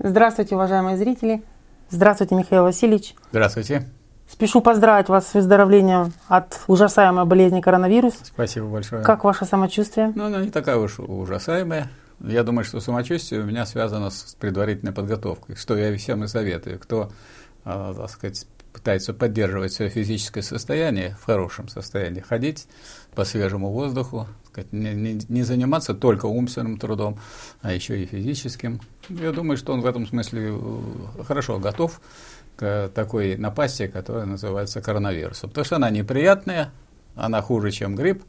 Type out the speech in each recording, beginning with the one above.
Здравствуйте, уважаемые зрители. Здравствуйте, Михаил Васильевич. Здравствуйте. Спешу поздравить вас с выздоровлением от ужасаемой болезни коронавирус. Спасибо большое. Как ваше самочувствие? Ну, она не такая уж ужасаемая. Я думаю, что самочувствие у меня связано с предварительной подготовкой, что я всем и советую. Кто, э, так сказать, пытается поддерживать свое физическое состояние в хорошем состоянии, ходить по свежему воздуху, сказать, не, не, не заниматься только умственным трудом, а еще и физическим. Я думаю, что он в этом смысле э, хорошо готов к такой напасти, которая называется коронавирусом. Потому что она неприятная, она хуже, чем грипп.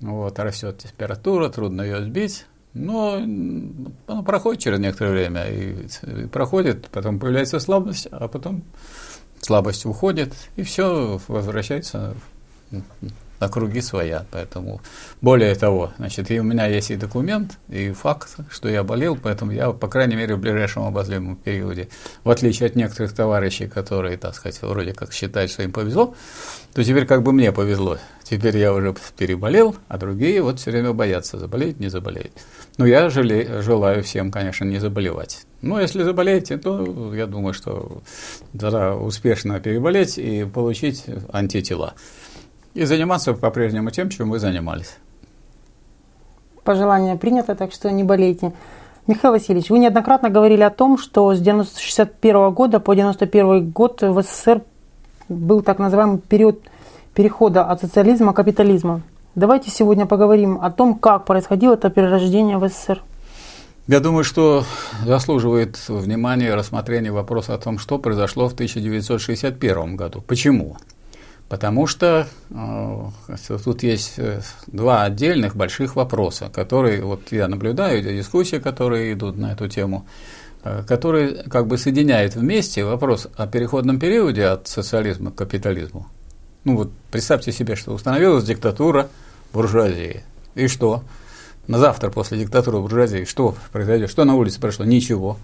Вот, растет температура, трудно ее сбить. Но она проходит через некоторое время и, проходит, потом появляется слабость, а потом слабость уходит, и все возвращается на круги своя. Поэтому, более того, значит, и у меня есть и документ, и факт, что я болел, поэтому я, по крайней мере, в ближайшем обозримом периоде, в отличие от некоторых товарищей, которые, так сказать, вроде как считают, что им повезло, то теперь как бы мне повезло. Теперь я уже переболел, а другие вот все время боятся заболеть, не заболеть. Но я жалею, желаю всем, конечно, не заболевать. Но если заболеете, то я думаю, что тогда успешно переболеть и получить антитела и заниматься по-прежнему тем, чем вы занимались. Пожелание принято, так что не болейте. Михаил Васильевич, вы неоднократно говорили о том, что с 1961 года по 1991 год в СССР был так называемый период перехода от социализма к капитализму. Давайте сегодня поговорим о том, как происходило это перерождение в СССР. Я думаю, что заслуживает внимания рассмотрения вопроса о том, что произошло в 1961 году. Почему? Потому что э, тут есть э, два отдельных больших вопроса, которые вот я наблюдаю, дискуссии, которые идут на эту тему, э, которые как бы соединяют вместе вопрос о переходном периоде от социализма к капитализму. Ну вот представьте себе, что установилась диктатура буржуазии. И что? На завтра после диктатуры буржуазии что произойдет? Что на улице прошло? Ничего.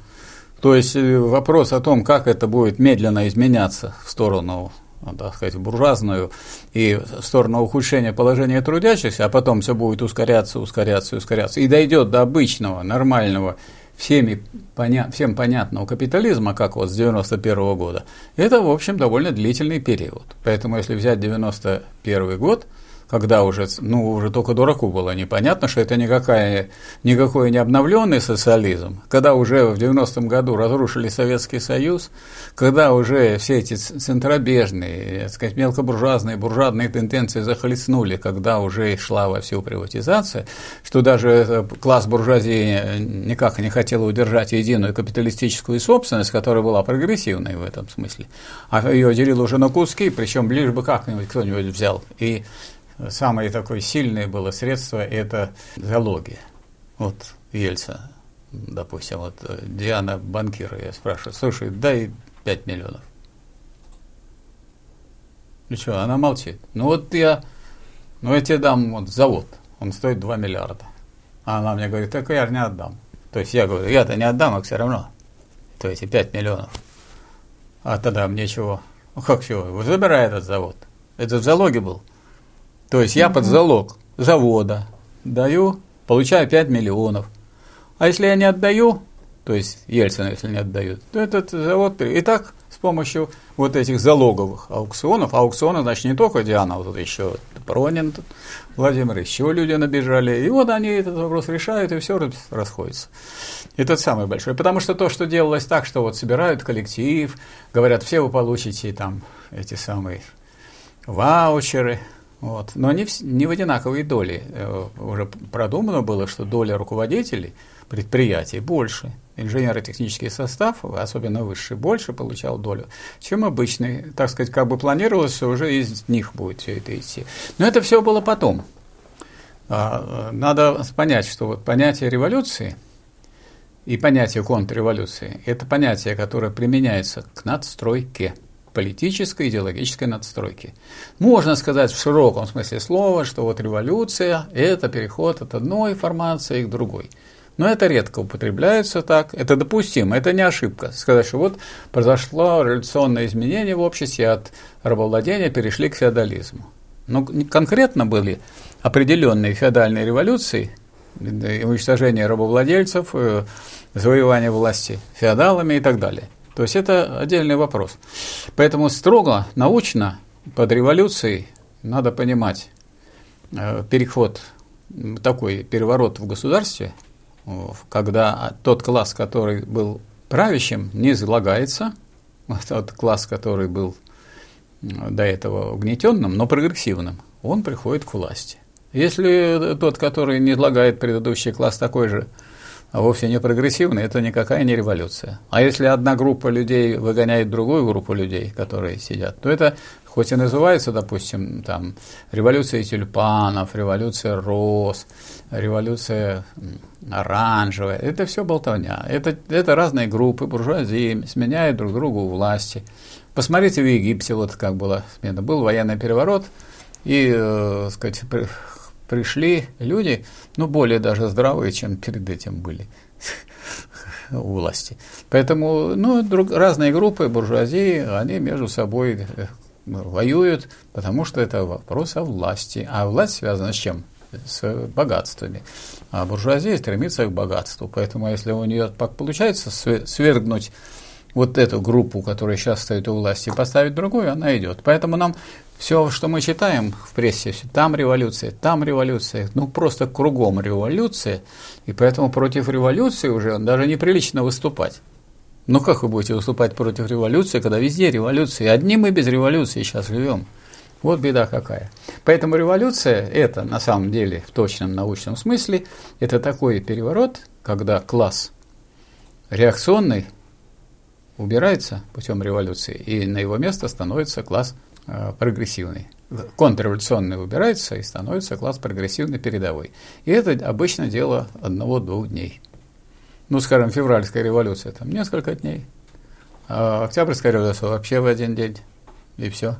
То есть э, вопрос о том, как это будет медленно изменяться в сторону ну, так сказать, буржуазную и в сторону ухудшения положения трудящихся, а потом все будет ускоряться, ускоряться, ускоряться, и дойдет до обычного, нормального, всеми поня всем понятного капитализма, как вот с 91 -го года, это, в общем, довольно длительный период. Поэтому, если взять 91 год – когда уже, ну, уже только дураку было непонятно, что это никакая, никакой не обновленный социализм, когда уже в 90-м году разрушили Советский Союз, когда уже все эти центробежные, так сказать, мелкобуржуазные, буржуазные тенденции захлестнули, когда уже шла во всю приватизация, что даже класс буржуазии никак не хотел удержать единую капиталистическую собственность, которая была прогрессивной в этом смысле, а ее делил уже на куски, причем лишь бы как-нибудь кто-нибудь взял. И самое такое сильное было средство – это залоги. Вот Ельца, допустим, вот э, Диана банкира, я спрашиваю, слушай, дай 5 миллионов. Ну что, она молчит. Ну вот я, ну я тебе дам вот завод, он стоит 2 миллиарда. А она мне говорит, так я не отдам. То есть я говорю, я-то не отдам, а все равно. То есть 5 миллионов. А тогда мне чего? Ну как чего? Забирай этот завод. Это в залоге был. То есть я под залог завода даю, получаю 5 миллионов. А если я не отдаю, то есть Ельцин, если не отдают, то этот завод и так с помощью вот этих залоговых аукционов, аукционы, значит, не только Диана, вот еще Пронин, тут, Владимир, еще люди набежали, и вот они этот вопрос решают, и все расходится. И тот самый большой. Потому что то, что делалось так, что вот собирают коллектив, говорят, все вы получите там эти самые ваучеры, вот. Но в, не в одинаковой доли. Э, уже продумано было, что доля руководителей предприятий больше. Инженерно-технический состав, особенно высший, больше получал долю, чем обычный. Так сказать, как бы планировалось, что уже из них будет все это идти. Но это все было потом. А, надо понять, что вот понятие революции и понятие контрреволюции – это понятие, которое применяется к надстройке – политической, идеологической надстройки. Можно сказать в широком смысле слова, что вот революция – это переход от одной формации к другой. Но это редко употребляется так, это допустимо, это не ошибка. Сказать, что вот произошло революционное изменение в обществе, от рабовладения перешли к феодализму. Но конкретно были определенные феодальные революции, уничтожение рабовладельцев, э, завоевание власти феодалами и так далее. То есть это отдельный вопрос. Поэтому строго, научно, под революцией надо понимать э, переход, такой переворот в государстве, когда тот класс, который был правящим, не излагается, тот класс, который был до этого угнетенным, но прогрессивным, он приходит к власти. Если тот, который не излагает предыдущий класс такой же, вовсе не прогрессивный, это никакая не революция. А если одна группа людей выгоняет другую группу людей, которые сидят, то это хоть и называется, допустим, там, революция тюльпанов, революция роз, революция оранжевая, это все болтовня. Это, это разные группы, буржуазии, сменяют друг другу власти. Посмотрите в Египте, вот как было смена. Был военный переворот, и, э, сказать, пришли люди, ну, более даже здравые, чем перед этим были у власти. Поэтому, ну, друг, разные группы буржуазии, они между собой э, воюют, потому что это вопрос о власти. А власть связана с чем? С богатствами. А буржуазия стремится к богатству. Поэтому, если у нее получается свергнуть вот эту группу, которая сейчас стоит у власти, поставить другую, она идет. Поэтому нам все, что мы читаем в прессе, там революция, там революция, ну просто кругом революция, и поэтому против революции уже даже неприлично выступать. Ну как вы будете выступать против революции, когда везде революция? Одни мы без революции сейчас живем. Вот беда какая. Поэтому революция – это на самом деле в точном научном смысле, это такой переворот, когда класс реакционный убирается путем революции, и на его место становится класс прогрессивный. Контрреволюционный убирается, и становится класс прогрессивный передовой. И это обычно дело одного-двух дней – ну, скажем, февральская революция, там несколько дней, а Октябрьская революция вообще в один день, и все.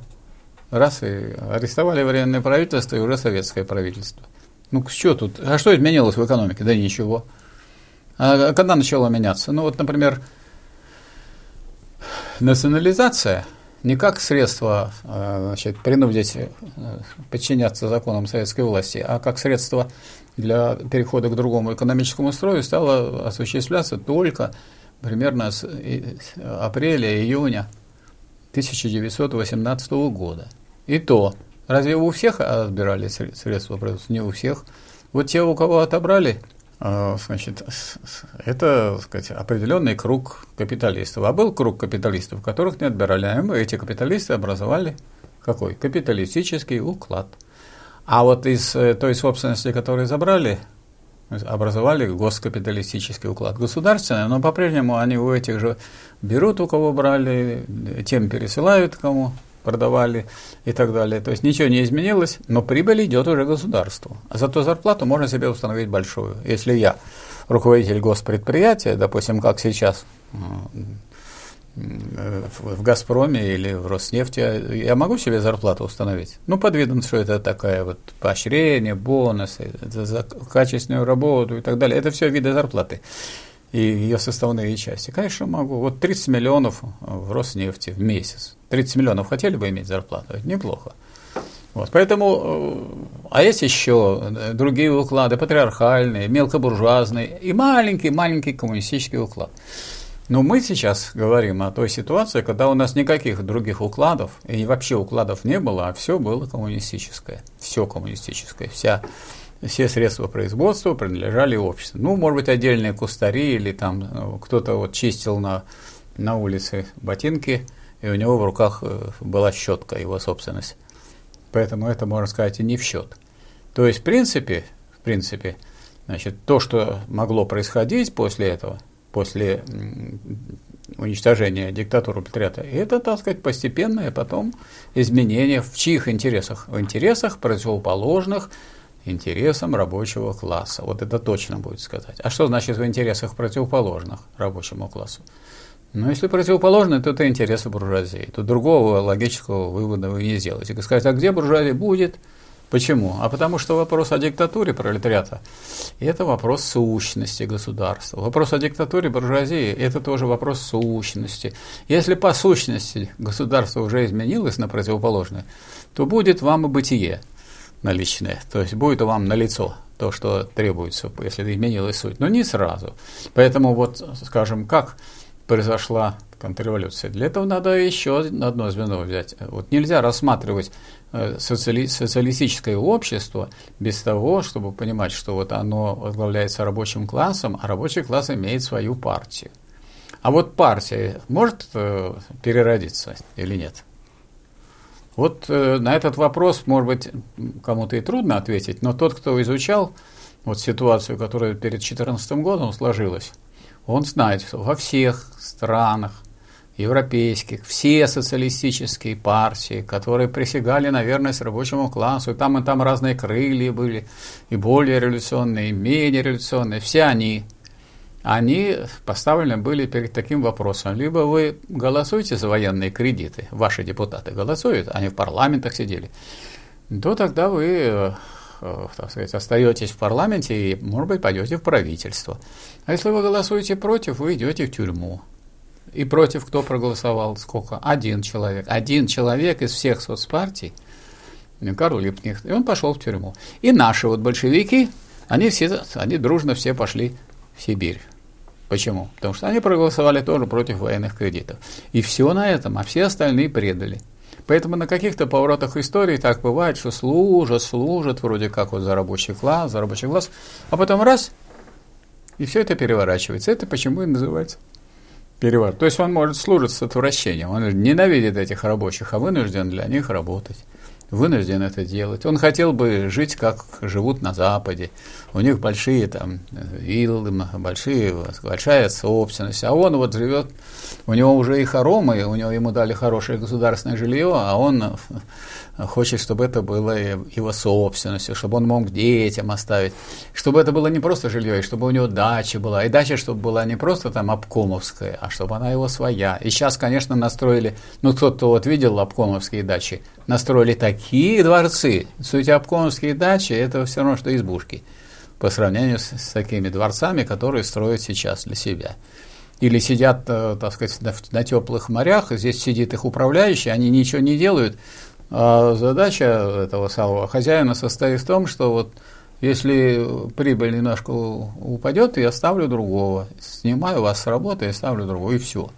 Раз, и арестовали военное правительство, и уже советское правительство. Ну, что тут? А что изменилось в экономике? Да ничего. А когда начало меняться? Ну, вот, например, национализация не как средство а, значит, принудить э, подчиняться законам советской власти, а как средство для перехода к другому экономическому строю стало осуществляться только примерно с апреля-июня 1918 года. И то, разве у всех отбирали средства? Не у всех. Вот те, у кого отобрали, значит, это сказать, определенный круг капиталистов. А был круг капиталистов, которых не отбирали. А эти капиталисты образовали какой? Капиталистический уклад – а вот из э, той собственности, которую забрали, образовали госкапиталистический уклад государственный, но по-прежнему они у этих же берут, у кого брали, тем пересылают, кому продавали и так далее. То есть ничего не изменилось, но прибыль идет уже государству. А зато зарплату можно себе установить большую. Если я руководитель госпредприятия, допустим, как сейчас, в «Газпроме» или в «Роснефти», я могу себе зарплату установить? Ну, под видом, что это такая вот поощрение, бонусы, за качественную работу и так далее. Это все виды зарплаты и ее составные части. Конечно, могу. Вот 30 миллионов в «Роснефти» в месяц. 30 миллионов хотели бы иметь зарплату? Это неплохо. Вот, поэтому, э, а есть еще другие уклады, патриархальные, мелкобуржуазные и маленький-маленький коммунистический уклад. Но мы сейчас говорим о той ситуации, когда у нас никаких других укладов, и вообще укладов не было, а все было коммунистическое. Все коммунистическое. Вся, все средства производства принадлежали обществу. Ну, может быть, отдельные кустари или там ну, кто-то вот чистил на, на улице ботинки, и у него в руках э, была щетка, его собственность. Поэтому это, можно сказать, и не в счет. То есть, в принципе, в принципе, значит, то, что могло происходить после этого – после уничтожения диктатуры пролетариата. Это, так сказать, постепенное потом изменение в чьих интересах? В интересах противоположных интересам рабочего класса. Вот это точно будет сказать. А что значит в интересах противоположных рабочему классу? Ну, если противоположны, то это интересы буржуазии. Тут другого логического вывода вы не сделаете. Сказать, а где буржуазия будет – Почему? А потому что вопрос о диктатуре пролетариата – это вопрос сущности государства. Вопрос о диктатуре буржуазии – это тоже вопрос сущности. Если по сущности государство уже изменилось на противоположное, то будет вам и бытие наличное, то есть будет вам налицо. то, что требуется, если изменилась суть, но не сразу. Поэтому вот, скажем, как произошла контрреволюция. Для этого надо еще одно звено взять. Вот нельзя рассматривать э, социали социалистическое общество без того, чтобы понимать, что вот оно возглавляется рабочим классом, а рабочий класс имеет свою партию. А вот партия может э, переродиться или нет? Вот э, на этот вопрос, может быть, кому-то и трудно ответить, но тот, кто изучал вот ситуацию, которая перед 2014 годом сложилась, он знает, что во всех странах европейских, все социалистические партии, которые присягали на верность рабочему классу, и там и там разные крылья были, и более революционные, и менее революционные, все они, они поставлены были перед таким вопросом. Либо вы голосуете за военные кредиты, ваши депутаты голосуют, они в парламентах сидели, то тогда вы так сказать, остаетесь в парламенте и, может быть, пойдете в правительство. А если вы голосуете против, вы идете в тюрьму. И против кто проголосовал? Сколько? Один человек. Один человек из всех соцпартий, Карл Липкнехт, и он пошел в тюрьму. И наши вот большевики, они все, они дружно все пошли в Сибирь. Почему? Потому что они проголосовали тоже против военных кредитов. И все на этом, а все остальные предали. Поэтому на каких-то поворотах истории так бывает, что служат, служат, вроде как вот за рабочий класс, за рабочий класс, а потом раз, и все это переворачивается. Это почему и называется переворот. То есть он может служить с отвращением. Он ненавидит этих рабочих, а вынужден для них работать. Вынужден это делать. Он хотел бы жить, как живут на Западе. У них большие там виллы, большие, большая собственность. А он вот живет, у него уже и хоромы, у него ему дали хорошее государственное жилье, а он хочет, чтобы это было его собственностью, чтобы он мог детям оставить, чтобы это было не просто жилье, и чтобы у него дача была, и дача, чтобы была не просто там обкомовская, а чтобы она его своя. И сейчас, конечно, настроили, ну кто-то вот видел обкомовские дачи, настроили такие дворцы. Суть обкомовские дачи – это все равно, что избушки по сравнению с, с такими дворцами, которые строят сейчас для себя или сидят, э, так сказать, на, на теплых морях, здесь сидит их управляющий, они ничего не делают, а задача этого самого хозяина состоит в том, что вот если прибыль немножко упадет, я ставлю другого. Снимаю вас с работы и ставлю другого, и все.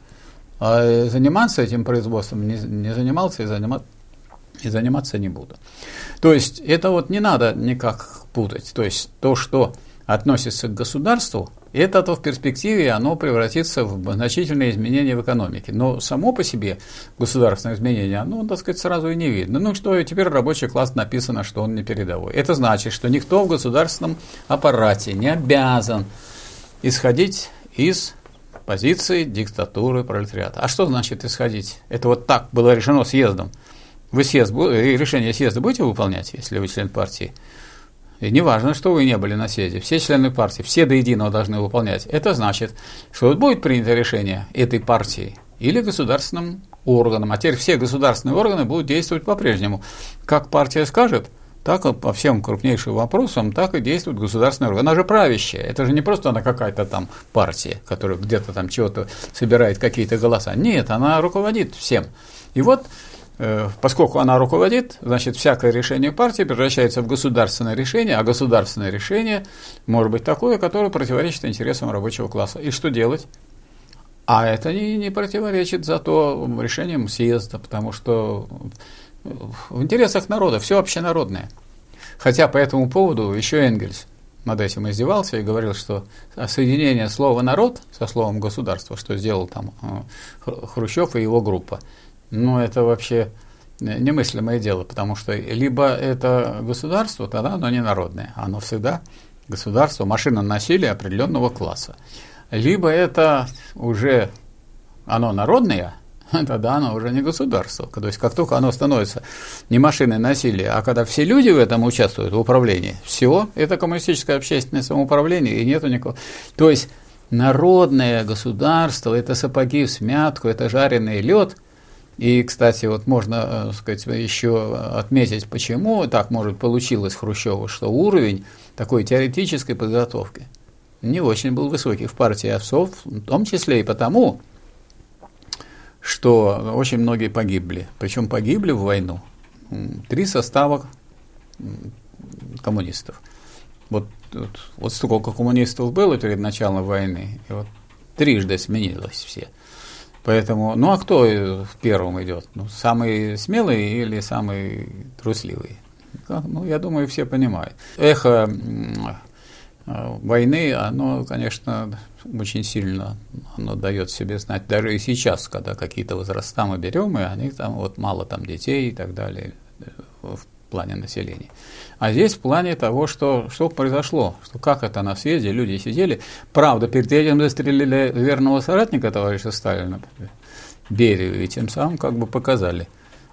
А заниматься этим производством не, не занимался и, занима, и заниматься не буду. То есть это вот не надо никак путать. То есть то, что относится к государству, это-то в перспективе оно превратится в значительные изменения в экономике. Но само по себе государственное изменение, оно, так сказать, сразу и не видно. Ну что, теперь рабочий класс написано, что он не передовой. Это значит, что никто в государственном аппарате не обязан исходить из позиции диктатуры пролетариата. А что значит исходить? Это вот так было решено съездом. Вы съезд, решение съезда будете выполнять, если вы член партии? И не важно, что вы не были на съезде, все члены партии, все до единого должны выполнять. Это значит, что будет принято решение этой партии или государственным органом. А теперь все государственные органы будут действовать по-прежнему. Как партия скажет, так по всем крупнейшим вопросам, так и действует государственный орган. Она же правящая. Это же не просто она какая-то там партия, которая где-то там чего-то собирает какие-то голоса. Нет, она руководит всем. И вот поскольку она руководит, значит, всякое решение партии превращается в государственное решение, а государственное решение может быть такое, которое противоречит интересам рабочего класса. И что делать? А это не, не противоречит зато решениям съезда, потому что в интересах народа все общенародное. Хотя по этому поводу еще Энгельс над этим издевался и говорил, что соединение слова «народ» со словом «государство», что сделал там э, Хрущев и его группа – ну, это вообще немыслимое дело, потому что либо это государство, тогда оно не народное, оно всегда государство, машина насилия определенного класса. Либо это уже оно народное, тогда оно уже не государство. То есть как только оно становится не машиной насилия, а когда все люди в этом участвуют, в управлении, все, это коммунистическое общественное самоуправление, и нету никакого. То есть народное государство – это сапоги в смятку, это жареный лед – и, кстати, вот можно э, сказать, еще отметить, почему так может получилось Хрущеву, что уровень такой теоретической подготовки не очень был высокий в партии овцов, в том числе и потому, что очень многие погибли. Причем погибли в войну три состава коммунистов. Вот, вот, вот сколько коммунистов было перед началом войны, и вот трижды сменилось все. Поэтому, ну а кто первым идет? Ну, самый смелый или самый трусливый? Ну, я думаю, все понимают. Эхо э, войны, оно, конечно, очень сильно оно дает себе знать. Даже и сейчас, когда какие-то возраста мы берем, и они там вот мало там детей и так далее в плане населения. А здесь в плане того, что, что произошло, что как это на съезде, люди сидели. Правда, перед этим застрелили верного соратника товарища Сталина, Берию, и тем самым как бы показали,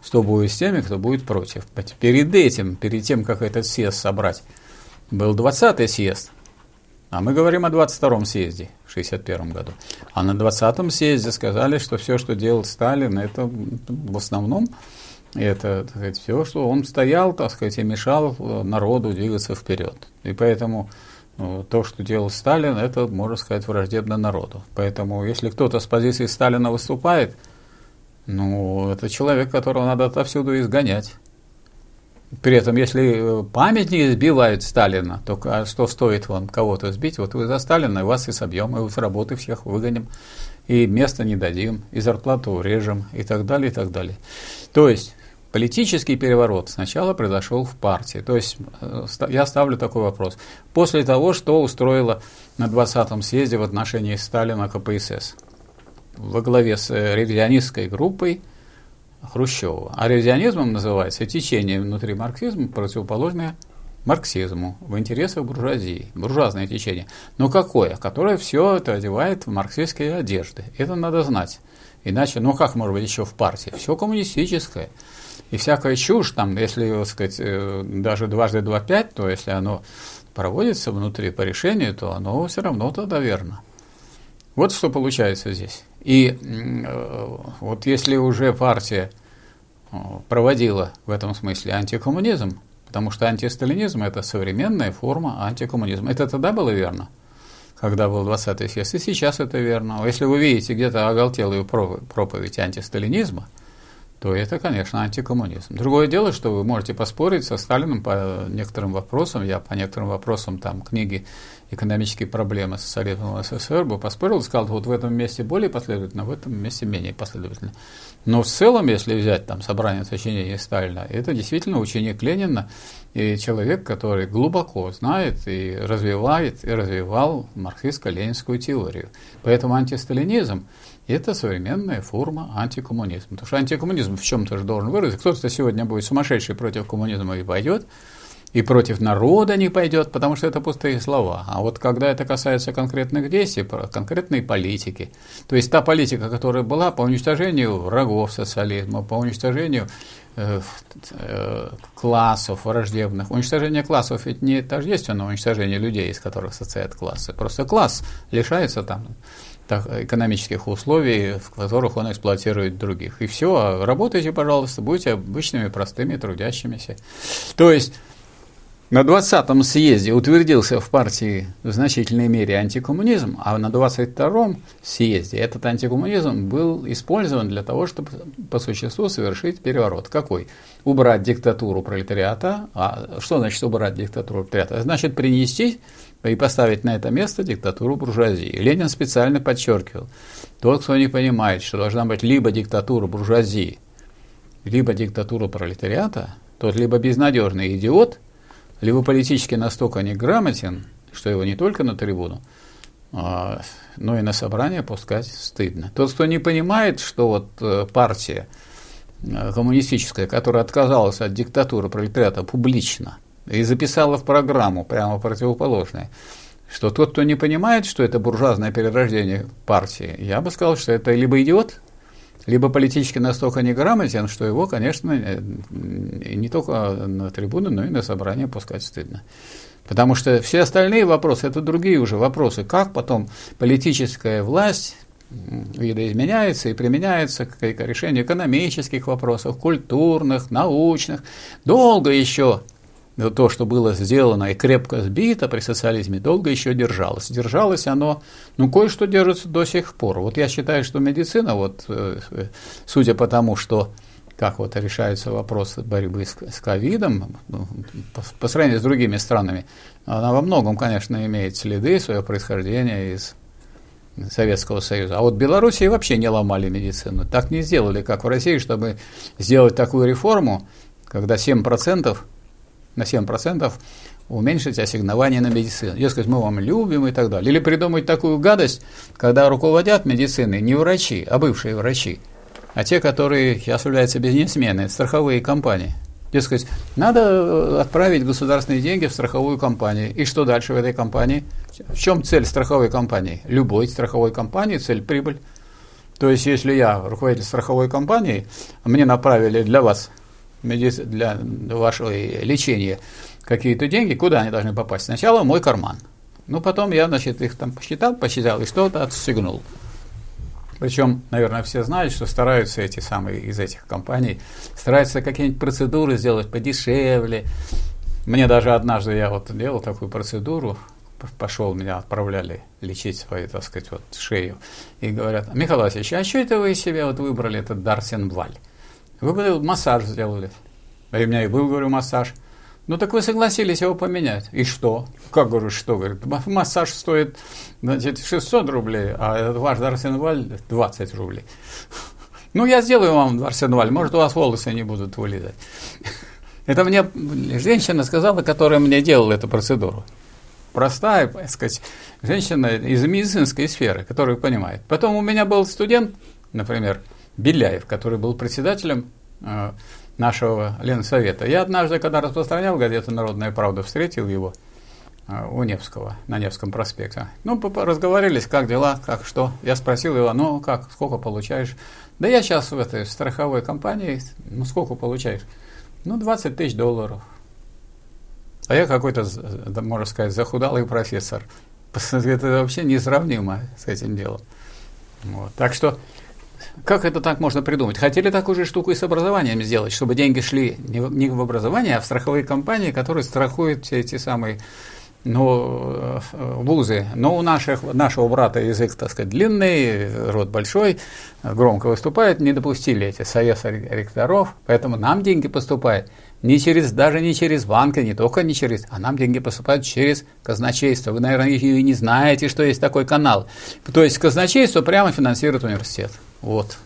что будет с теми, кто будет против. Перед этим, перед тем, как этот съезд собрать, был 20-й съезд, а мы говорим о 22-м съезде в 61 году. А на 20-м съезде сказали, что все, что делал Сталин, это в основном это так сказать, все, что он стоял, так сказать, и мешал э, народу двигаться вперед. И поэтому ну, то, что делал Сталин, это, можно сказать, враждебно народу. Поэтому, если кто-то с позиции Сталина выступает, ну, это человек, которого надо отовсюду изгонять. При этом, если э, памятники сбивают Сталина, то а что стоит вам кого-то сбить? Вот вы за Сталина, и вас и собьем, и с работы всех выгоним, и места не дадим, и зарплату урежем, и так далее, и так далее. То есть, Политический переворот сначала произошел в партии. То есть э, я ставлю такой вопрос. После того, что устроила на 20-м съезде в отношении Сталина КПСС во главе с э, ревизионистской группой Хрущева. А ревизионизмом называется течение внутри марксизма, противоположное марксизму в интересах буржуазии, буржуазное течение. Но какое? Которое все это одевает в марксистские одежды. Это надо знать. Иначе, ну как может быть еще в партии? Все коммунистическое. И всякая чушь, там, если, так сказать, э, даже дважды два пять, то если оно проводится внутри по решению, то оно все равно тогда верно. Вот что получается здесь. И э, вот если уже партия э, проводила в этом смысле антикоммунизм, потому что антисталинизм – это современная форма антикоммунизма. Это тогда было верно, когда был 20-й съезд, и сейчас это верно. Если вы видите где-то оголтелую проповедь антисталинизма – то это, конечно, антикоммунизм. Другое дело, что вы можете поспорить со Сталиным по некоторым вопросам. Я по некоторым вопросам там книги «Экономические проблемы социализма СССР» бы поспорил и сказал, вот в этом месте более последовательно, в этом месте менее последовательно. Но в целом, если взять там собрание сочинений Сталина, это действительно ученик Ленина и человек, который глубоко знает и развивает, и развивал марксистско-ленинскую теорию. Поэтому антисталинизм – это современная форма антикоммунизма. Потому что антикоммунизм в чем-то же должен выразиться. Кто-то сегодня будет сумасшедший против коммунизма и пойдет, и против народа не пойдет, потому что это пустые слова. А вот когда это касается конкретных действий, конкретной политики, то есть та политика, которая была по уничтожению врагов социализма, по уничтожению э, э, классов враждебных. Уничтожение классов ведь не тождественно уничтожение людей, из которых состоят классы. Просто класс лишается там экономических условий, в которых он эксплуатирует других. И все, работайте, пожалуйста, будьте обычными простыми трудящимися. То есть на 20-м съезде утвердился в партии в значительной мере антикоммунизм, а на 22-м съезде этот антикоммунизм был использован для того, чтобы по существу совершить переворот. Какой? Убрать диктатуру пролетариата. А что значит убрать диктатуру пролетариата? Значит принести и поставить на это место диктатуру буржуазии. Ленин специально подчеркивал, тот, кто не понимает, что должна быть либо диктатура буржуазии, либо диктатура пролетариата, тот либо безнадежный идиот, либо политически настолько неграмотен, что его не только на трибуну, а, но и на собрание пускать стыдно. Тот, кто не понимает, что вот э, партия э, коммунистическая, которая отказалась от диктатуры пролетариата публично – и записала в программу прямо противоположное, что тот, кто не понимает, что это буржуазное перерождение партии, я бы сказал, что это либо идиот, либо политически настолько неграмотен, что его, конечно, э, не только на трибуну, но и на собрание пускать стыдно. Потому что все остальные вопросы – это другие уже вопросы. Как потом политическая власть видоизменяется и применяется к решению экономических вопросов, культурных, научных. Долго еще то, что было сделано и крепко сбито при социализме, долго еще держалось. Держалось оно, ну, кое-что держится до сих пор. Вот я считаю, что медицина, вот, э, судя по тому, что как вот решаются вопросы борьбы с, с ковидом ну, по, сравнению с другими странами, она во многом, конечно, имеет следы своего происхождения из Советского Союза. А вот Белоруссии вообще не ломали медицину. Так не сделали, как в России, чтобы сделать такую реформу, когда 7% на 7% уменьшить ассигнование на медицину. Дескать, мы вам любим и так далее. Или придумать такую гадость, когда руководят медициной не врачи, а бывшие врачи, а те, которые являются бизнесмены, страховые компании. Дескать, надо э, отправить государственные деньги в страховую компанию. И что дальше в этой компании? В чем цель страховой компании? Любой страховой компании цель прибыль. То есть, если я руководитель страховой компании, мне направили для вас, для вашего лечения какие-то деньги, куда они должны попасть? Сначала мой карман. Ну, потом я, значит, их там посчитал, посчитал и что-то отстегнул. Причем, наверное, все знают, что стараются эти самые из этих компаний, стараются какие-нибудь процедуры сделать подешевле. Мне даже однажды я вот делал такую процедуру, пошел, меня отправляли лечить свою, так сказать, вот шею. И говорят, Михаил Васильевич, а что это вы себе вот выбрали этот Дарсенваль? Вы бы массаж сделали. А у меня и был, говорю, массаж. Ну так вы согласились его поменять. И что? Как говорю, что? Говорит, массаж стоит значит, 600 рублей, а ваш Дарсенваль 20 рублей. Ну, я сделаю вам Дарсенваль, может, у вас волосы не будут вылезать. Это мне женщина сказала, которая мне делала эту процедуру. Простая, так сказать, женщина из медицинской сферы, которая понимает. Потом у меня был студент, например, Беляев, который был председателем э, нашего Ленсовета. Я однажды, когда распространял газету «Народная правда», встретил его а, у Невского, на Невском проспекте. Ну, разговорились, как дела, как что. Я спросил его, ну, как, сколько получаешь? Да я сейчас в этой страховой компании, ну, сколько получаешь? Ну, 20 тысяч долларов. А я какой-то, можно сказать, захудалый профессор. Это вообще несравнимо с этим делом. Вот. Так что как это так можно придумать? Хотели такую же штуку и с образованием сделать, чтобы деньги шли не в образование, а в страховые компании, которые страхуют все эти самые ну, вузы. Но у наших, нашего брата язык, так сказать, длинный, рот большой, громко выступает, не допустили эти советы ректоров, поэтому нам деньги поступают не через, даже не через банки, не только не через, а нам деньги поступают через казначейство. Вы, наверное, и не знаете, что есть такой канал. То есть казначейство прямо финансирует университет. Вот.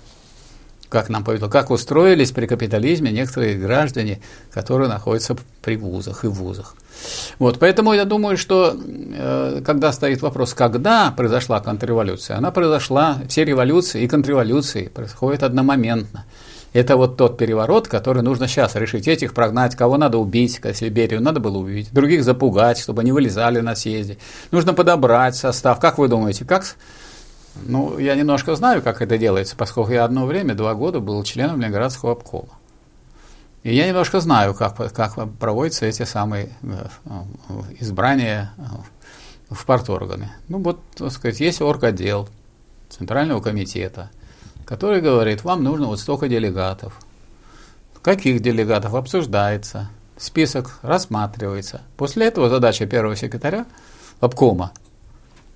Как нам повезло, как устроились при капитализме некоторые граждане, которые находятся при вузах и вузах. Вот, поэтому я думаю, что э, когда стоит вопрос, когда произошла контрреволюция, она произошла, все революции и контрреволюции происходят одномоментно. Это вот тот переворот, который нужно сейчас решить. Этих прогнать, кого надо убить, если Берию надо было убить, других запугать, чтобы они вылезали на съезде. Нужно подобрать состав. Как вы думаете, как ну, я немножко знаю, как это делается, поскольку я одно время, два года был членом Ленинградского обкома. И я немножко знаю, как, как проводятся эти самые э, избрания э, в парторганы. Ну, вот, так сказать, есть орготдел Центрального комитета, который говорит, вам нужно вот столько делегатов. Каких делегатов обсуждается, список рассматривается. После этого задача первого секретаря обкома –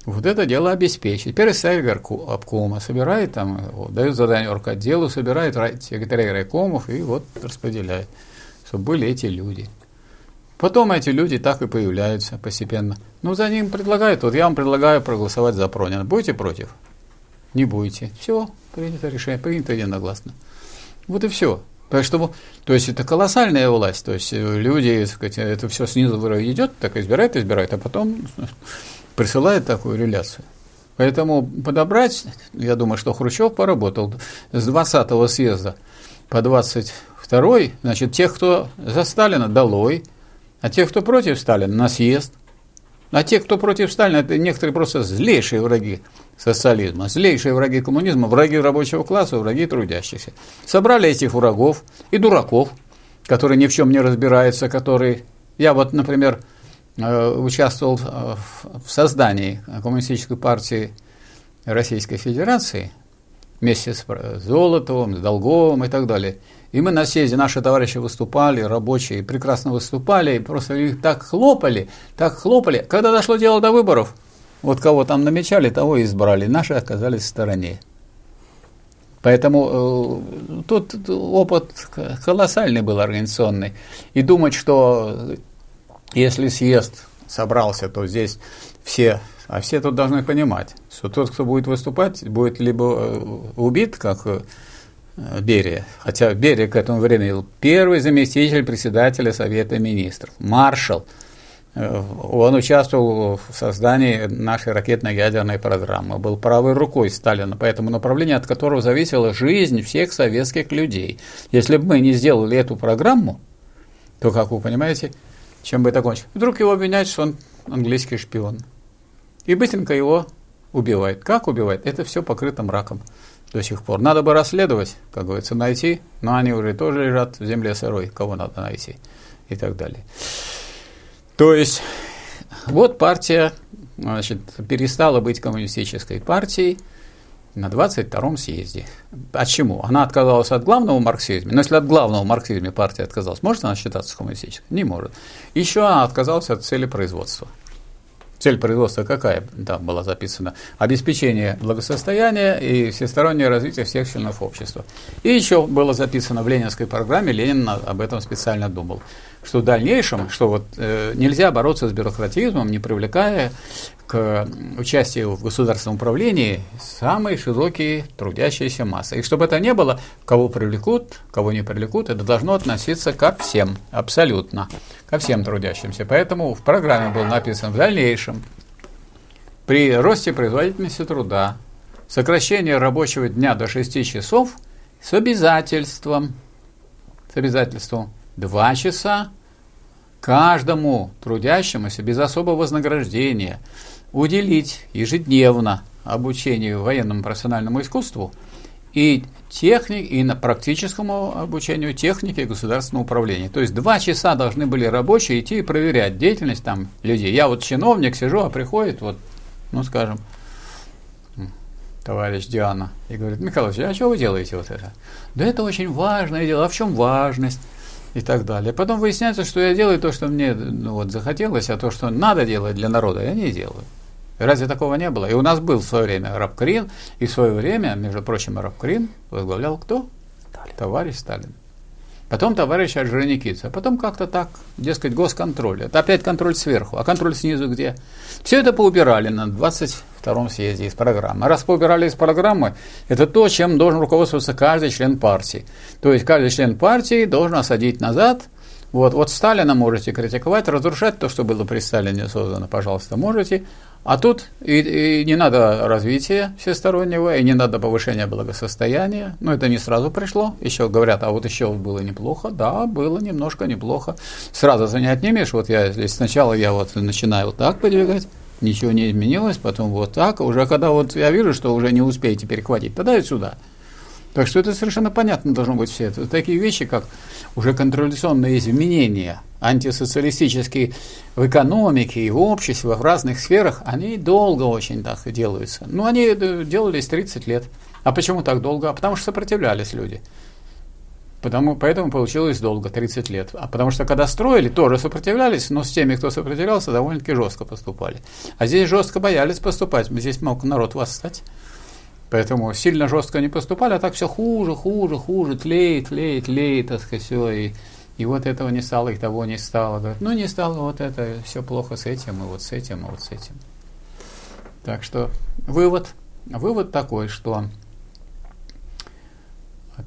вот это дело обеспечить. Первый секретарь обкома собирает, там, вот, дает задание орготделу, собирает секретарей райкомов и вот распределяет, чтобы были эти люди. Потом эти люди так и появляются постепенно. Ну, за ним предлагают, вот я вам предлагаю проголосовать за Пронина. Будете против? Не будете. Все, принято решение, принято единогласно. Вот и все. Так что, то есть это колоссальная власть, то есть э, люди, сказать, это все снизу идет, так избирают, избирают, а потом присылает такую реляцию. Поэтому подобрать, я думаю, что Хрущев поработал с 20-го съезда по 22-й, значит, тех, кто за Сталина, долой, а тех, кто против Сталина, на съезд. А те, кто против Сталина, это некоторые просто злейшие враги социализма, злейшие враги коммунизма, враги рабочего класса, враги трудящихся. Собрали этих врагов и дураков, которые ни в чем не разбираются, которые... Я вот, например, Э, участвовал в создании Коммунистической партии Российской Федерации вместе с Золотовым, с Долговым и так далее. И мы на съезде, наши товарищи выступали, рабочие, прекрасно выступали, просто их так хлопали, так хлопали. Когда дошло дело до выборов, вот кого там намечали, того и избрали, наши оказались в стороне. Поэтому э, тут опыт колоссальный был организационный. И думать, что если съезд собрался, то здесь все, а все тут должны понимать, что тот, кто будет выступать, будет либо э, убит, как э, Берия, хотя Берия к этому времени был первый заместитель председателя Совета Министров, маршал. Э, он участвовал в создании нашей ракетно-ядерной программы, был правой рукой Сталина, поэтому направление, от которого зависела жизнь всех советских людей. Если бы мы не сделали эту программу, то, как вы понимаете, чем бы это кончилось? Вдруг его обвиняют, что он английский шпион. И быстренько его убивает. Как убивает? Это все покрыто мраком до сих пор. Надо бы расследовать, как говорится, найти, но они уже тоже лежат в земле сырой, кого надо найти и так далее. То есть вот партия значит, перестала быть коммунистической партией на 22-м съезде. От чему? Она отказалась от главного марксизма. Но если от главного марксизма партия отказалась, может она считаться коммунистической? Не может. Еще она отказалась от цели производства. Цель производства какая там была записана? Обеспечение благосостояния и всестороннее развитие всех членов общества. И еще было записано в ленинской программе, Ленин об этом специально думал, что в дальнейшем, что вот э, нельзя бороться с бюрократизмом, не привлекая к участию в государственном управлении самые широкие трудящиеся массы. И чтобы это не было, кого привлекут, кого не привлекут, это должно относиться ко всем, абсолютно, ко всем трудящимся. Поэтому в программе был написан в дальнейшем при росте производительности труда, сокращение рабочего дня до 6 часов с обязательством, с обязательством 2 часа каждому трудящемуся без особого вознаграждения – уделить ежедневно обучению военному профессиональному искусству и техник, и на практическому обучению техники государственного управления. То есть два часа должны были рабочие идти и проверять деятельность там людей. Я вот чиновник сижу, а приходит вот, ну скажем, товарищ Диана и говорит, Михайлович, а что вы делаете вот это? Да это очень важное дело. А в чем важность? И так далее. Потом выясняется, что я делаю то, что мне ну, вот, захотелось, а то, что надо делать для народа, я не делаю. Разве такого не было? И у нас был в свое время Рабкрин, и в свое время, между прочим, Рабкрин возглавлял кто? Сталин. Товарищ Сталин. Потом товарищ Орджоникидзе. А потом как-то так, дескать, госконтроль. Это опять контроль сверху. А контроль снизу где? Все это поубирали на 22-м съезде из программы. А раз поубирали из программы, это то, чем должен руководствоваться каждый член партии. То есть каждый член партии должен осадить назад – вот, вот Сталина можете критиковать, разрушать то, что было при Сталине создано, пожалуйста, можете. А тут и, и не надо развития всестороннего, и не надо повышения благосостояния. Но это не сразу пришло. Еще говорят, а вот еще было неплохо. Да, было немножко неплохо. Сразу не имеешь. Вот я здесь сначала я вот начинаю вот так подвигать, ничего не изменилось, потом вот так. Уже когда вот я вижу, что уже не успеете перехватить, тогда и сюда. Так что это совершенно понятно должно быть все. Это такие вещи, как уже контролляционные изменения, антисоциалистические в экономике и в обществе, в разных сферах, они долго очень так делаются. Ну, они э, делались 30 лет. А почему так долго? А потому что сопротивлялись люди. Потому, поэтому получилось долго, 30 лет. А потому что когда строили, тоже сопротивлялись, но с теми, кто сопротивлялся, довольно-таки жестко поступали. А здесь жестко боялись поступать. Здесь мог народ восстать. Поэтому сильно жестко не поступали, а так все хуже, хуже, хуже, тлеет, тлеет, тлеет, так сказать, все. И, и вот этого не стало, и того не стало. Говорят, ну не стало вот это, все плохо с этим, и вот с этим, и вот с этим. Так что вывод, вывод такой, что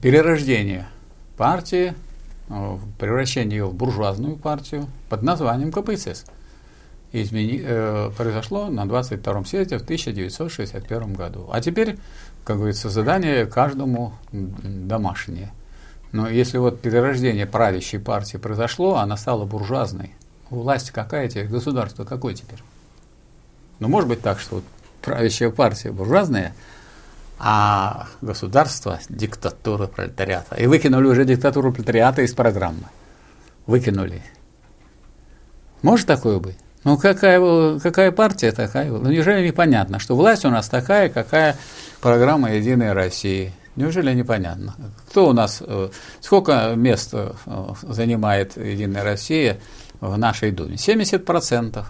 перерождение партии, э, превращение ее в буржуазную партию под названием КПСС – измени, э, произошло на 22-м съезде в 1961 году. А теперь, как говорится, задание каждому домашнее. Но если вот перерождение правящей партии произошло, она стала буржуазной. Власть какая теперь? Государство какое теперь? Ну, может быть так, что вот правящая партия буржуазная, а государство – диктатура пролетариата. И выкинули уже диктатуру пролетариата из программы. Выкинули. Может такое быть? Ну, какая, какая партия такая? Ну, неужели непонятно, что власть у нас такая, какая программа «Единой России»? Неужели непонятно? Кто у нас, э, сколько мест э, занимает «Единая Россия» в нашей Думе? 70%.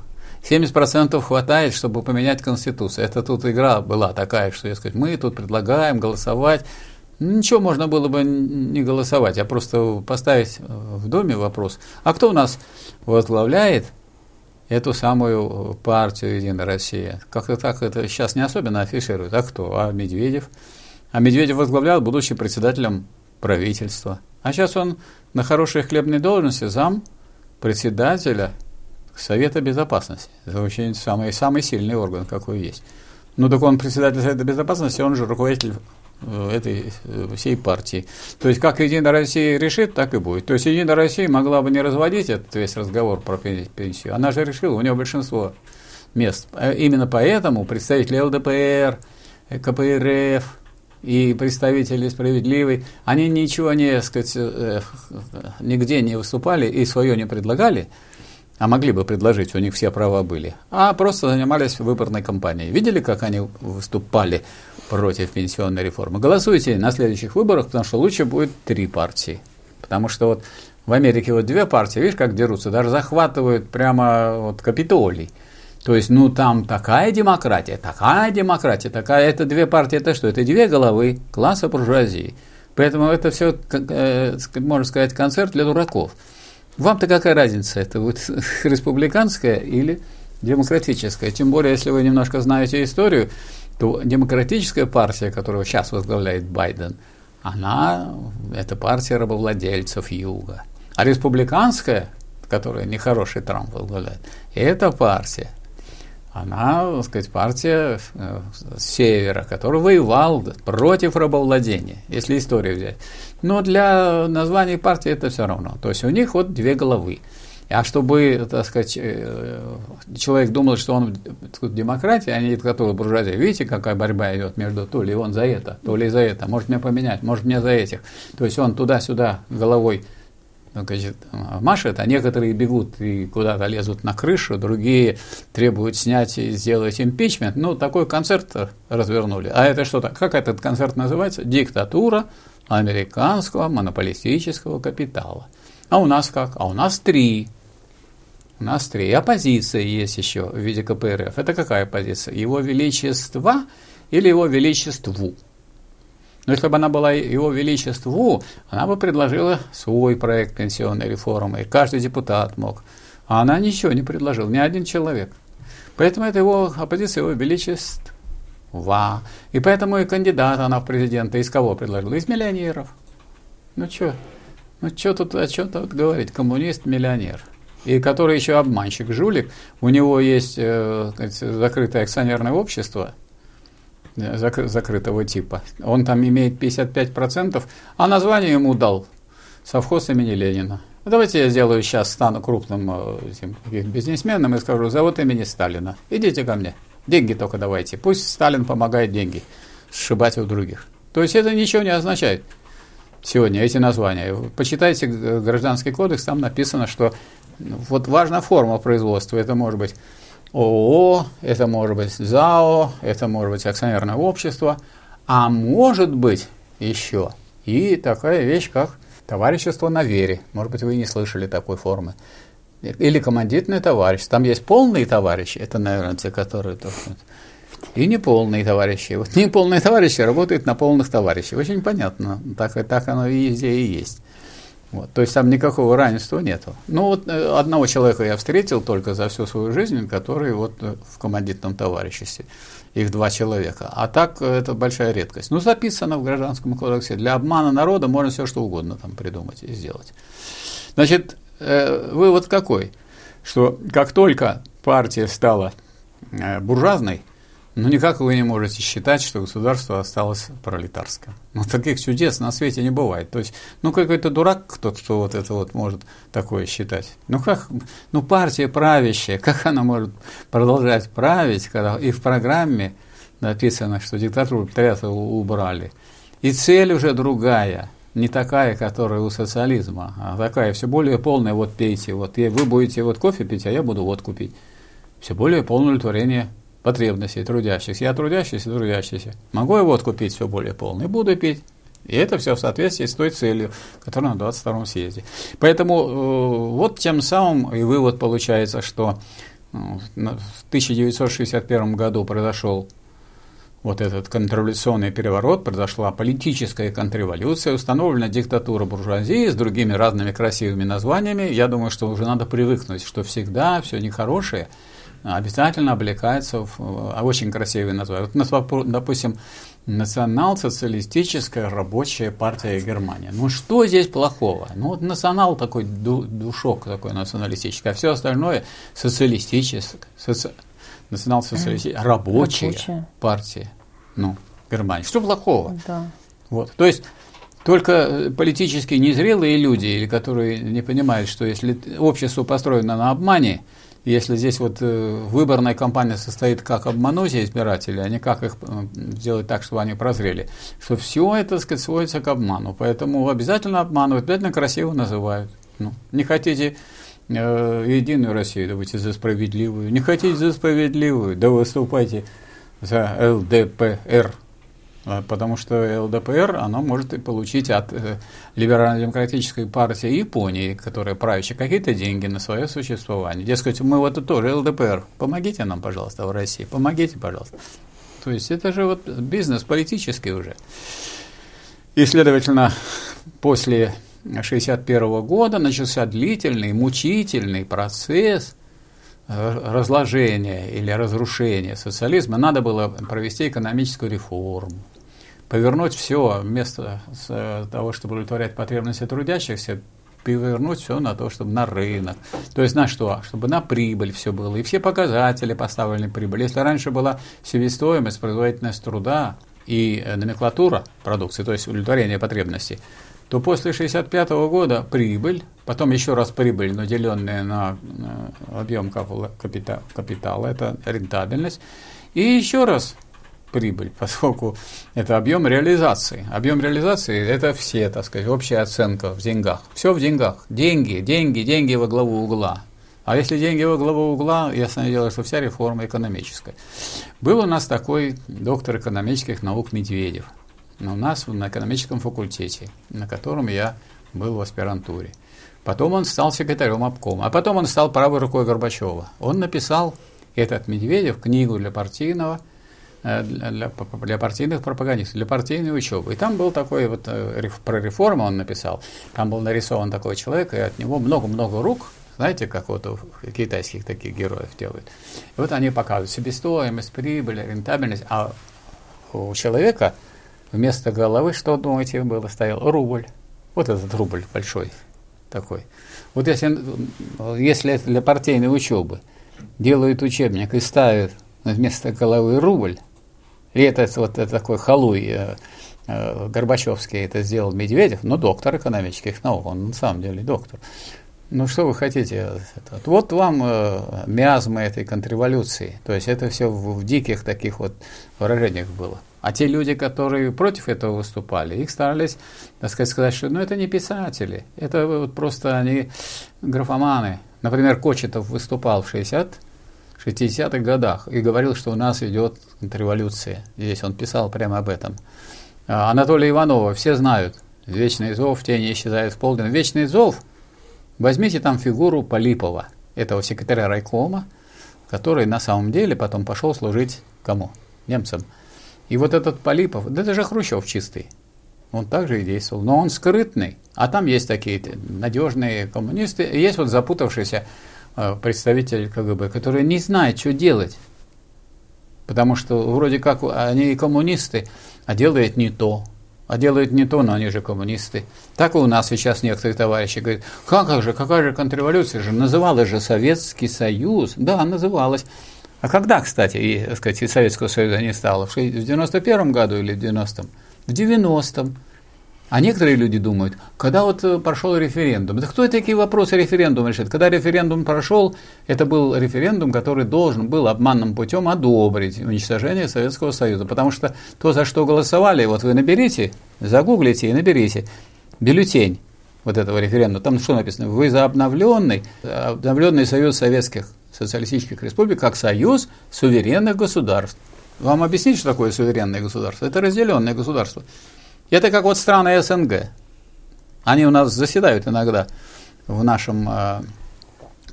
70% хватает, чтобы поменять Конституцию. Это тут игра была такая, что, я сказать, мы тут предлагаем голосовать Ничего можно было бы не голосовать, а просто поставить в доме вопрос. А кто у нас возглавляет эту самую партию «Единая Россия»? Как-то так это сейчас не особенно афишируют. А кто? А Медведев? А Медведев возглавлял, будучи председателем правительства. А сейчас он на хорошей хлебной должности зам председателя Совета Безопасности. Это очень самый, самый сильный орган, какой есть. Ну, так он председатель Совета Безопасности, он же руководитель э, этой э, всей партии. То есть, как Единая Россия решит, так и будет. То есть, Единая Россия могла бы не разводить этот весь разговор про пенсию. Она же решила, у нее большинство мест. А именно поэтому представители ЛДПР, КПРФ, и представители справедливой, они ничего не, сказать, э, нигде не выступали и свое не предлагали, а могли бы предложить, у них все права были, а просто занимались выборной кампанией. Видели, как они выступали против пенсионной реформы? Голосуйте на следующих выборах, потому что лучше будет три партии. Потому что вот в Америке вот две партии, видишь, как дерутся, даже захватывают прямо вот Капитолий. То есть, ну там такая демократия, такая демократия, такая, это две партии, это что? Это две головы класса буржуазии. Поэтому это все, э, можно сказать, концерт для дураков. Вам-то какая разница, это вот республиканская или демократическая? Тем более, если вы немножко знаете историю, то демократическая партия, которую сейчас возглавляет Байден, она, это партия рабовладельцев Юга. А республиканская, которая нехороший Трамп возглавляет, это партия она, так сказать, партия э, севера, который воевал против рабовладения, если историю взять. Но для названия партии это все равно. То есть у них вот две головы. А чтобы, так сказать, э, человек думал, что он демократия, а не который буржуазия. Видите, какая борьба идет между то ли он за это, то ли за это. Может меня поменять, может мне за этих. То есть он туда-сюда головой значит, машет, а некоторые бегут и куда-то лезут на крышу, другие требуют снять и сделать импичмент. Ну, такой концерт развернули. А это что-то? Как этот концерт называется? Диктатура американского монополистического капитала. А у нас как? А у нас три. У нас три. Оппозиция есть еще в виде КПРФ. Это какая оппозиция? Его Величество или Его Величеству? Но если бы она была его величеству, она бы предложила свой проект пенсионной реформы, и каждый депутат мог. А она ничего не предложила, ни один человек. Поэтому это его оппозиция, его величества. И поэтому и кандидат она в президенты из кого предложила? Из миллионеров. Ну что? Ну что тут о чем тут говорить? Коммунист, миллионер. И который еще обманщик, жулик. У него есть э, закрытое акционерное общество – закры, закрытого типа. Он там имеет 55%, а название ему дал совхоз имени Ленина. Давайте я сделаю сейчас, стану крупным э, этим, бизнесменом и скажу, зовут имени Сталина. Идите ко мне. Деньги только давайте. Пусть Сталин помогает деньги сшибать у других. То есть это ничего не означает сегодня, эти названия. Почитайте Гражданский кодекс, там написано, что вот важна форма производства. Это может быть ООО, это может быть ЗАО, это может быть акционерное общество, а может быть еще и такая вещь, как товарищество на вере. Может быть, вы не слышали такой формы. Или командитный товарищ. Там есть полные товарищи, это, наверное, те, которые... И неполные товарищи. Вот неполные товарищи работают на полных товарищей. Очень понятно. Так, так оно и везде и есть. Вот, то есть там никакого равенства нету. Ну вот э, одного человека я встретил только за всю свою жизнь, который вот э, в командитном товариществе. Их два человека. А так э, это большая редкость. Ну, записано в Гражданском кодексе. Для обмана народа можно все что угодно там придумать и сделать. Значит, вывод какой? Что как только партия стала буржуазной, ну, никак вы не можете считать, что государство осталось пролетарским. Ну, таких чудес на свете не бывает. То есть, ну, какой-то дурак кто-то, кто вот это вот может такое считать. Ну, как, ну, партия правящая, как она может продолжать править, когда и в программе написано, что диктатуру пролетариата убрали. И цель уже другая, не такая, которая у социализма, а такая все более полная, вот пейте, вот вы будете вот кофе пить, а я буду водку пить. Все более полное удовлетворение потребностей трудящихся. Я трудящийся, трудящийся. Могу я водку пить все более полный? Буду пить. И это все в соответствии с той целью, которая на 22-м съезде. Поэтому э, вот тем самым и вывод получается, что в 1961 году произошел вот этот контрреволюционный переворот, произошла политическая контрреволюция, установлена диктатура буржуазии с другими разными красивыми названиями, я думаю, что уже надо привыкнуть, что всегда все нехорошее обязательно облекается в а, очень красивые названия. Вот, допустим, Национал-социалистическая рабочая партия Германии. Ну что здесь плохого? Ну вот национал такой душок такой националистический, а все остальное социалистическое. Соци... Национал-социалистическая рабочая, рабочая партия. Ну, Германии. Что плохого? Да. Вот. То есть только э, политически незрелые люди, или которые не понимают, что если общество построено на обмане, если здесь вот э, выборная кампания состоит, как обмануть избирателей, а не как их э, сделать так, чтобы они прозрели, что все это, так сказать, сводится к обману. Поэтому обязательно обманывают, обязательно красиво называют. Ну, не хотите единую Россию, давайте за справедливую. Не хотите за справедливую, да выступайте за ЛДПР. А, потому что ЛДПР, оно может получить от э, Либерально-демократической партии Японии, которая правящая, какие-то деньги на свое существование. Дескать, мы вот это тоже ЛДПР, помогите нам, пожалуйста, в России, помогите, пожалуйста. То есть это же вот бизнес политический уже. И, следовательно, после 1961 года начался длительный, мучительный процесс э, разложения или разрушения социализма. Надо было провести экономическую реформу повернуть все вместо того, чтобы удовлетворять потребности трудящихся, повернуть все на то, чтобы на рынок. То есть на что? Чтобы на прибыль все было. И все показатели поставлены прибыль. Если раньше была себестоимость, производительность труда и номенклатура продукции, то есть удовлетворение потребностей, то после 1965 года прибыль, потом еще раз прибыль, но деленная на объем капитала, это рентабельность, и еще раз прибыль, поскольку это объем реализации. Объем реализации – это все, так сказать, общая оценка в деньгах. Все в деньгах. Деньги, деньги, деньги во главу угла. А если деньги во главу угла, ясное дело, что вся реформа экономическая. Был у нас такой доктор экономических наук Медведев. У нас на экономическом факультете, на котором я был в аспирантуре. Потом он стал секретарем обкома, а потом он стал правой рукой Горбачева. Он написал, этот Медведев, книгу для партийного – Э, для, для партийных пропагандистов, для партийной учебы. И там был такой вот, э, про реформу он написал, там был нарисован такой человек, и от него много-много рук, знаете, как вот у китайских таких героев делают. И вот они показывают себестоимость, прибыль, рентабельность, а у человека вместо головы, что, думаете, было, стоял рубль. Вот этот рубль большой такой. Вот если, если для партийной учебы делают учебник и ставят вместо головы рубль, и это вот это такой халуй э, э, Горбачевский это сделал Медведев, но доктор экономических наук, он на самом деле доктор. Ну что вы хотите? Вот вам э, миазмы этой контрреволюции. То есть это все в, в диких таких вот выражениях было. А те люди, которые против этого выступали, их старались, так сказать, сказать, что ну, это не писатели, это вот просто они графоманы. Например, Кочетов выступал в 60 60-х годах и говорил, что у нас идет контрреволюция. Здесь он писал прямо об этом. А Анатолия Иванова все знают. Вечный зов, тени исчезают в полдень. Вечный зов, возьмите там фигуру Полипова, этого секретаря райкома, который на самом деле потом пошел служить кому? Немцам. И вот этот Полипов, да это же Хрущев чистый. Он также и действовал. Но он скрытный. А там есть такие надежные коммунисты, и есть вот запутавшиеся Э, представитель КГБ, который не знает, что делать. Потому что вроде как они и коммунисты, а делают не то. А делают не то, но они же коммунисты. Так и у нас сейчас некоторые товарищи говорят, как же, какая же контрреволюция же, называлась же Советский Союз. Да, называлась. А когда, кстати, и, сказать, Советского Союза не стало? В 91 году или в 90-м? В 90-м. А некоторые люди думают, когда вот э, прошел референдум, да кто такие вопросы референдума решит? Когда референдум прошел, это был референдум, который должен был обманным путем одобрить уничтожение Советского Союза. Потому что то, за что голосовали, вот вы наберите, загуглите и наберите бюллетень вот этого референдума. Там что написано? Вы за обновленный, обновленный Союз Советских Социалистических Республик как союз суверенных государств. Вам объяснить, что такое суверенное государство? Это разделенное государство. Это как вот страны СНГ. Они у нас заседают иногда в нашем э,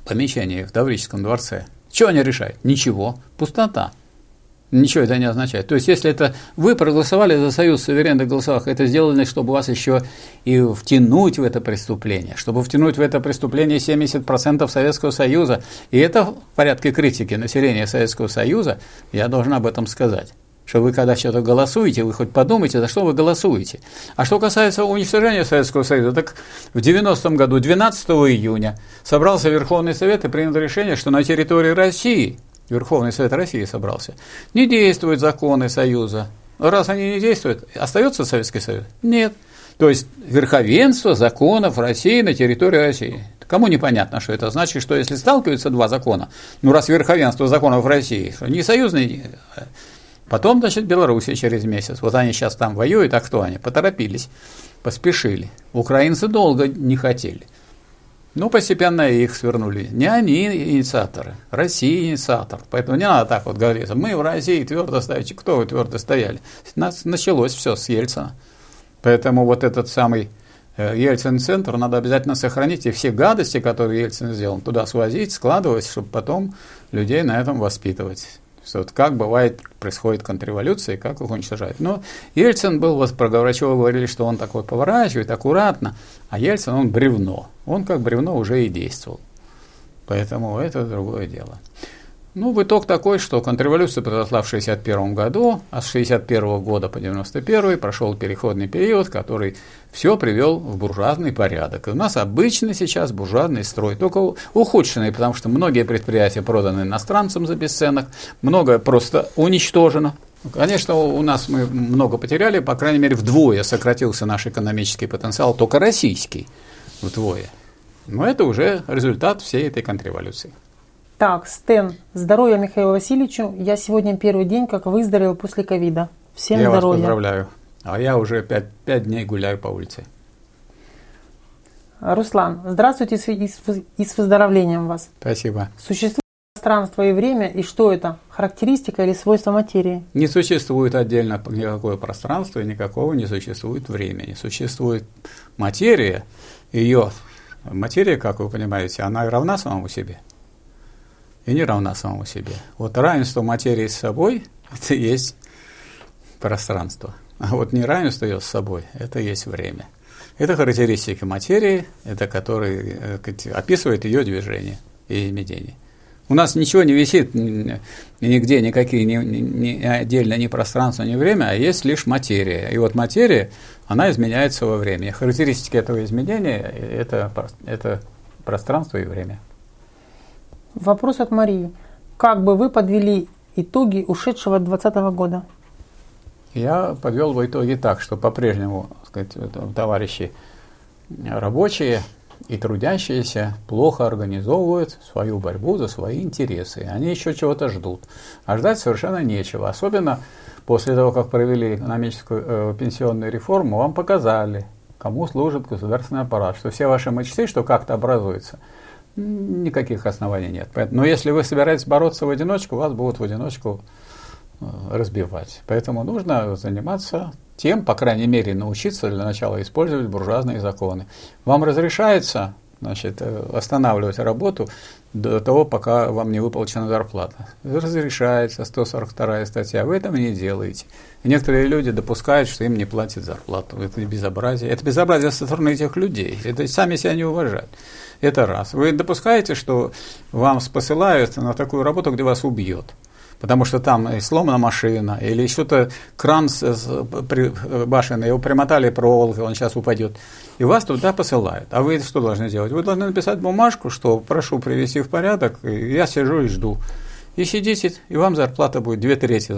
помещении в Таврическом дворце. Что они решают? Ничего. Пустота. Ничего это не означает. То есть, если это вы проголосовали за союз суверенных голосовых, это сделано, чтобы вас еще и втянуть в это преступление, чтобы втянуть в это преступление 70% Советского Союза. И это в порядке критики населения Советского Союза, я должен об этом сказать что вы когда что-то голосуете, вы хоть подумайте, за что вы голосуете. А что касается уничтожения Советского Союза, так в 90-м году, 12 июня, собрался Верховный Совет и принял решение, что на территории России – Верховный Совет России собрался, не действуют законы Союза. Раз они не действуют, остается Советский Союз? Нет. То есть верховенство законов России на территории России. Кому непонятно, что это значит, что если сталкиваются два закона, ну раз верховенство законов России, что не союзный, потом, значит, Белоруссия через месяц. Вот они сейчас там воюют, а кто они? Поторопились, поспешили. Украинцы долго не хотели. Ну, постепенно их свернули. Не они инициаторы, Россия инициатор. Поэтому не надо так вот говорить. Мы в России твердо стоите. Кто вы твердо стояли? Нас началось все с Ельцина. Поэтому вот этот самый э, Ельцин-центр надо обязательно сохранить. И все гадости, которые Ельцин сделал, туда свозить, складывать, чтобы потом людей на этом воспитывать. Что вот как бывает, происходит контрреволюция, как их уничтожают. Но Ельцин был, про Горбачева говорили, что он такой поворачивает аккуратно, а Ельцин, он бревно. Он как бревно уже и действовал. Поэтому это другое дело. Ну, в итог такой, что контрреволюция произошла в 1961 году, а с 1961 года по 1991 прошел переходный период, который все привел в буржуазный порядок. И у нас обычно сейчас буржуазный строй, только ухудшенный, потому что многие предприятия проданы иностранцам за бесценок, многое просто уничтожено. Конечно, у нас мы много потеряли, по крайней мере, вдвое сократился наш экономический потенциал, только российский, вдвое. Но это уже результат всей этой контрреволюции. Так, Стэн, здоровья Михаилу Васильевичу. Я сегодня первый день, как выздоровел после ковида. Всем я здоровья. Я вас поздравляю. А я уже пять, пять дней гуляю по улице. Руслан, здравствуйте и с, и с выздоровлением вас. Спасибо. Существует пространство и время, и что это? Характеристика или свойство материи? Не существует отдельно никакое пространство, никакого не существует времени. Существует материя, ее материя, как вы понимаете, она равна самому себе и не равна самому себе. Вот равенство материи с собой – это есть пространство. А вот неравенство ее с собой – это есть время. Это характеристики материи, это который э, описывает ее движение и изменение. У нас ничего не висит нигде, никакие ни, ни, отдельно ни пространство, ни время, а есть лишь материя. И вот материя, она изменяется во времени. Характеристики этого изменения – это, это пространство и время. Вопрос от Марии. Как бы вы подвели итоги ушедшего 2020 года? Я подвел в итоге так, что по-прежнему товарищи рабочие и трудящиеся плохо организовывают свою борьбу за свои интересы. Они еще чего-то ждут. А ждать совершенно нечего. Особенно после того, как провели экономическую э, пенсионную реформу, вам показали, кому служит государственный аппарат, что все ваши мечты, что как-то образуется – никаких оснований нет. Но если вы собираетесь бороться в одиночку, вас будут в одиночку э, разбивать. Поэтому нужно заниматься тем, по крайней мере, научиться для начала использовать буржуазные законы. Вам разрешается значит, э, останавливать работу до того, пока вам не выплачена зарплата. Разрешается 142 статья, вы этого не делаете. Некоторые люди допускают, что им не платят зарплату. Это безобразие. Это безобразие со стороны этих людей. Это сами себя не уважают. Это раз. Вы допускаете, что вам посылают на такую работу, где вас убьет? Потому что там сломана машина, или что-то кран с, с, его примотали проволокой, он сейчас упадет. И вас туда посылают. А вы что должны делать? Вы должны написать бумажку, что прошу привести в порядок, и я сижу и жду. И сидите, и вам зарплата будет две трети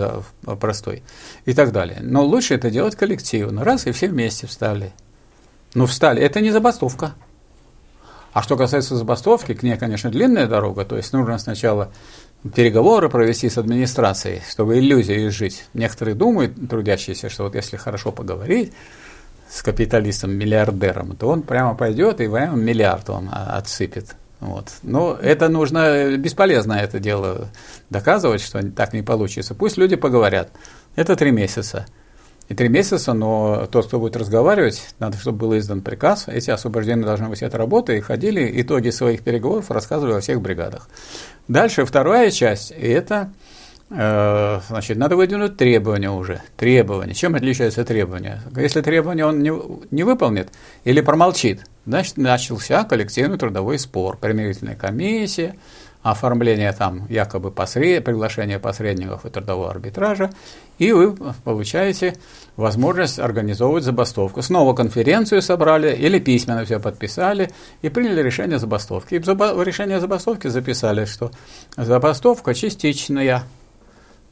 простой. И так далее. Но лучше это делать коллективно. Раз, и все вместе встали. Ну, встали. Это не забастовка. А что касается забастовки, к ней, конечно, длинная дорога, то есть нужно сначала переговоры провести с администрацией, чтобы иллюзию изжить. Некоторые думают, трудящиеся, что вот если хорошо поговорить с капиталистом-миллиардером, то он прямо пойдет и прямо миллиард он отсыпет. Вот. Но это нужно, бесполезно это дело доказывать, что так не получится. Пусть люди поговорят. Это три месяца и три месяца, но тот, кто будет разговаривать, надо, чтобы был издан приказ, эти освобожденные должны быть от работы, и ходили, итоги своих переговоров рассказывали во всех бригадах. Дальше вторая часть, и это Э, значит, надо выдвинуть требования уже. Требования. Чем отличаются требования? Если требования он не, не выполнит или промолчит, значит, начался коллективный трудовой спор, примирительная комиссия, оформление там якобы посред... приглашение посредников и трудового арбитража, и вы получаете возможность организовывать забастовку. Снова конференцию собрали или письменно все подписали и приняли решение забастовки. И в решение забастовки записали, что забастовка частичная,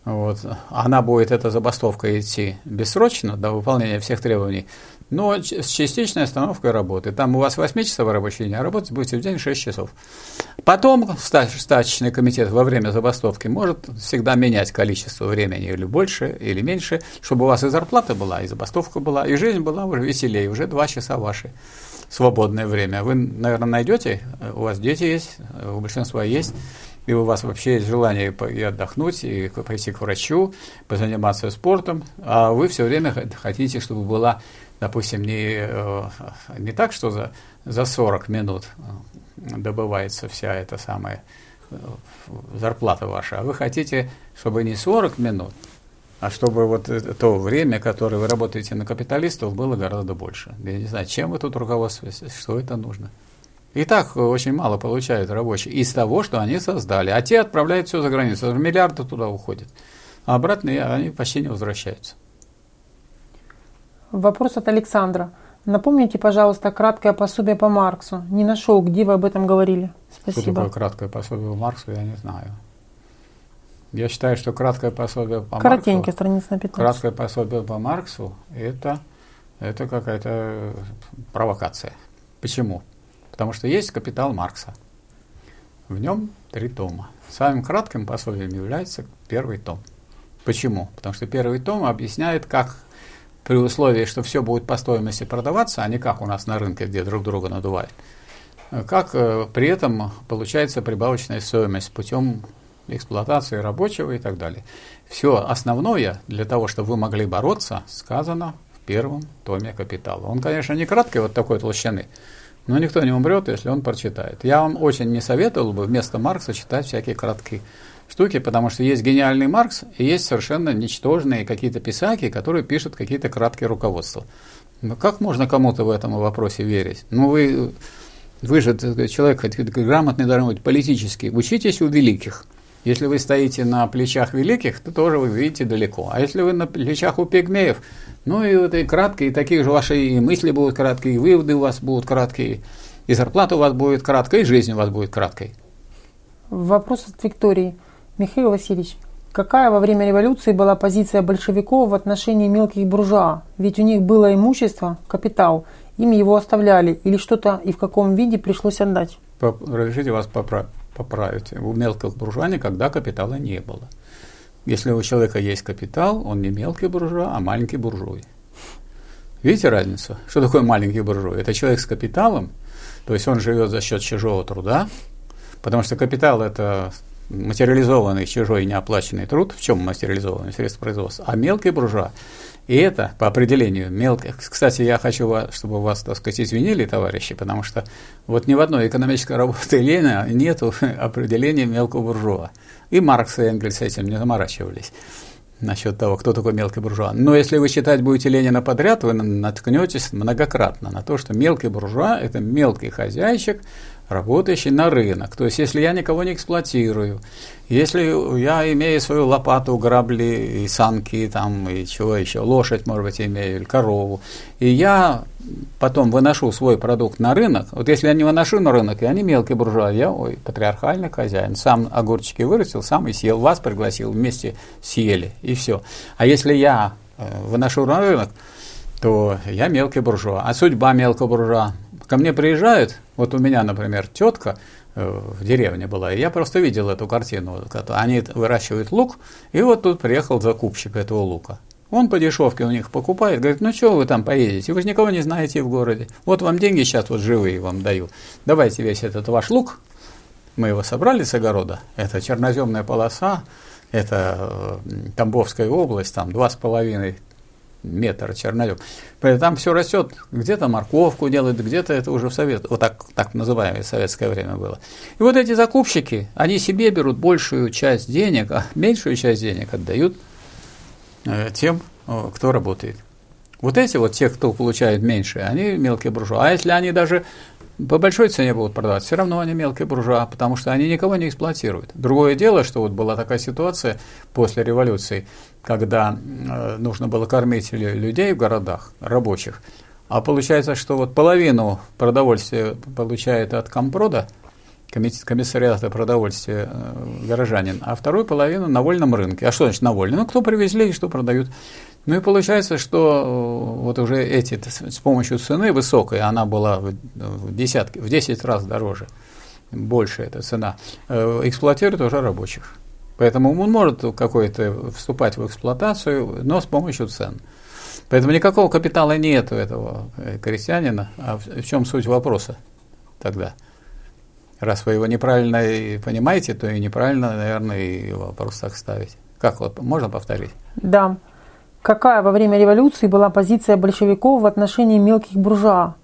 вот. Она будет, эта забастовка, идти бессрочно до выполнения всех требований, но с частичной остановкой работы. Там у вас 8-часовой рабочий день, а работать будете в день 6 часов. Потом стачечный комитет во время забастовки может всегда менять количество времени или больше, или меньше, чтобы у вас и зарплата была, и забастовка была, и жизнь была уже веселее, уже 2 часа ваши свободное время. Вы, наверное, найдете, у вас дети есть, у большинства есть, и у вас вообще есть желание и отдохнуть, и пойти к врачу, позаниматься спортом, а вы все время хотите, чтобы была, допустим, не, э, не так, что за, за 40 минут э, добывается вся эта самая э, зарплата ваша, а вы хотите, чтобы не 40 минут, а чтобы вот то время, которое вы работаете на капиталистов, было гораздо больше. Я не знаю, чем вы тут руководствуетесь, что это нужно. И так очень мало получают рабочие из того, что они создали. А те отправляют все за границу. Миллиарды туда уходят. А обратно они почти не возвращаются. Вопрос от Александра. Напомните, пожалуйста, краткое пособие по Марксу. Не нашел, где вы об этом говорили. Спасибо. Что такое краткое пособие по Марксу, я не знаю. Я считаю, что краткое пособие по Коротенький, Марксу... страниц на 15. Краткое пособие по Марксу это, – это какая-то провокация. Почему? Потому что есть «Капитал Маркса». В нем три тома. Самым кратким пособием является первый том. Почему? Потому что первый том объясняет, как при условии, что все будет по стоимости продаваться, а не как у нас на рынке, где друг друга надувают, как э, при этом получается прибавочная стоимость путем эксплуатации рабочего и так далее. Все основное для того, чтобы вы могли бороться, сказано в первом томе «Капитала». Он, конечно, не краткий, вот такой толщины, но никто не умрет, если он прочитает. Я вам очень не советовал бы вместо Маркса читать всякие краткие штуки, потому что есть гениальный Маркс и есть совершенно ничтожные какие-то писаки, которые пишут какие-то краткие руководства. Но как можно кому-то в этом вопросе верить? Ну, вы, вы же человек грамотный должен быть политический. Учитесь у великих. Если вы стоите на плечах великих, то тоже вы видите далеко. А если вы на плечах у пигмеев, ну и вот и краткие, и такие же ваши и мысли будут краткие, и выводы у вас будут краткие, и зарплата у вас будет краткая, и жизнь у вас будет краткой. Вопрос от Виктории. Михаил Васильевич, какая во время революции была позиция большевиков в отношении мелких буржуа? Ведь у них было имущество, капитал, им его оставляли, или что-то и в каком виде пришлось отдать? Разрешите вас поправить поправить. У мелких буржуа никогда капитала не было. Если у человека есть капитал, он не мелкий буржуа, а маленький буржуй. Видите разницу? Что такое маленький буржуй? Это человек с капиталом, то есть он живет за счет чужого труда, потому что капитал – это материализованный чужой неоплаченный труд. В чем материализованный? Средства производства. А мелкий буржуа и это по определению мелких. Кстати, я хочу, чтобы у вас, так сказать, извинили, товарищи, потому что вот ни в одной экономической работе Ленина нет определения мелкого буржуа. И Маркс и Энгельс этим не заморачивались насчет того, кто такой мелкий буржуа. Но если вы читать будете Ленина подряд, вы наткнетесь многократно на то, что мелкий буржуа – это мелкий хозяйщик, работающий на рынок. То есть, если я никого не эксплуатирую, если я имею свою лопату, грабли и санки, там, и чего еще, лошадь, может быть, имею, или корову, и я потом выношу свой продукт на рынок, вот если я не выношу на рынок, я не мелкий буржуа, я ой, патриархальный хозяин, сам огурчики вырастил, сам и съел, вас пригласил, вместе съели, и все. А если я э, выношу на рынок, то я мелкий буржуа. А судьба мелкого буржуа, Ко мне приезжают, вот у меня, например, тетка э, в деревне была, и я просто видел эту картину. Они выращивают лук, и вот тут приехал закупщик этого лука. Он по дешевке у них покупает, говорит, ну что вы там поедете, вы же никого не знаете в городе. Вот вам деньги сейчас вот живые вам даю. Давайте весь этот ваш лук, мы его собрали с огорода, это черноземная полоса, это э, Тамбовская область, там два с половиной метр чернозем. Там все растет, где-то морковку делают, где-то это уже в совет, вот так, так называемое советское время было. И вот эти закупщики, они себе берут большую часть денег, а меньшую часть денег отдают э, тем, кто работает. Вот эти вот, те, кто получает меньше, они мелкие буржуа. А если они даже по большой цене будут продавать, все равно они мелкие буржуа, потому что они никого не эксплуатируют. Другое дело, что вот была такая ситуация после революции, когда э, нужно было кормить людей в городах, рабочих, а получается, что вот половину продовольствия получает от компрода, комиссариата продовольствия э, горожанин, а вторую половину на вольном рынке. А что значит на вольном? Ну, кто привезли и что продают. Ну и получается, что э, вот уже эти с помощью цены высокой, она была в, десятки, в 10 раз дороже, больше эта цена, э, эксплуатирует уже рабочих. Поэтому он может какой-то вступать в эксплуатацию, но с помощью цен. Поэтому никакого капитала нет у этого э, крестьянина. А в чем суть вопроса тогда? Раз вы его неправильно понимаете, то и неправильно, наверное, и вопрос так ставить. Как вот, можно повторить? Да. Какая во время революции была позиция большевиков в отношении мелких буржуа?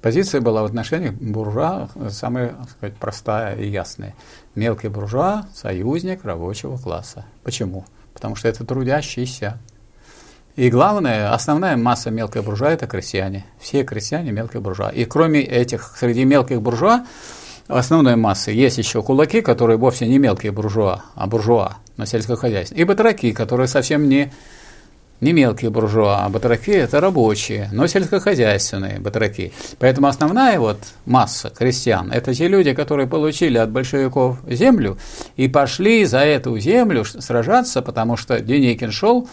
Позиция была в отношении буржуа самая так сказать, простая и ясная. Мелкий буржуа – союзник рабочего класса. Почему? Потому что это трудящийся. И главное, основная масса мелкой буржуа – это крестьяне. Все крестьяне – мелкие буржуа. И кроме этих, среди мелких буржуа, основной массы есть еще кулаки, которые вовсе не мелкие буржуа, а буржуа на сельскохозяйстве. И батраки, которые совсем не не мелкие буржуа, а батраки – это рабочие, но сельскохозяйственные батраки. Поэтому основная вот масса крестьян – это те люди, которые получили от большевиков землю и пошли за эту землю сражаться, потому что Деникин шел,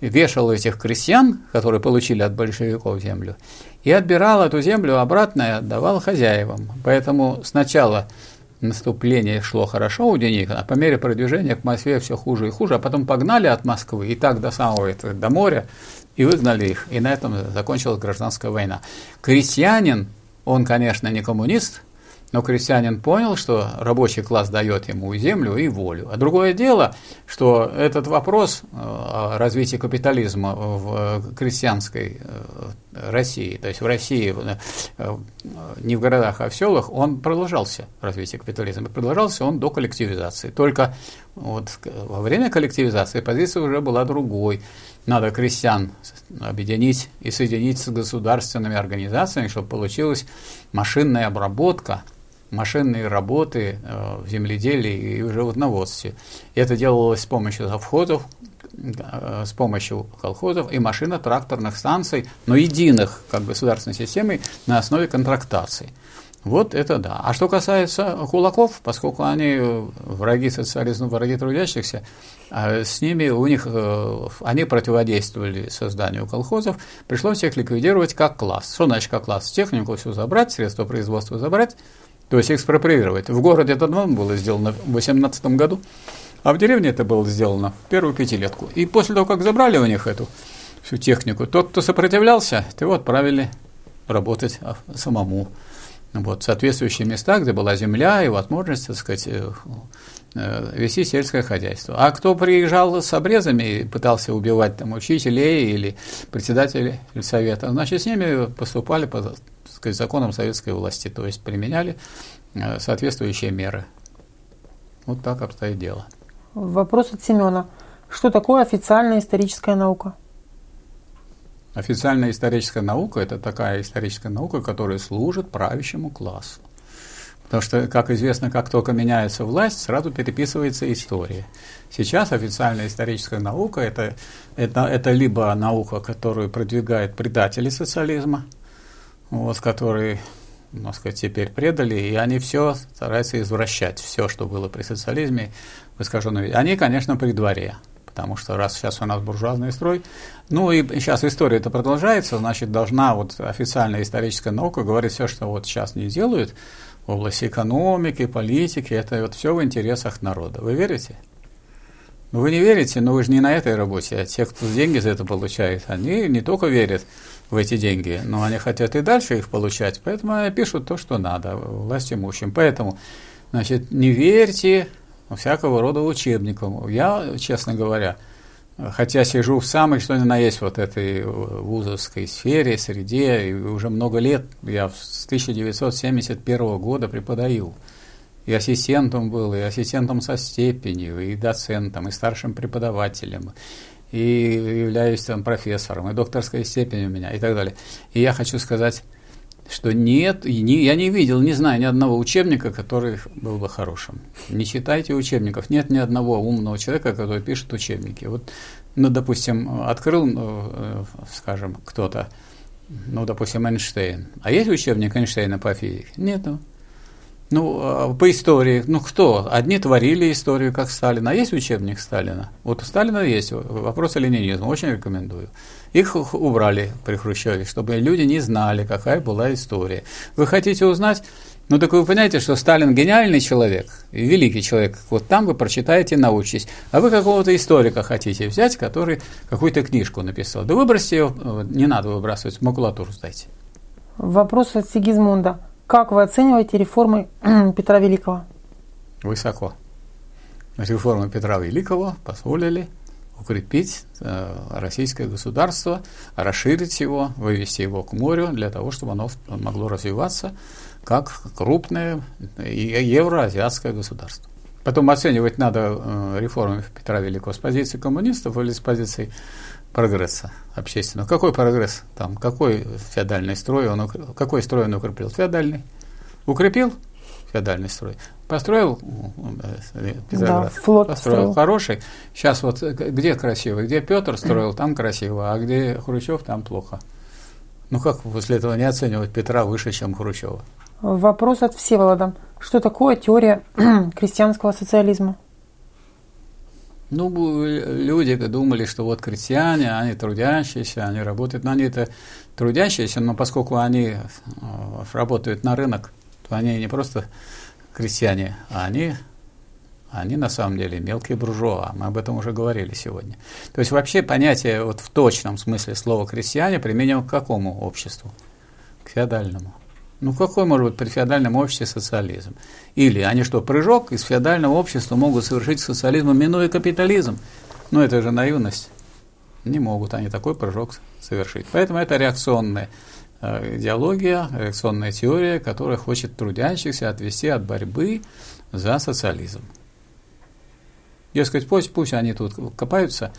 вешал этих крестьян, которые получили от большевиков землю, и отбирал эту землю обратно и отдавал хозяевам. Поэтому сначала наступление шло хорошо у Деникина, а по мере продвижения к Москве все хуже и хуже, а потом погнали от Москвы и так до самого этого, до моря, и выгнали их, и на этом закончилась гражданская война. Крестьянин, он, конечно, не коммунист, но крестьянин понял, что рабочий класс дает ему землю и волю. А другое дело, что этот вопрос э, о развитии капитализма в крестьянской э, России, то есть в России э, не в городах, а в селах, он продолжался, развитие капитализма. Продолжался он до коллективизации. Только вот во время коллективизации позиция уже была другой. Надо крестьян объединить и соединить с государственными организациями, чтобы получилась машинная обработка – машинные работы э, в земледелии и в животноводстве. Это делалось с помощью завхозов, с помощью колхозов и машино-тракторных станций, но единых как государственной системой на основе контрактации. Вот это да. А что касается кулаков, поскольку они враги социализма, враги трудящихся, а с ними у них э, они противодействовали созданию колхозов, пришлось их ликвидировать как класс. Что значит как класс? Технику все забрать, средства производства забрать, то есть экспроприировать. В городе это было сделано в 2018 году, а в деревне это было сделано в первую пятилетку. И после того, как забрали у них эту всю технику, тот, кто сопротивлялся, его отправили работать а, самому. Вот, соответствующие места, где была земля и возможность, так сказать, э, э, вести сельское хозяйство. А кто приезжал с обрезами и пытался убивать там учителей или председателей совета, значит, с ними поступали по сказать, законам советской власти, то есть применяли э, соответствующие меры. Вот так обстоит дело. Вопрос от Семена. Что такое официальная историческая наука? Официальная историческая наука – это такая историческая наука, которая служит правящему классу. Потому что, как известно, как только меняется власть, сразу переписывается история. Сейчас официальная историческая наука это, это, это либо наука, которую продвигают предатели социализма, вот, которые, можно сказать, теперь предали, и они все стараются извращать, все, что было при социализме в искаженном виде. Они, конечно, при дворе, потому что раз сейчас у нас буржуазный строй, ну и сейчас история это продолжается, значит, должна вот официальная историческая наука говорить все, что вот сейчас не делают в области экономики, политики, это вот все в интересах народа. Вы верите? Ну, вы не верите, но вы же не на этой работе, а те, кто деньги за это получает, они не только верят в эти деньги, но они хотят и дальше их получать, поэтому пишут то, что надо власть имущим. Поэтому, значит, не верьте всякого рода учебникам. Я, честно говоря, хотя сижу в самой, что ни на есть, вот этой вузовской сфере, среде, и уже много лет, я с 1971 года преподаю. И ассистентом был, и ассистентом со степенью, и доцентом, и старшим преподавателем, и являюсь там профессором, и докторская степень у меня, и так далее. И я хочу сказать, что нет, и не, я не видел, не знаю ни одного учебника, который был бы хорошим. Не читайте учебников. Нет ни одного умного человека, который пишет учебники. Вот, ну, допустим, открыл, ну, скажем, кто-то, ну, допустим, Эйнштейн. А есть учебник Эйнштейна по физике? Нету. Ну, а по истории, ну кто? Одни творили историю, как Сталин, а есть учебник Сталина? Вот у Сталина есть вопрос о ленинизме, очень рекомендую. Их убрали при Хрущеве, чтобы люди не знали, какая была история. Вы хотите узнать? Ну так вы понимаете, что Сталин гениальный человек, великий человек. Вот там вы прочитаете, научитесь. А вы какого-то историка хотите взять, который какую-то книжку написал. Да выбросьте ее, э, не надо выбрасывать, макулатуру сдайте. Вопрос от Сигизмунда. Как вы оцениваете реформы Петра Великого? Высоко. Реформы Петра Великого позволили укрепить э, российское государство, расширить его, вывести его к морю для того, чтобы оно могло развиваться как крупное евроазиатское государство. Потом оценивать надо э, реформы Петра Великого с позиции коммунистов или с позиции прогресса общественного. Какой прогресс там? Какой феодальный строй он, какой строй он укрепил? Феодальный. Укрепил феодальный строй. Построил Петроград. Да, флот построил строил. хороший. Сейчас вот э, где красиво? Где Петр строил, там красиво, а где Хрущев, там плохо. Ну как после этого не оценивать Петра выше, чем Хрущева? Вопрос от Всеволода. Что такое теория крестьянского социализма? Ну, люди думали, что вот крестьяне, они трудящиеся, они работают, но они это трудящиеся, но поскольку они э, работают на рынок, то они не просто крестьяне, а они, они на самом деле мелкие буржуа. Мы об этом уже говорили сегодня. То есть вообще понятие вот в точном смысле слова крестьяне применимо к какому обществу? К феодальному. Ну какой может быть при феодальном обществе социализм? Или они что, прыжок из феодального общества могут совершить социализм, минуя капитализм? Ну это же наивность. Не могут они такой прыжок совершить. Поэтому это реакционная э, идеология, реакционная теория, которая хочет трудящихся отвести от борьбы за социализм. Дескать, пусть, пусть они тут копаются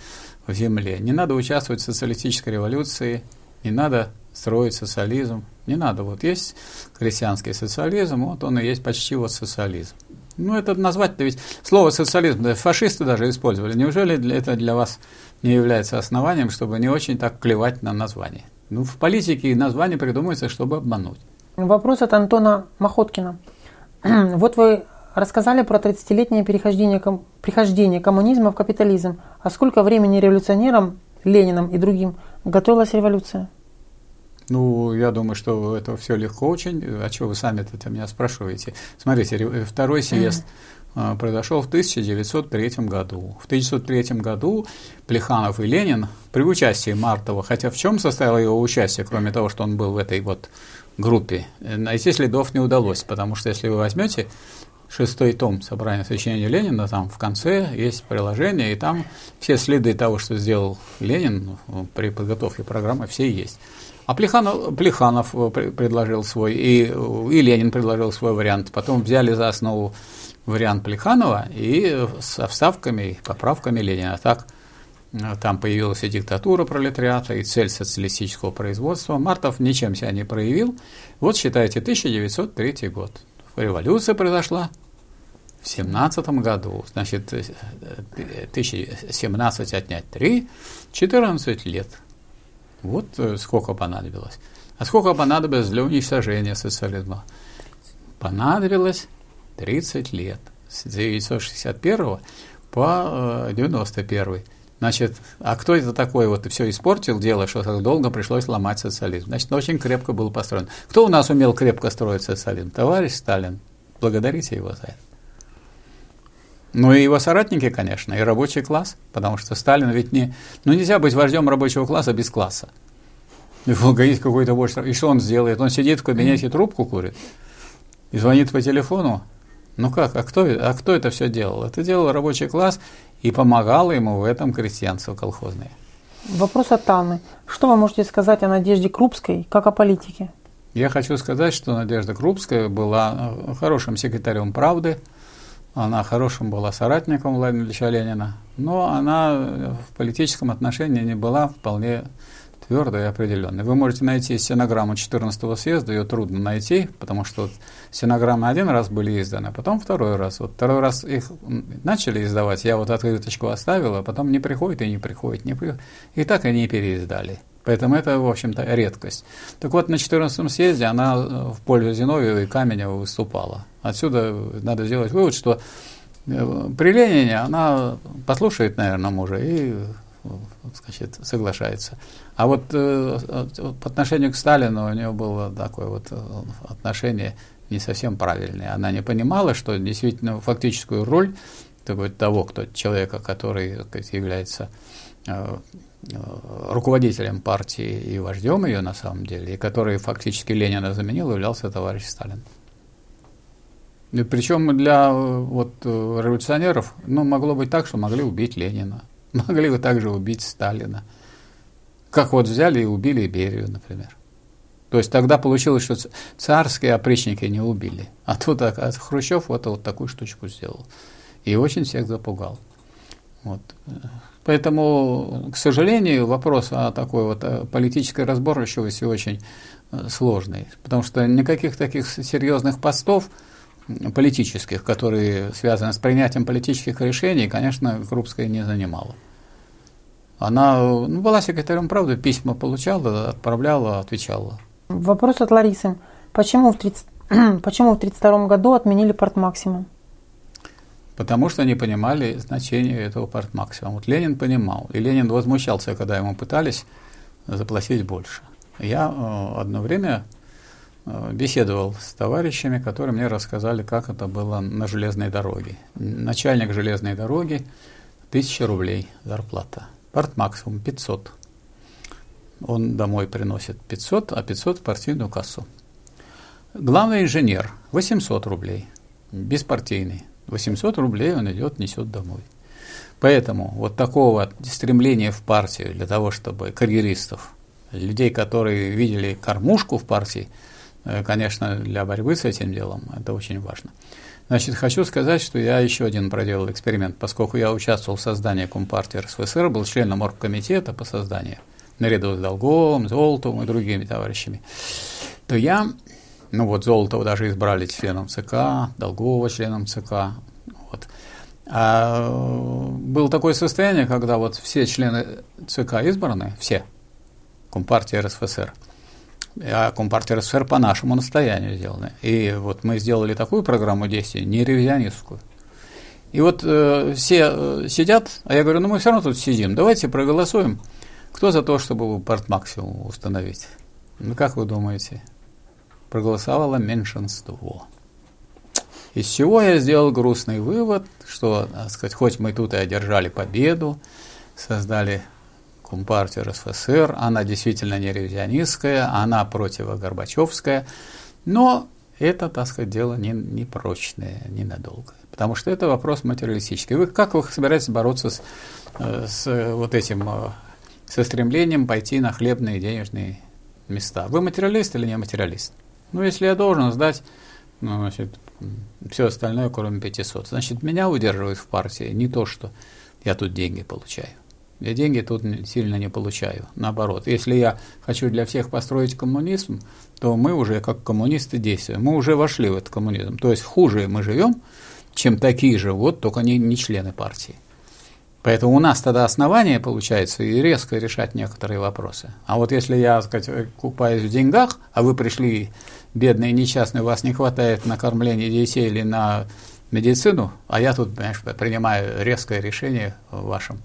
в земле, не надо участвовать в социалистической революции, не надо строить социализм. Не надо. Вот есть крестьянский социализм, вот он и есть почти вот социализм. Ну, это назвать-то ведь слово социализм, да, фашисты даже использовали. Неужели для, это для вас не является основанием, чтобы не очень так клевать на название? Ну, в политике название придумывается, чтобы обмануть. Вопрос от Антона Махоткина. вот вы рассказали про 30-летнее перехождение, ком, прихождение коммунизма в капитализм. А сколько времени революционерам, Лениным и другим готовилась революция? Ну, я думаю, что это все легко очень. А что вы сами это меня спрашиваете? Смотрите, второй съезд mm-hmm. Произошел в 1903 году. В 1903 году Плеханов и Ленин при участии Мартова, хотя в чем состояло его участие, кроме того, что он был в этой вот группе, найти следов не удалось, потому что если вы возьмете шестой том собрания сочинений Ленина, там в конце есть приложение, и там все следы того, что сделал Ленин ну, при подготовке программы, все есть. А Плеханов, Плеханов э, предложил свой, и, и Ленин предложил свой вариант. Потом взяли за основу вариант Плеханова и со вставками поправками Ленина. Так э, там появилась и диктатура пролетариата, и цель социалистического производства. Мартов ничем себя не проявил. Вот считайте, 1903 год. Революция произошла в 17 году. Значит, 1017 э, отнять 3, 14 лет – вот э, сколько понадобилось. А сколько понадобилось для уничтожения социализма? Понадобилось 30 лет. С 1961 по 91. Э, Значит, а кто это такой вот все испортил дело, что так долго пришлось ломать социализм? Значит, очень крепко был построен. Кто у нас умел крепко строить социализм? Товарищ Сталин. Благодарите его за это. Ну и его соратники, конечно, и рабочий класс, потому что Сталин ведь не... Ну нельзя быть вождем рабочего класса без класса. Есть какой-то вождь. И что он сделает? Он сидит в кабинете, трубку курит и звонит по телефону. Ну как, а кто, а кто это все делал? Это делал рабочий класс, и помогало ему в этом крестьянство колхозное. Вопрос от Анны. Что вы можете сказать о Надежде Крупской, как о политике? Я хочу сказать, что Надежда Крупская была э, хорошим секретарем «Правды», она хорошим была соратником Владимира Ильича Ленина, но она в политическом отношении не была вполне твердой и определенной. Вы можете найти стенограмму 14 съезда, ее трудно найти, потому что вот стенограммы один раз были изданы, а потом второй раз. Вот второй раз их начали издавать, я вот открыточку оставил, а потом не приходит и не приходит, не приходит. И так они и переиздали. Поэтому это, в общем-то, редкость. Так вот, на 14 съезде она э, в пользу Зиновьева и Каменева выступала. Отсюда надо сделать вывод, что э, при Ленине она послушает, наверное, мужа и значит, соглашается. А вот э, по отношению к Сталину у нее было такое вот э, отношение не совсем правильное. Она не понимала, что действительно фактическую роль того, кто, человека, который сказать, является э, э, руководителем партии и вождем ее на самом деле, и который фактически Ленина заменил, являлся товарищ Сталин. И причем для э, вот, революционеров ну, могло быть так, что могли убить Ленина. Могли бы также убить Сталина. Как вот взяли и убили Берию, например. То есть тогда получилось, что царские опричники не убили. А тут а, а Хрущев вот, вот такую штучку сделал. И очень всех запугал. Вот. Поэтому, к сожалению, вопрос о такой вот политической разборчивости очень э, сложный. Потому что никаких таких серьезных постов политических, которые связаны с принятием политических решений, конечно, Крупская не занимала. Она ну, была секретарем правды, письма получала, отправляла, отвечала. Вопрос от Ларисы. Почему в 30, почему в 1932 году отменили портмаксимум? Потому что не понимали значение этого портмаксимума. Вот Ленин понимал, и Ленин возмущался, когда ему пытались заплатить больше. Я э, одно время э, беседовал с товарищами, которые мне рассказали, как это было на железной дороге. Начальник железной дороги – тысяча рублей зарплата. Парт максимум 500. Он домой приносит 500, а 500 в партийную кассу. Главный инженер 800 рублей, беспартийный. 800 рублей он идет, несет домой. Поэтому вот такого стремления в партию для того, чтобы карьеристов, людей, которые видели кормушку в партии, э, конечно, для борьбы с этим делом это очень важно. Значит, хочу сказать, что я еще один проделал эксперимент, поскольку я участвовал в создании Компартии РСФСР, был членом оргкомитета по созданию, наряду с Долговым, Золотовым и другими товарищами, то я, ну вот Золотова даже избрали членом ЦК, Долгова членом ЦК, вот. А было такое состояние, когда вот все члены ЦК избраны, все, Компартии РСФСР – а Компартия РСФСР по нашему настоянию сделаны. И вот мы сделали такую программу действий, не ревизионистскую. И вот э, все э, сидят, а я говорю, ну мы все равно тут сидим, давайте проголосуем. Кто за то, чтобы порт максимум установить? Ну как вы думаете? Проголосовало меньшинство. Из чего я сделал грустный вывод, что, так сказать, хоть мы тут и одержали победу, создали Компартия РСФСР, она действительно не ревизионистская, она противогорбачевская, но это, так сказать, дело не, не прочное, ненадолго. Потому что это вопрос материалистический. Вы как вы собираетесь бороться с, э, с вот этим, э, со стремлением пойти на хлебные денежные места? Вы материалист или не материалист? Ну, если я должен сдать ну, значит, все остальное, кроме 500, значит, меня удерживают в партии не то, что я тут деньги получаю. Я деньги тут сильно не получаю. Наоборот, если я хочу для всех построить коммунизм, то мы уже как коммунисты действуем. Мы уже вошли в этот коммунизм. То есть хуже мы живем, чем такие же, вот только они не члены партии. Поэтому у нас тогда основания получается и резко решать некоторые вопросы. А вот если я, так сказать, купаюсь в деньгах, а вы пришли бедные, несчастные, у вас не хватает на кормление детей или на медицину, а я тут, понимаешь, принимаю резкое решение в вашем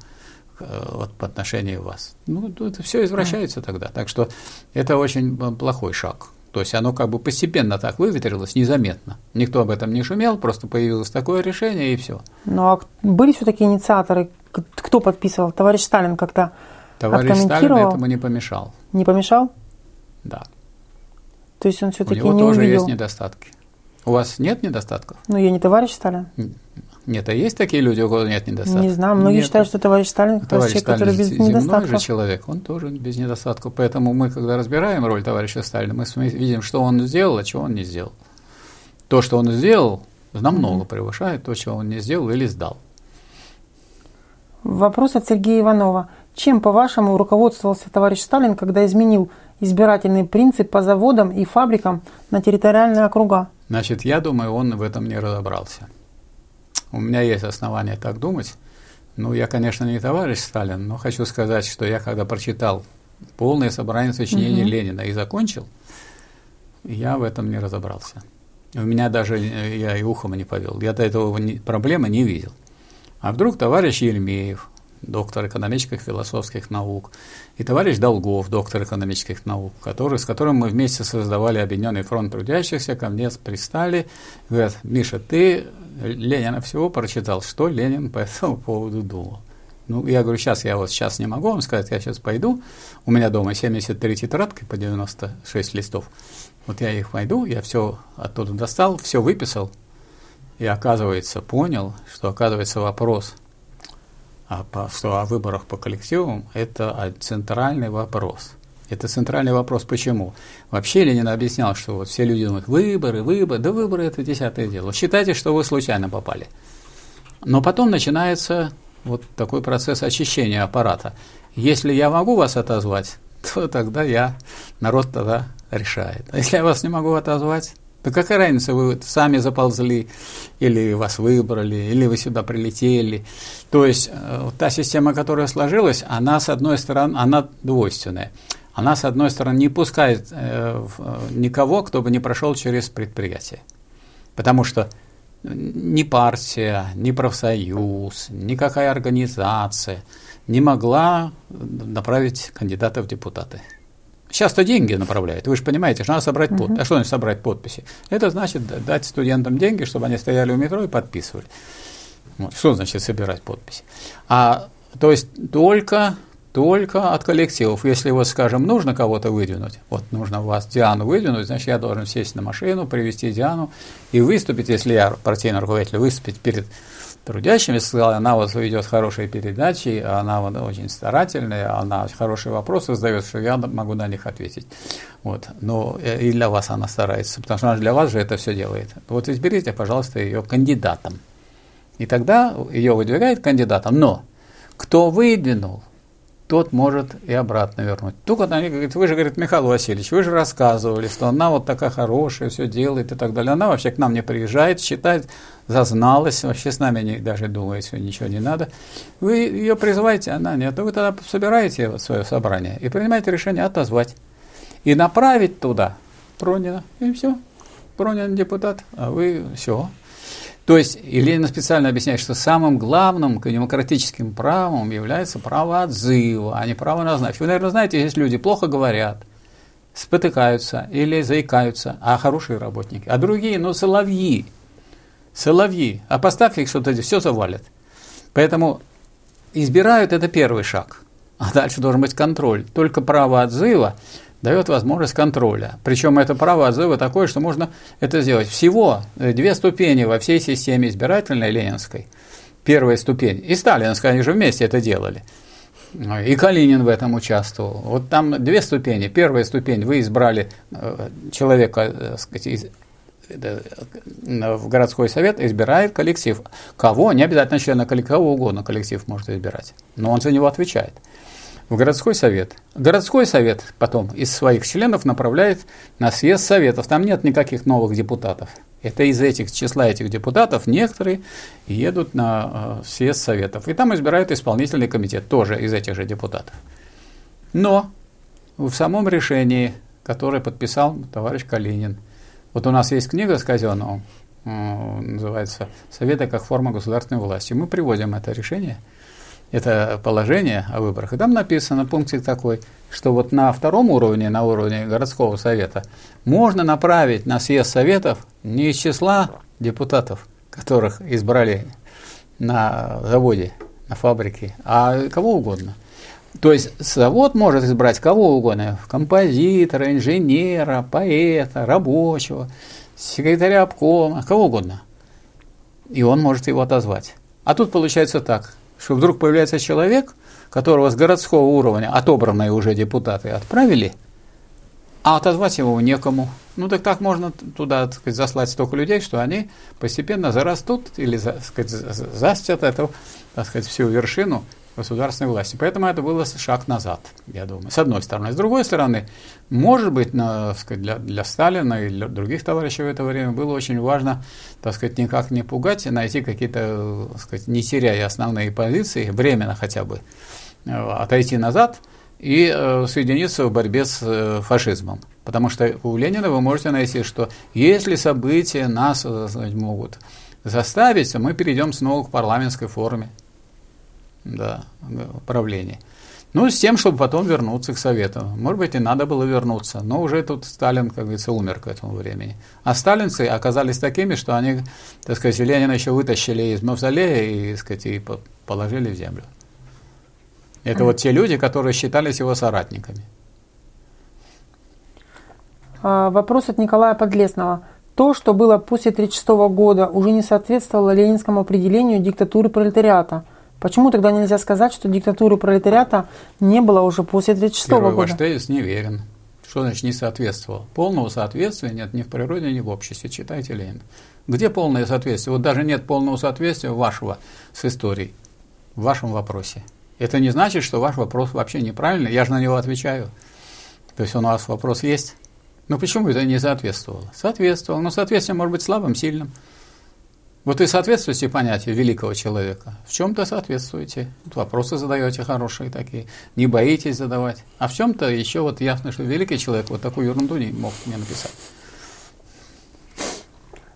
Э, вот, по отношению вас. Ну, это все извращается тогда. Так что это очень плохой шаг. То есть оно как бы постепенно так выветрилось, незаметно. Никто об этом не шумел, просто появилось такое решение и все. Ну а были все-таки инициаторы? Кто подписывал? Товарищ Сталин как-то Товарищ Сталин этому не помешал. Не помешал? Да. То есть он все-таки не У него не тоже увидел. есть недостатки. У вас нет недостатков? Ну, я не товарищ Сталин. Нет, а есть такие люди, у кого нет недостатков? Не знаю, многие нет. считают, что товарищ Сталин как Товарищ человек, Сталин который без земной недостатков. же человек, он тоже без недостатков. Поэтому мы, когда разбираем роль товарища Сталина, мы видим, что он сделал, а чего он не сделал. То, что он сделал, намного превышает то, чего он не сделал или сдал. Вопрос от Сергея Иванова. Чем, по-вашему, руководствовался товарищ Сталин, когда изменил избирательный принцип по заводам и фабрикам на территориальные округа? Значит, я думаю, он в этом не разобрался. У меня есть основания так думать. Ну, я, конечно, не товарищ Сталин, но хочу сказать, что я, когда прочитал полное собрание сочинений Мгм. Ленина и закончил, я в этом не разобрался. У меня даже, э, я и ухом не повел, я до этого не- проблемы не видел. А вдруг товарищ Ельмеев, доктор экономических философских наук, и товарищ Долгов, доктор экономических наук, который, с которым мы вместе создавали Объединенный фронт трудящихся, ко мне пристали, говорят, Миша, ты Ленина всего прочитал, что Ленин по этому поводу думал. Ну, я говорю, сейчас я вот сейчас не могу вам сказать, я сейчас пойду, у меня дома 73 тетрадки по 96 листов, вот я их пойду, я все оттуда достал, все выписал, и оказывается, понял, что оказывается вопрос, что о выборах по коллективам, это центральный вопрос. Это центральный вопрос почему? Вообще Ленин объяснял, что вот все люди думают, выборы, выборы, да выборы это десятое дело. Считайте, что вы случайно попали. Но потом начинается вот такой процесс очищения аппарата. Если я могу вас отозвать, то тогда я, народ тогда решает. А если я вас не могу отозвать, то какая разница, вы сами заползли, или вас выбрали, или вы сюда прилетели. То есть э, та система, которая сложилась, она, с одной стороны, она двойственная. Она, с одной стороны, не пускает э, э, никого, кто бы не прошел через предприятие. Потому что ни партия, ни профсоюз, никакая организация не могла направить кандидата в депутаты. Сейчас-то деньги направляют. Вы же понимаете, что надо собрать подписи. А что значит собрать подписи? Это значит дать студентам деньги, чтобы они стояли у метро и подписывали. Вот. Что значит собирать подписи? А, то есть только, только от коллективов. Если вот, скажем, нужно кого-то выдвинуть, вот нужно вас Диану выдвинуть, значит, я должен сесть на машину, привести Диану и выступить, если я партийный руководитель, выступить перед трудящимися, сказал, она вот ведет хорошие передачи, она вот очень старательная, она хорошие вопросы задает, что я могу на них ответить. Вот. Но э, и для вас она старается, потому что она для вас же это все делает. Вот изберите, пожалуйста, ее кандидатом. И тогда ее выдвигает кандидатом. Но кто выдвинул, тот может и обратно вернуть. Только они говорят, вы же, говорит, Михаил Васильевич, вы же рассказывали, что она вот такая хорошая, все делает и так далее. Она вообще к нам не приезжает, считает, зазналась, вообще с нами не, даже думает, что ничего не надо. Вы ее призываете, она нет. Вы тогда собираете вот свое собрание и принимаете решение отозвать. И направить туда Пронина. И все. Пронин депутат, а вы все. То есть, Ленин специально объясняет, что самым главным демократическим правом является право отзыва, а не право назначить. Вы, наверное, знаете, есть люди плохо говорят, спотыкаются или заикаются, а хорошие работники. А другие, ну, соловьи. Соловьи. А поставь их что-то, все завалят. Поэтому избирают это первый шаг. А дальше должен быть контроль. Только право отзыва дает возможность контроля. Причем это право отзыва такое, что можно это сделать. Всего две ступени во всей системе избирательной ленинской. Первая ступень. И сталинская, они же вместе это делали. И Калинин в этом участвовал. Вот там две ступени. Первая ступень, вы избрали э, человека, э, сказать, из, э, в городской совет, избирает коллектив. Кого? Не обязательно члена коллектива, кого угодно коллектив может избирать. Но он за него отвечает в городской совет. Городской совет потом из своих членов направляет на съезд советов. Там нет никаких новых депутатов. Это из этих числа этих депутатов некоторые едут на э, съезд советов. И там избирают исполнительный комитет, тоже из этих же депутатов. Но в самом решении, которое подписал товарищ Калинин, вот у нас есть книга с Казенного, э, называется «Советы как форма государственной власти». Мы приводим это решение – это положение о выборах. И там написано, пунктик такой, что вот на втором уровне, на уровне городского совета, можно направить на съезд советов не из числа депутатов, которых избрали на заводе, на фабрике, а кого угодно. То есть завод может избрать кого угодно, композитора, инженера, поэта, рабочего, секретаря обкома, кого угодно. и он может его отозвать. А тут получается так, что вдруг появляется человек, которого с городского уровня отобранные уже депутаты отправили, а отозвать его некому. Ну так так можно туда так сказать, заслать столько людей, что они постепенно зарастут или так сказать, застят эту так сказать, всю вершину государственной власти. Поэтому это было шаг назад, я думаю, с одной стороны. С другой стороны, может быть, на, сказать, для, для Сталина и для других товарищей в это время было очень важно, так сказать, никак не пугать, найти какие-то, сказать, не теряя основные позиции, временно хотя бы, э, отойти назад и э, соединиться в борьбе с э, фашизмом. Потому что у Ленина вы можете найти, что если события нас сказать, могут заставить, то мы перейдем снова к парламентской форме да, правления. Ну, с тем, чтобы потом вернуться к Совету. Может быть, и надо было вернуться, но уже тут Сталин, как говорится, умер к этому времени. А сталинцы оказались такими, что они, так сказать, Ленина еще вытащили из мавзолея и, так сказать, и положили в землю. Это вот те люди, которые считались его соратниками. А, вопрос от Николая Подлесного. То, что было после 1936 года, уже не соответствовало ленинскому определению диктатуры пролетариата – Почему тогда нельзя сказать, что диктатуры пролетариата не было уже после 1936 года? ваш тезис неверен. Что значит не соответствовало? Полного соответствия нет ни в природе, ни в обществе. Читайте Ленина. Где полное соответствие? Вот даже нет полного соответствия вашего с историей, в вашем вопросе. Это не значит, что ваш вопрос вообще неправильный. Я же на него отвечаю. То есть у нас вопрос есть. Но почему это не соответствовало? Соответствовало. Но соответствие может быть слабым, сильным. Вот вы соответствуете понятию великого человека. В чем-то соответствуете. Вопросы задаете хорошие такие. Не боитесь задавать. А в чем-то еще вот ясно, что великий человек вот такую ерунду не мог мне написать.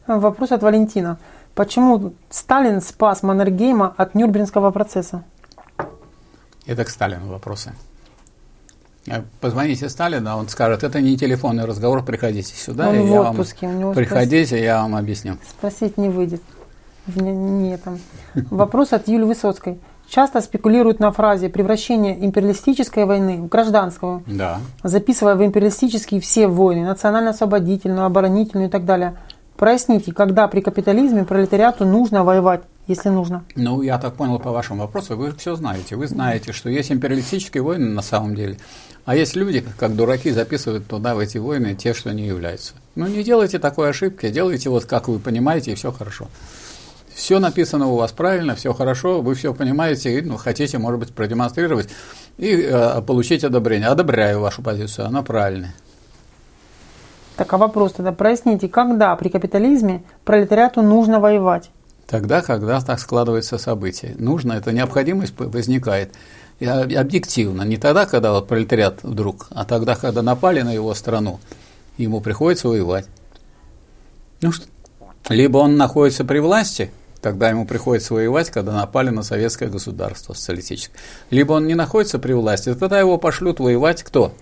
Вопрос от Валентина. Почему Сталин спас Маннергейма от Нюрнбергского процесса? Это к Сталину вопросы. Э, позвоните Сталину, он скажет, это не телефонный разговор, приходите сюда, он и в я отпуске, вам... приходите, я вам объясню. Спросить не выйдет. Нет. Вопрос от Юлии Высоцкой. Часто спекулируют на фразе превращение империалистической войны в гражданскую, да. записывая в империалистические все войны, национально-освободительную, оборонительную и так далее. Проясните, когда при капитализме пролетариату нужно воевать, если нужно? Ну, я так понял по вашему вопросу, вы все знаете. Вы знаете, что есть империалистические войны на самом деле, а есть люди, как дураки, записывают туда, в эти войны, те, что не являются. Ну, не делайте такой ошибки, делайте вот как вы понимаете, и все хорошо все написано у вас правильно, все хорошо, вы все понимаете, и ну, хотите, может быть, продемонстрировать и э, получить одобрение. Одобряю вашу позицию, она правильная. Так, а вопрос тогда, проясните, когда при капитализме пролетариату нужно воевать? Тогда, когда так складывается событие. Нужно, эта необходимость возникает. И объективно, не тогда, когда вот пролетариат вдруг, а тогда, когда напали на его страну, ему приходится воевать. Ну, что, либо он находится при власти – Тогда ему приходится воевать, когда напали на советское государство социалистическое. Либо он не находится при власти, тогда его пошлют воевать кто?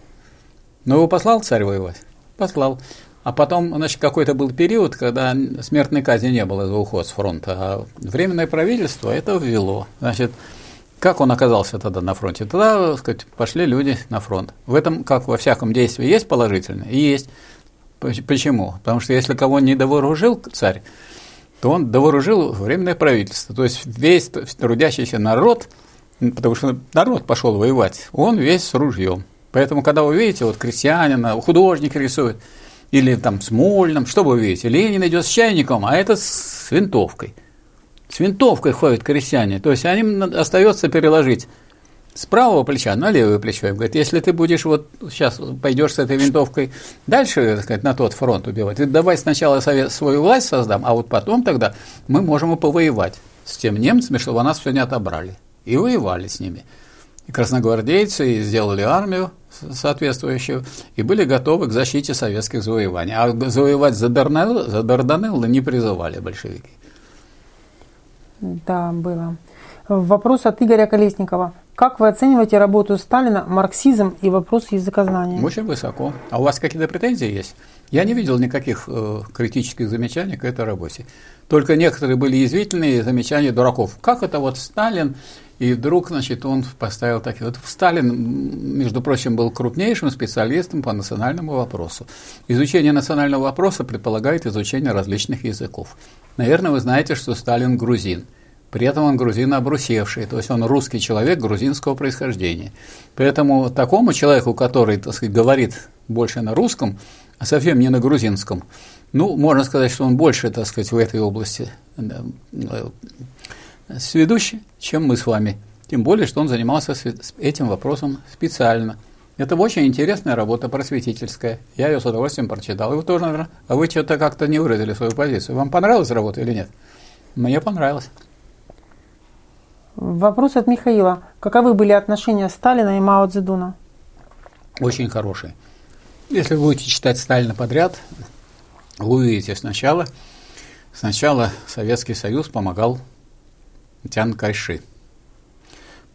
Ну, его послал царь воевать? Послал. А потом, значит, какой-то был период, когда смертной казни не было за уход с фронта, а временное правительство это ввело. Значит, как он оказался тогда на фронте? Тогда, так сказать, пошли люди на фронт. В этом, как во всяком действии, есть положительное? Есть. Почему? Потому что если кого не довооружил царь, то он довооружил временное правительство. То есть весь трудящийся народ, потому что народ пошел воевать, он весь с ружьем. Поэтому, когда вы видите, вот крестьянина, художник рисует, или там с Мольным, что вы видите? Ленин идет с чайником, а это с винтовкой. С винтовкой ходят крестьяне. То есть им остается переложить с правого плеча на левое плечо. И говорит, если ты будешь вот сейчас пойдешь с этой винтовкой дальше, так сказать, на тот фронт убивать, ты давай сначала совет, свою власть создам, а вот потом тогда мы можем и повоевать с тем немцами, чтобы у нас все не отобрали. И воевали с ними. И красногвардейцы и сделали армию соответствующую, и были готовы к защите советских завоеваний. А завоевать за Дарданеллы, за Дарданеллы не призывали большевики. Да, было. Вопрос от Игоря Колесникова. Как вы оцениваете работу Сталина, марксизм и вопрос языкознания? Очень высоко. А у вас какие-то претензии есть? Я не видел никаких э, критических замечаний к этой работе. Только некоторые были язвительные замечания дураков. Как это вот Сталин И вдруг, значит, он поставил такие... Вот Сталин, между прочим, был крупнейшим специалистом по национальному вопросу. Изучение национального вопроса предполагает изучение различных языков. Наверное, вы знаете, что Сталин грузин. При этом он грузин обрусевший, то есть он русский человек грузинского происхождения. Поэтому такому человеку, который, так сказать, говорит больше на русском, а совсем не на грузинском, ну, можно сказать, что он больше, так сказать, в этой области да, сведущий, чем мы с вами. Тем более, что он занимался этим вопросом специально. Это очень интересная работа просветительская. Я ее с удовольствием прочитал. И вы тоже, наверное, а вы что-то как-то не выразили свою позицию. Вам понравилась работа или нет? Мне понравилось. Вопрос от Михаила. Каковы были отношения Сталина и Мао Цзэдуна? Очень хорошие. Если вы будете читать Сталина подряд, вы увидите сначала, сначала Советский Союз помогал Тян Кайши.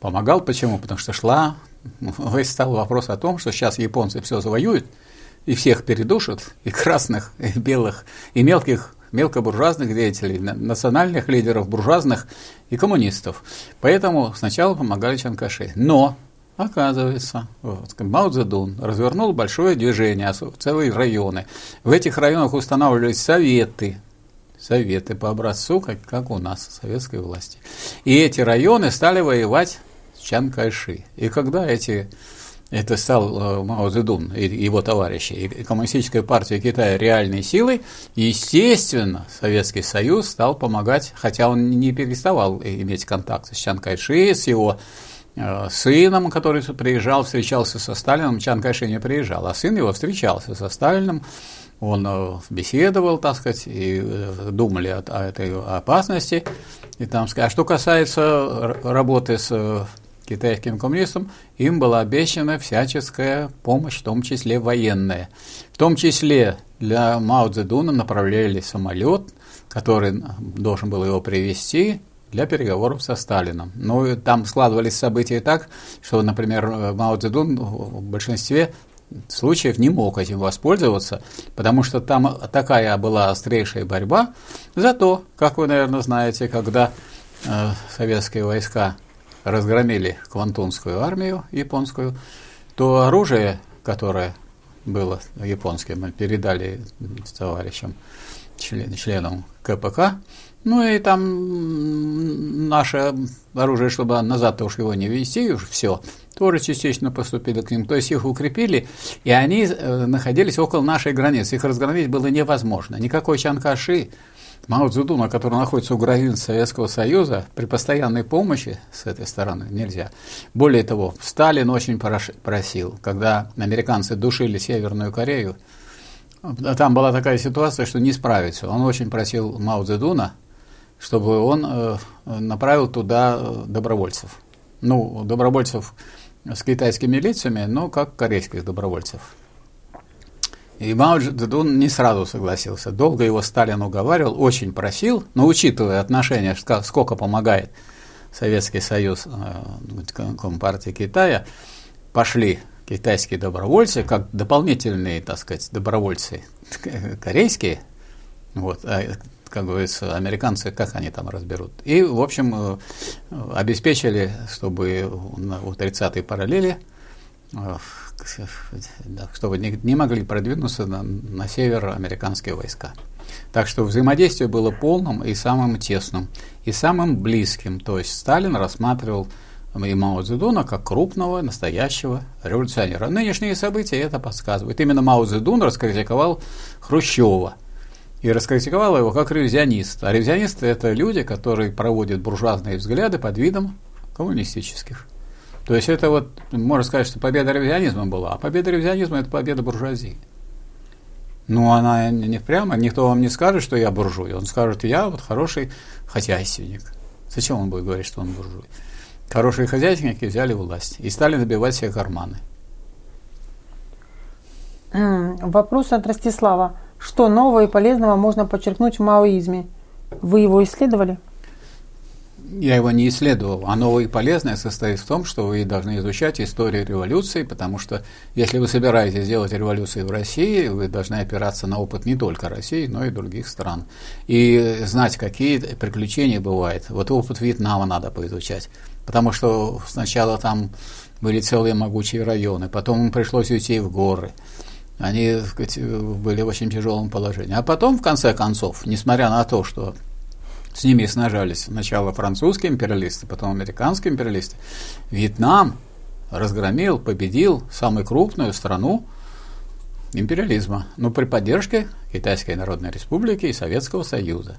Помогал почему? Потому что шла, весь стал вопрос о том, что сейчас японцы все завоюют, и всех передушат, и красных, и белых, и мелких, мелкобуржуазных деятелей, национальных лидеров буржуазных и коммунистов. Поэтому сначала помогали Чанкаши. Но, оказывается, вот, Мао Цзэдун развернул большое движение, целые районы. В этих районах устанавливались советы, советы по образцу, как, как у нас, советской власти. И эти районы стали воевать с Чан Кайши. И когда эти, это стал э, Мао Цзэдун и его товарищи, и Коммунистическая партия Китая реальной силой, естественно, Советский Союз стал помогать, хотя он не переставал иметь контакты с Чан Кайши, с его э, сыном, который приезжал, встречался со Сталином, Чан Кайши не приезжал, а сын его встречался со Сталином, он э, беседовал, так сказать, и думали о, о этой опасности. И там, а что касается работы с китайским коммунистом, им была обещана всяческая помощь, в том числе военная. В том числе для Мао Цзэдуна направляли самолет, который должен был его привести для переговоров со Сталином. Но там складывались события так, что, например, Мао Цзэдун в большинстве случаев не мог этим воспользоваться, потому что там такая была острейшая борьба. Зато, как вы, наверное, знаете, когда э, советские войска разгромили Квантунскую армию японскую, то оружие, которое было японским, передали товарищам, член, членам КПК, ну и там наше оружие, чтобы назад-то уж его не вести, уж все, тоже частично поступили к ним. То есть их укрепили, и они э, находились около нашей границы. Их разгромить было невозможно. Никакой Чанкаши, Мао Цзэдуна, который находится у границ Советского Союза, при постоянной помощи с этой стороны нельзя. Более того, Сталин очень просил, когда американцы душили Северную Корею, там была такая ситуация, что не справиться. Он очень просил Мао Цзэдуна, чтобы он э, направил туда э, добровольцев. Ну, добровольцев с китайскими лицами, но как корейских добровольцев. И Мао Цзэдун не сразу согласился. Долго его Сталин уговаривал, очень просил, но учитывая отношения, сколько помогает Советский Союз э, Компартии Китая, пошли китайские добровольцы, как дополнительные, так сказать, добровольцы корейские, вот, а как говорится, американцы, как они там разберут. И, в общем, э, обеспечили, чтобы на 30-й параллели, э, чтобы не могли продвинуться на, на север американские войска. Так что взаимодействие было полным и самым тесным, и самым близким. То есть Сталин рассматривал и Мао Цзэдуна как крупного, настоящего революционера. Нынешние события это подсказывают. Именно Мао Цзэдун раскритиковал Хрущева – и раскритиковала его как ревизионист. А ревизионисты – это люди, которые проводят буржуазные взгляды под видом коммунистических. То есть это вот, можно сказать, что победа ревизионизма была, а победа ревизионизма – это победа буржуазии. Ну, она не прямо, никто вам не скажет, что я буржуй. Он скажет, я вот хороший хозяйственник. Зачем он будет говорить, что он буржуй? Хорошие хозяйственники взяли власть и стали набивать себе карманы. Вопрос от Ростислава. Что нового и полезного можно подчеркнуть в маоизме? Вы его исследовали? Я его не исследовал, а новое и полезное состоит в том, что вы должны изучать историю революции, потому что если вы собираетесь сделать революцию в России, вы должны опираться на опыт не только России, но и других стран. И знать, какие приключения бывают. Вот опыт Вьетнама надо поизучать. потому что сначала там были целые могучие районы, потом им пришлось уйти в горы. Они сказать, были в очень тяжелом положении. А потом, в конце концов, несмотря на то, что с ними снажались сначала французские империалисты, потом американские империалисты, Вьетнам разгромил, победил самую крупную страну империализма, но при поддержке Китайской Народной Республики и Советского Союза.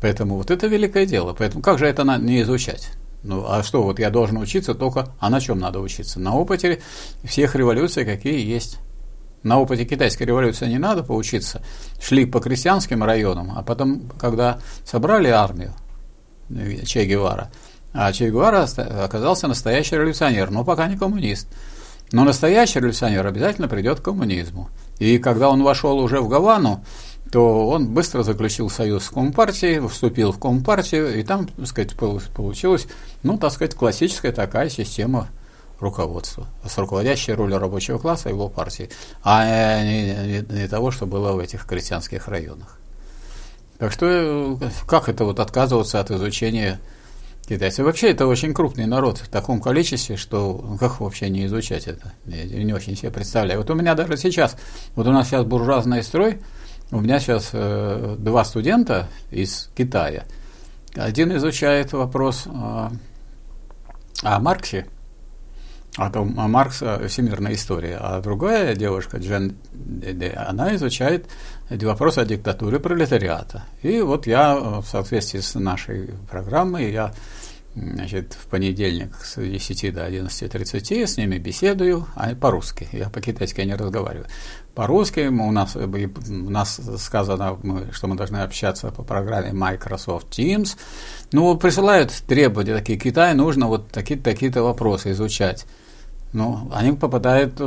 Поэтому вот это великое дело. Поэтому как же это не изучать? Ну, а что, вот я должен учиться только, а на чем надо учиться? На опыте всех революций, какие есть. На опыте китайской революции не надо поучиться. Шли по крестьянским районам, а потом, когда собрали армию э, Че Гевара, а Че Гевара оказался настоящий революционер, но пока не коммунист. Но настоящий революционер обязательно придет к коммунизму. И когда он вошел уже в Гавану, то он быстро заключил союз с Компартией, вступил в Компартию, и там, так сказать, получилась, ну, так сказать, классическая такая система руководства, с руководящей ролью рабочего класса и его партии, а не, не, не того, что было в этих крестьянских районах. Так что как это вот отказываться от изучения китайцев? Вообще это очень крупный народ в таком количестве, что как вообще не изучать это? Я не очень себе представляю. Вот у меня даже сейчас, вот у нас сейчас буржуазный строй, у меня сейчас э, два студента из Китая. Один изучает вопрос э, о Марксе, о том, о Маркса «Всемирная история», а другая девушка, Джен она изучает вопрос о диктатуре пролетариата. И вот я в соответствии с нашей программой, я значит, в понедельник с 10 до 11.30 с ними беседую, а по-русски. Я по-китайски не разговариваю. По-русски у нас, у нас сказано, что мы должны общаться по программе Microsoft Teams. Ну, присылают требования такие, Китай нужно вот такие-то такие вопросы изучать. Ну, они попадают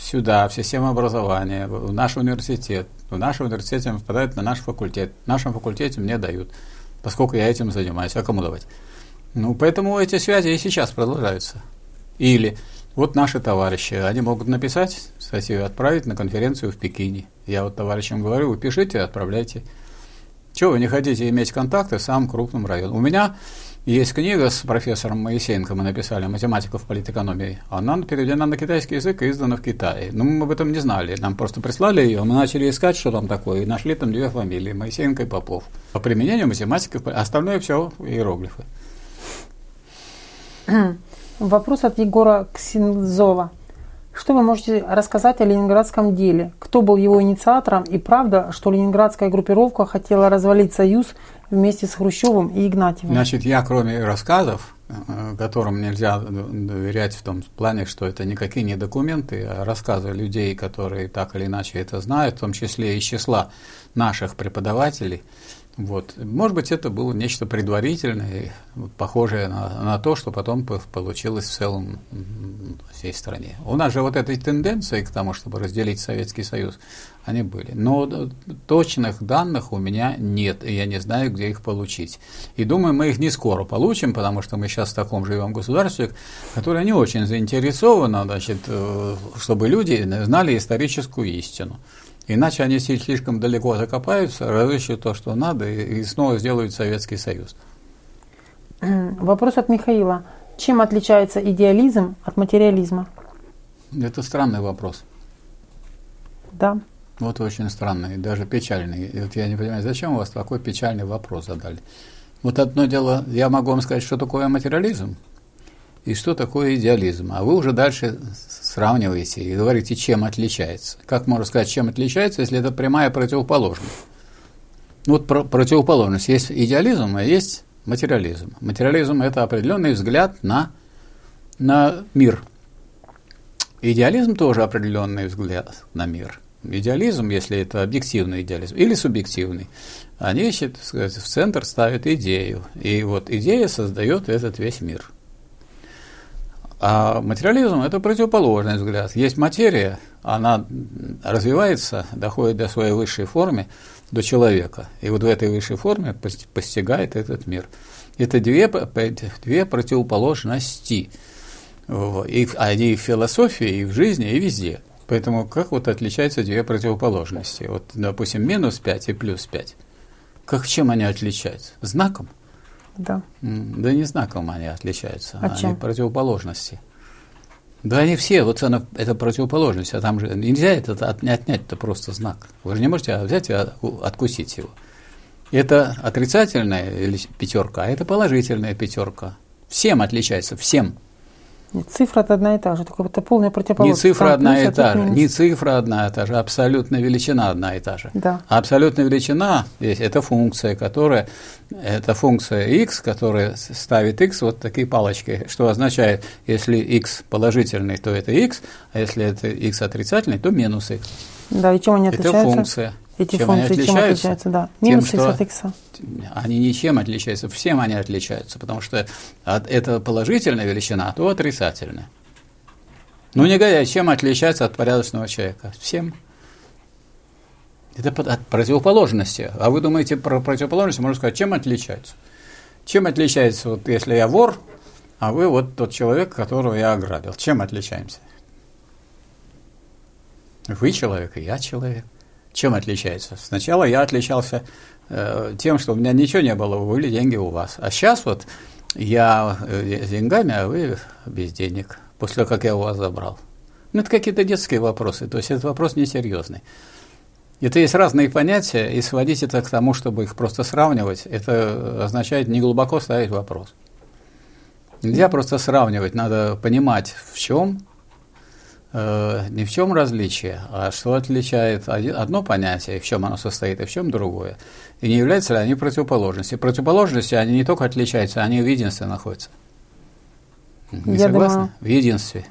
сюда, в систему образования, в наш университет. В наш университет попадают на наш факультет. В нашем факультете мне дают, поскольку я этим занимаюсь. А кому давать? Ну, поэтому эти связи и сейчас продолжаются. Или вот наши товарищи, они могут написать статью и отправить на конференцию в Пекине. Я вот товарищам говорю, вы пишите, отправляйте. Чего вы не хотите иметь контакты с самым крупным районом? У меня есть книга с профессором Моисеенко, мы написали «Математика в политэкономии». Она переведена на китайский язык и издана в Китае. Но мы об этом не знали. Нам просто прислали ее, мы начали искать, что там такое, и нашли там две фамилии – Моисеенко и Попов. По применению математики, остальное все иероглифы. Вопрос от Егора Ксензова. Что вы можете рассказать о ленинградском деле? Кто был его инициатором? И правда, что ленинградская группировка хотела развалить союз вместе с Хрущевым и Игнатьевым? Значит, я кроме рассказов, э, которым нельзя доверять в том плане, что это никакие не документы, а рассказы людей, которые так или иначе это знают, в том числе из числа наших преподавателей, вот. Может быть, это было нечто предварительное, похожее на, на то, что потом получилось в целом всей стране. У нас же вот этой тенденции к тому, чтобы разделить Советский Союз, они были. Но точных данных у меня нет, и я не знаю, где их получить. И думаю, мы их не скоро получим, потому что мы сейчас в таком живем государстве, которое не очень заинтересовано, значит, э, чтобы люди знали историческую истину. Иначе они слишком далеко закопаются, разыщут то, что надо, и, снова сделают Советский Союз. Вопрос от Михаила. Чем отличается идеализм от материализма? Это странный вопрос. Да. Вот очень странный, даже печальный. И вот я не понимаю, зачем у вас такой печальный вопрос задали? Вот одно дело, я могу вам сказать, что такое материализм и что такое идеализм. А вы уже дальше сравниваете и говорите, чем отличается. Как можно сказать, чем отличается, если это прямая противоположность? Вот про противоположность. Есть идеализм, а есть материализм. Материализм – это определенный взгляд на, на мир. Идеализм тоже определенный взгляд на мир. Идеализм, если это объективный идеализм или субъективный, они ищут, в центр ставят идею. И вот идея создает этот весь мир – а материализм – это противоположный взгляд. Есть материя, она развивается, доходит до своей высшей формы, до человека. И вот в этой высшей форме постигает этот мир. Это две, две противоположности. И они и в философии, и в жизни, и везде. Поэтому как вот отличаются две противоположности? Вот, допустим, минус 5 и плюс 5. Как чем они отличаются? Знаком. Да. Да не знаком они отличаются, а они чем? противоположности. Да они все, вот она, это противоположность, а там же нельзя это отнять, это просто знак. Вы же не можете взять и откусить его. Это отрицательная пятерка, а это положительная пятерка. Всем отличается, всем. Нет, цифра-то одна и та же, только это полная противоположность. Не цифра одна и та же, не цифра одна и та же, абсолютная величина одна и та же. Да. Абсолютная величина здесь это функция, которая, это функция x, которая ставит x вот такие палочки, что означает, если x положительный, то это x, а если это x отрицательный, то минус x. Да, и чем они отличаются? Это функция. Эти чем функции они отличаются? чем отличаются, да. Минус Тем, x от x. Они ничем отличаются, всем они отличаются, потому что от, это положительная величина, а то отрицательная. Ну, негодяй, чем отличается от порядочного человека? Всем. Это от противоположности. А вы думаете про противоположность, можно сказать, чем отличаются? Чем отличается, вот если я вор, а вы вот тот человек, которого я ограбил? Чем отличаемся? Вы человек, и я человек. Чем отличается? Сначала я отличался э, тем, что у меня ничего не было, были деньги у вас. А сейчас вот я э, с деньгами, а вы без денег, после того, как я у вас забрал. Ну, это какие-то детские вопросы, то есть этот вопрос несерьезный. Это есть разные понятия, и сводить это к тому, чтобы их просто сравнивать, это означает не глубоко ставить вопрос. Нельзя просто сравнивать, надо понимать, в чем э, ни в чем различие, а что отличает одно понятие, и в чем оно состоит, и в чем другое. И не являются ли они противоположностью. Противоположности, они не только отличаются, они в единстве находятся. Не Я согласны? думаю, в единстве.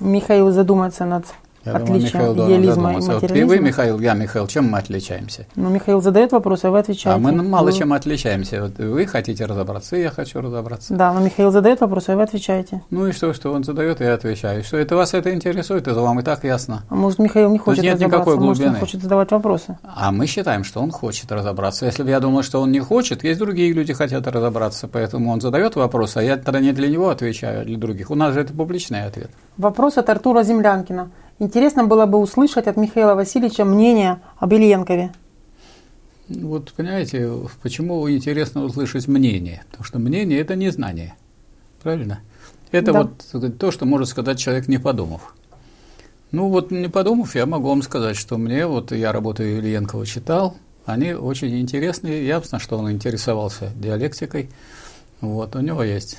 Михаил задумается над Я думаю, отличием Михаил должен идеализма и задуматься. Вот и вы, Михаил, я, Михаил, чем мы отличаемся? Ну, Михаил задает вопрос, а вы отвечаете. А мы мало Вы- чем отличаемся. Вот вы хотите разобраться, и я хочу разобраться. Да, но Михаил задает вопрос, а вы отвечаете. Ну и что, что он задает, я отвечаю. Что это вас это интересует, это вам и так ясно. А может, Михаил не хочет нет разобраться, никакой может, он глубины. хочет задавать вопросы. А мы считаем, что он хочет разобраться. Если бы я думал, что он не хочет, есть другие люди хотят разобраться, поэтому он задает вопрос, а я тогда не для него отвечаю, а для других. У нас же это публичный ответ. Вопрос от Артура Землянкина. Интересно было бы услышать от Михаила Васильевича мнение об Ильенкове. Вот понимаете, почему интересно услышать мнение? Потому что мнение – это не знание. Правильно? Это Да. вот то, что может сказать человек, не подумав. Ну вот, не подумав, я могу вам сказать, что мне, вот я работаю Ильенкова читал, они очень интересные, ясно, что он интересовался диалектикой. Вот, у него есть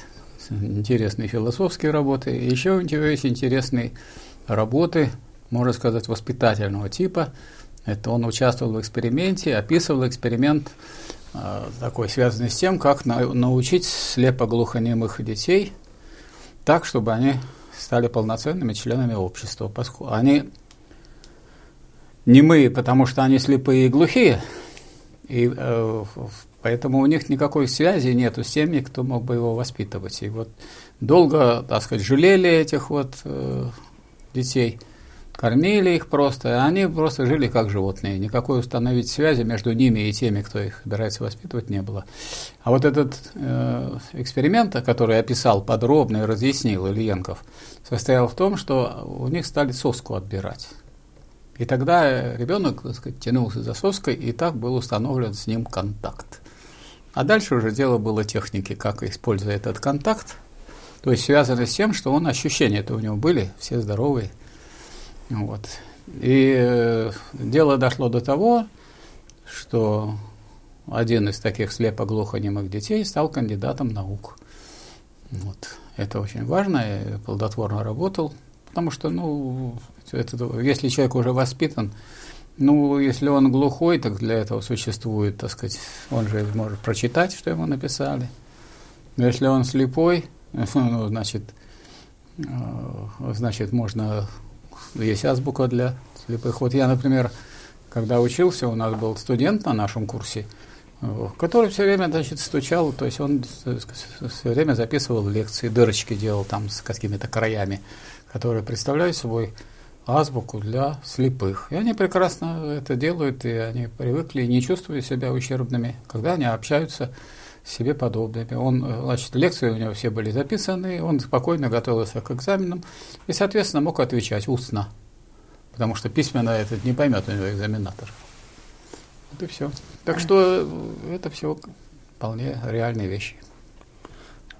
интересные философские работы, еще у него есть интересные работы, можно сказать, воспитательного типа. Это он участвовал в эксперименте, описывал эксперимент э, такой, связанный с тем, как на- научить слепо-глухонемых детей так, чтобы они стали полноценными членами общества. Поскольку они немые, потому что они слепые и глухие, и э, поэтому у них никакой связи нету с теми, кто мог бы его воспитывать. И вот долго, так сказать, жалели этих вот э, детей, кормили их просто, и они просто жили как животные. Никакой установить связи между ними и теми, кто их собирается воспитывать, не было. А вот этот э, эксперимент, который описал подробно и разъяснил Ильенков, состоял в том, что у них стали соску отбирать. И тогда ребенок так сказать, тянулся за соской, и так был установлен с ним контакт. А дальше уже дело было техники, как используя этот контакт, то есть связано с тем, что он ощущения-то у него были, все здоровые. Вот. И э, дело дошло до того, что один из таких слепо-глухонемых детей стал кандидатом наук. Вот. Это очень важно, и плодотворно работал, потому что, ну, это, если человек уже воспитан, ну, если он глухой, так для этого существует, так сказать, он же может прочитать, что ему написали. Но если он слепой, ну, значит, э, значит, можно, есть азбука для слепых. Вот я, например, когда учился, у нас был студент на нашем курсе, э, который все время, значит, стучал, то есть он все время записывал лекции, дырочки делал там с какими-то краями, которые представляют собой азбуку для слепых. И они прекрасно это делают, и они привыкли и не чувствуют себя ущербными, когда они общаются с себе подобными. Он, э, значит, лекции у него все были записаны, он спокойно готовился к экзаменам и, соответственно, мог отвечать устно, потому что письменно этот не поймет у него экзаменатор. Вот и все. Так что э, это все вполне реальные вещи.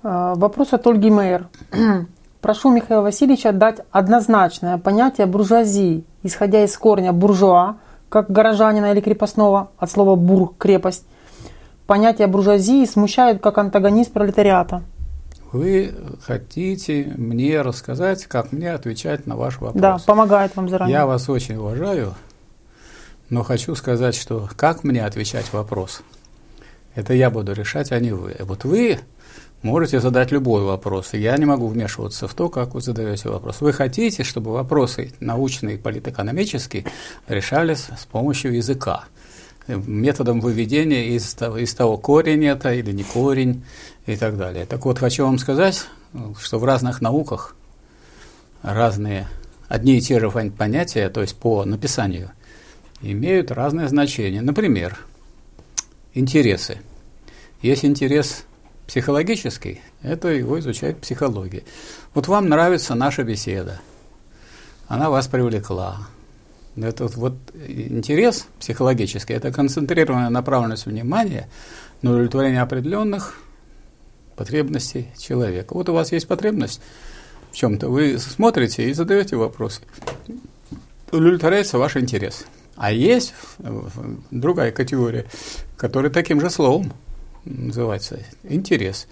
А, вопрос от Ольги Мейер. Прошу Михаила Васильевича дать однозначное понятие буржуазии, исходя из корня буржуа, как горожанина или крепостного, от слова бур – крепость. Понятие буржуазии смущает как антагонист пролетариата. Вы хотите мне рассказать, как мне отвечать на ваш вопрос? Да, помогает вам заранее. Я вас очень уважаю, но хочу сказать, что как мне отвечать вопрос, это я буду решать, а не вы. Вот вы можете задать любой вопрос, и я не могу вмешиваться в то, как вы задаете вопрос. Вы хотите, чтобы вопросы научные и политэкономические решались с помощью языка, методом выведения из того, из того корень это или не корень и так далее. Так вот, хочу вам сказать, что в разных науках разные, одни и те же понятия, то есть по написанию, имеют разное значение. Например, интересы. Есть интерес психологический, это его изучает психология. Вот вам нравится наша беседа, она вас привлекла. Это вот интерес психологический, это концентрированная направленность внимания на удовлетворение определенных потребностей человека. Вот у вас есть потребность в чем-то, вы смотрите и задаете вопросы. Удовлетворяется ваш интерес. А есть другая категория, которая таким же словом называется интерес.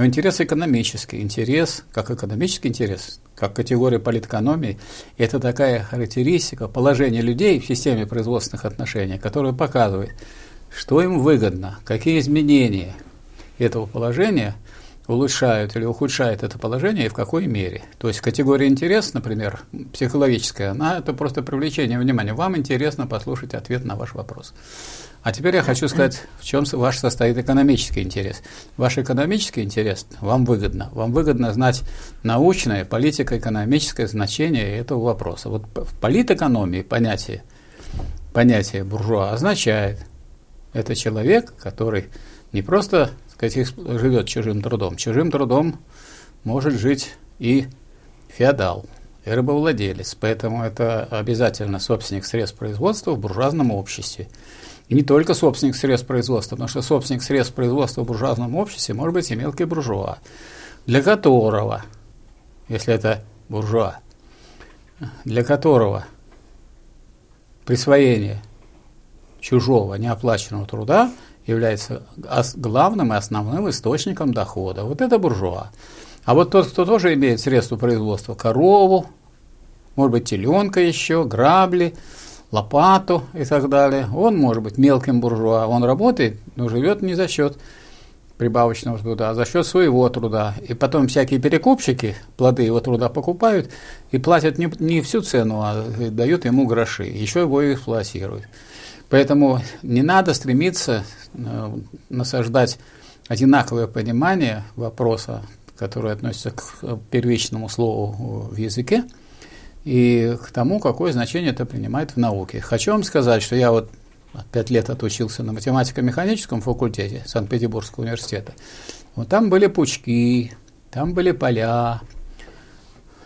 Но интерес экономический, интерес, как экономический интерес, как категория политэкономии, это такая характеристика положения людей в системе производственных отношений, которая показывает, что им выгодно, какие изменения этого положения улучшают или ухудшают это положение и в какой мере. То есть категория интерес, например, психологическая, она это просто привлечение внимания. Вам интересно послушать ответ на ваш вопрос. А теперь я хочу сказать, в чем ваш состоит экономический интерес. Ваш экономический интерес вам выгодно. Вам выгодно знать научное, политико-экономическое значение этого вопроса. Вот в политэкономии понятие, понятие буржуа означает, это человек, который не просто сказать, живет чужим трудом. Чужим трудом может жить и феодал, и рабовладелец. Поэтому это обязательно собственник средств производства в буржуазном обществе. Не только собственник средств производства, потому что собственник средств производства в буржуазном обществе может быть и мелкий буржуа, для которого, если это буржуа, для которого присвоение чужого неоплаченного труда является главным и основным источником дохода. Вот это буржуа. А вот тот, кто тоже имеет средства производства, корову, может быть, теленка еще, грабли – лопату и так далее. Он может быть мелким буржуа, он работает, но живет не за счет прибавочного труда, а за счет своего труда. И потом всякие перекупщики плоды его труда покупают и платят не, не всю цену, а дают ему гроши, еще его и эксплуатируют. Поэтому не надо стремиться э, насаждать одинаковое понимание вопроса, который относится к первичному слову в языке, и к тому, какое значение это принимает в науке. Хочу вам сказать, что я вот пять лет отучился на математико-механическом факультете Санкт-Петербургского университета. Вот там были пучки, там были поля.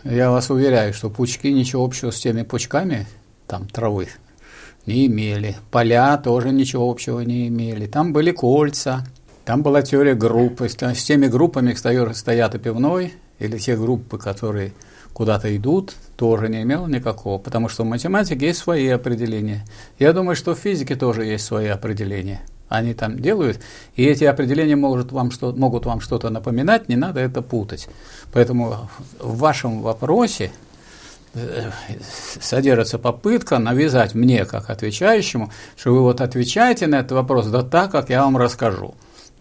Я вас уверяю, что пучки ничего общего с теми пучками, там травы, не имели. Поля тоже ничего общего не имели. Там были кольца, там была теория группы. С теми группами стоят и пивной, или те группы, которые куда-то идут, тоже не имело никакого, потому что в математике есть свои определения. Я думаю, что в физике тоже есть свои определения. Они там делают, и эти определения могут вам, что, могут вам что-то напоминать, не надо это путать. Поэтому в вашем вопросе э, содержится попытка навязать мне, как отвечающему, что вы вот отвечаете на этот вопрос да так, как я вам расскажу.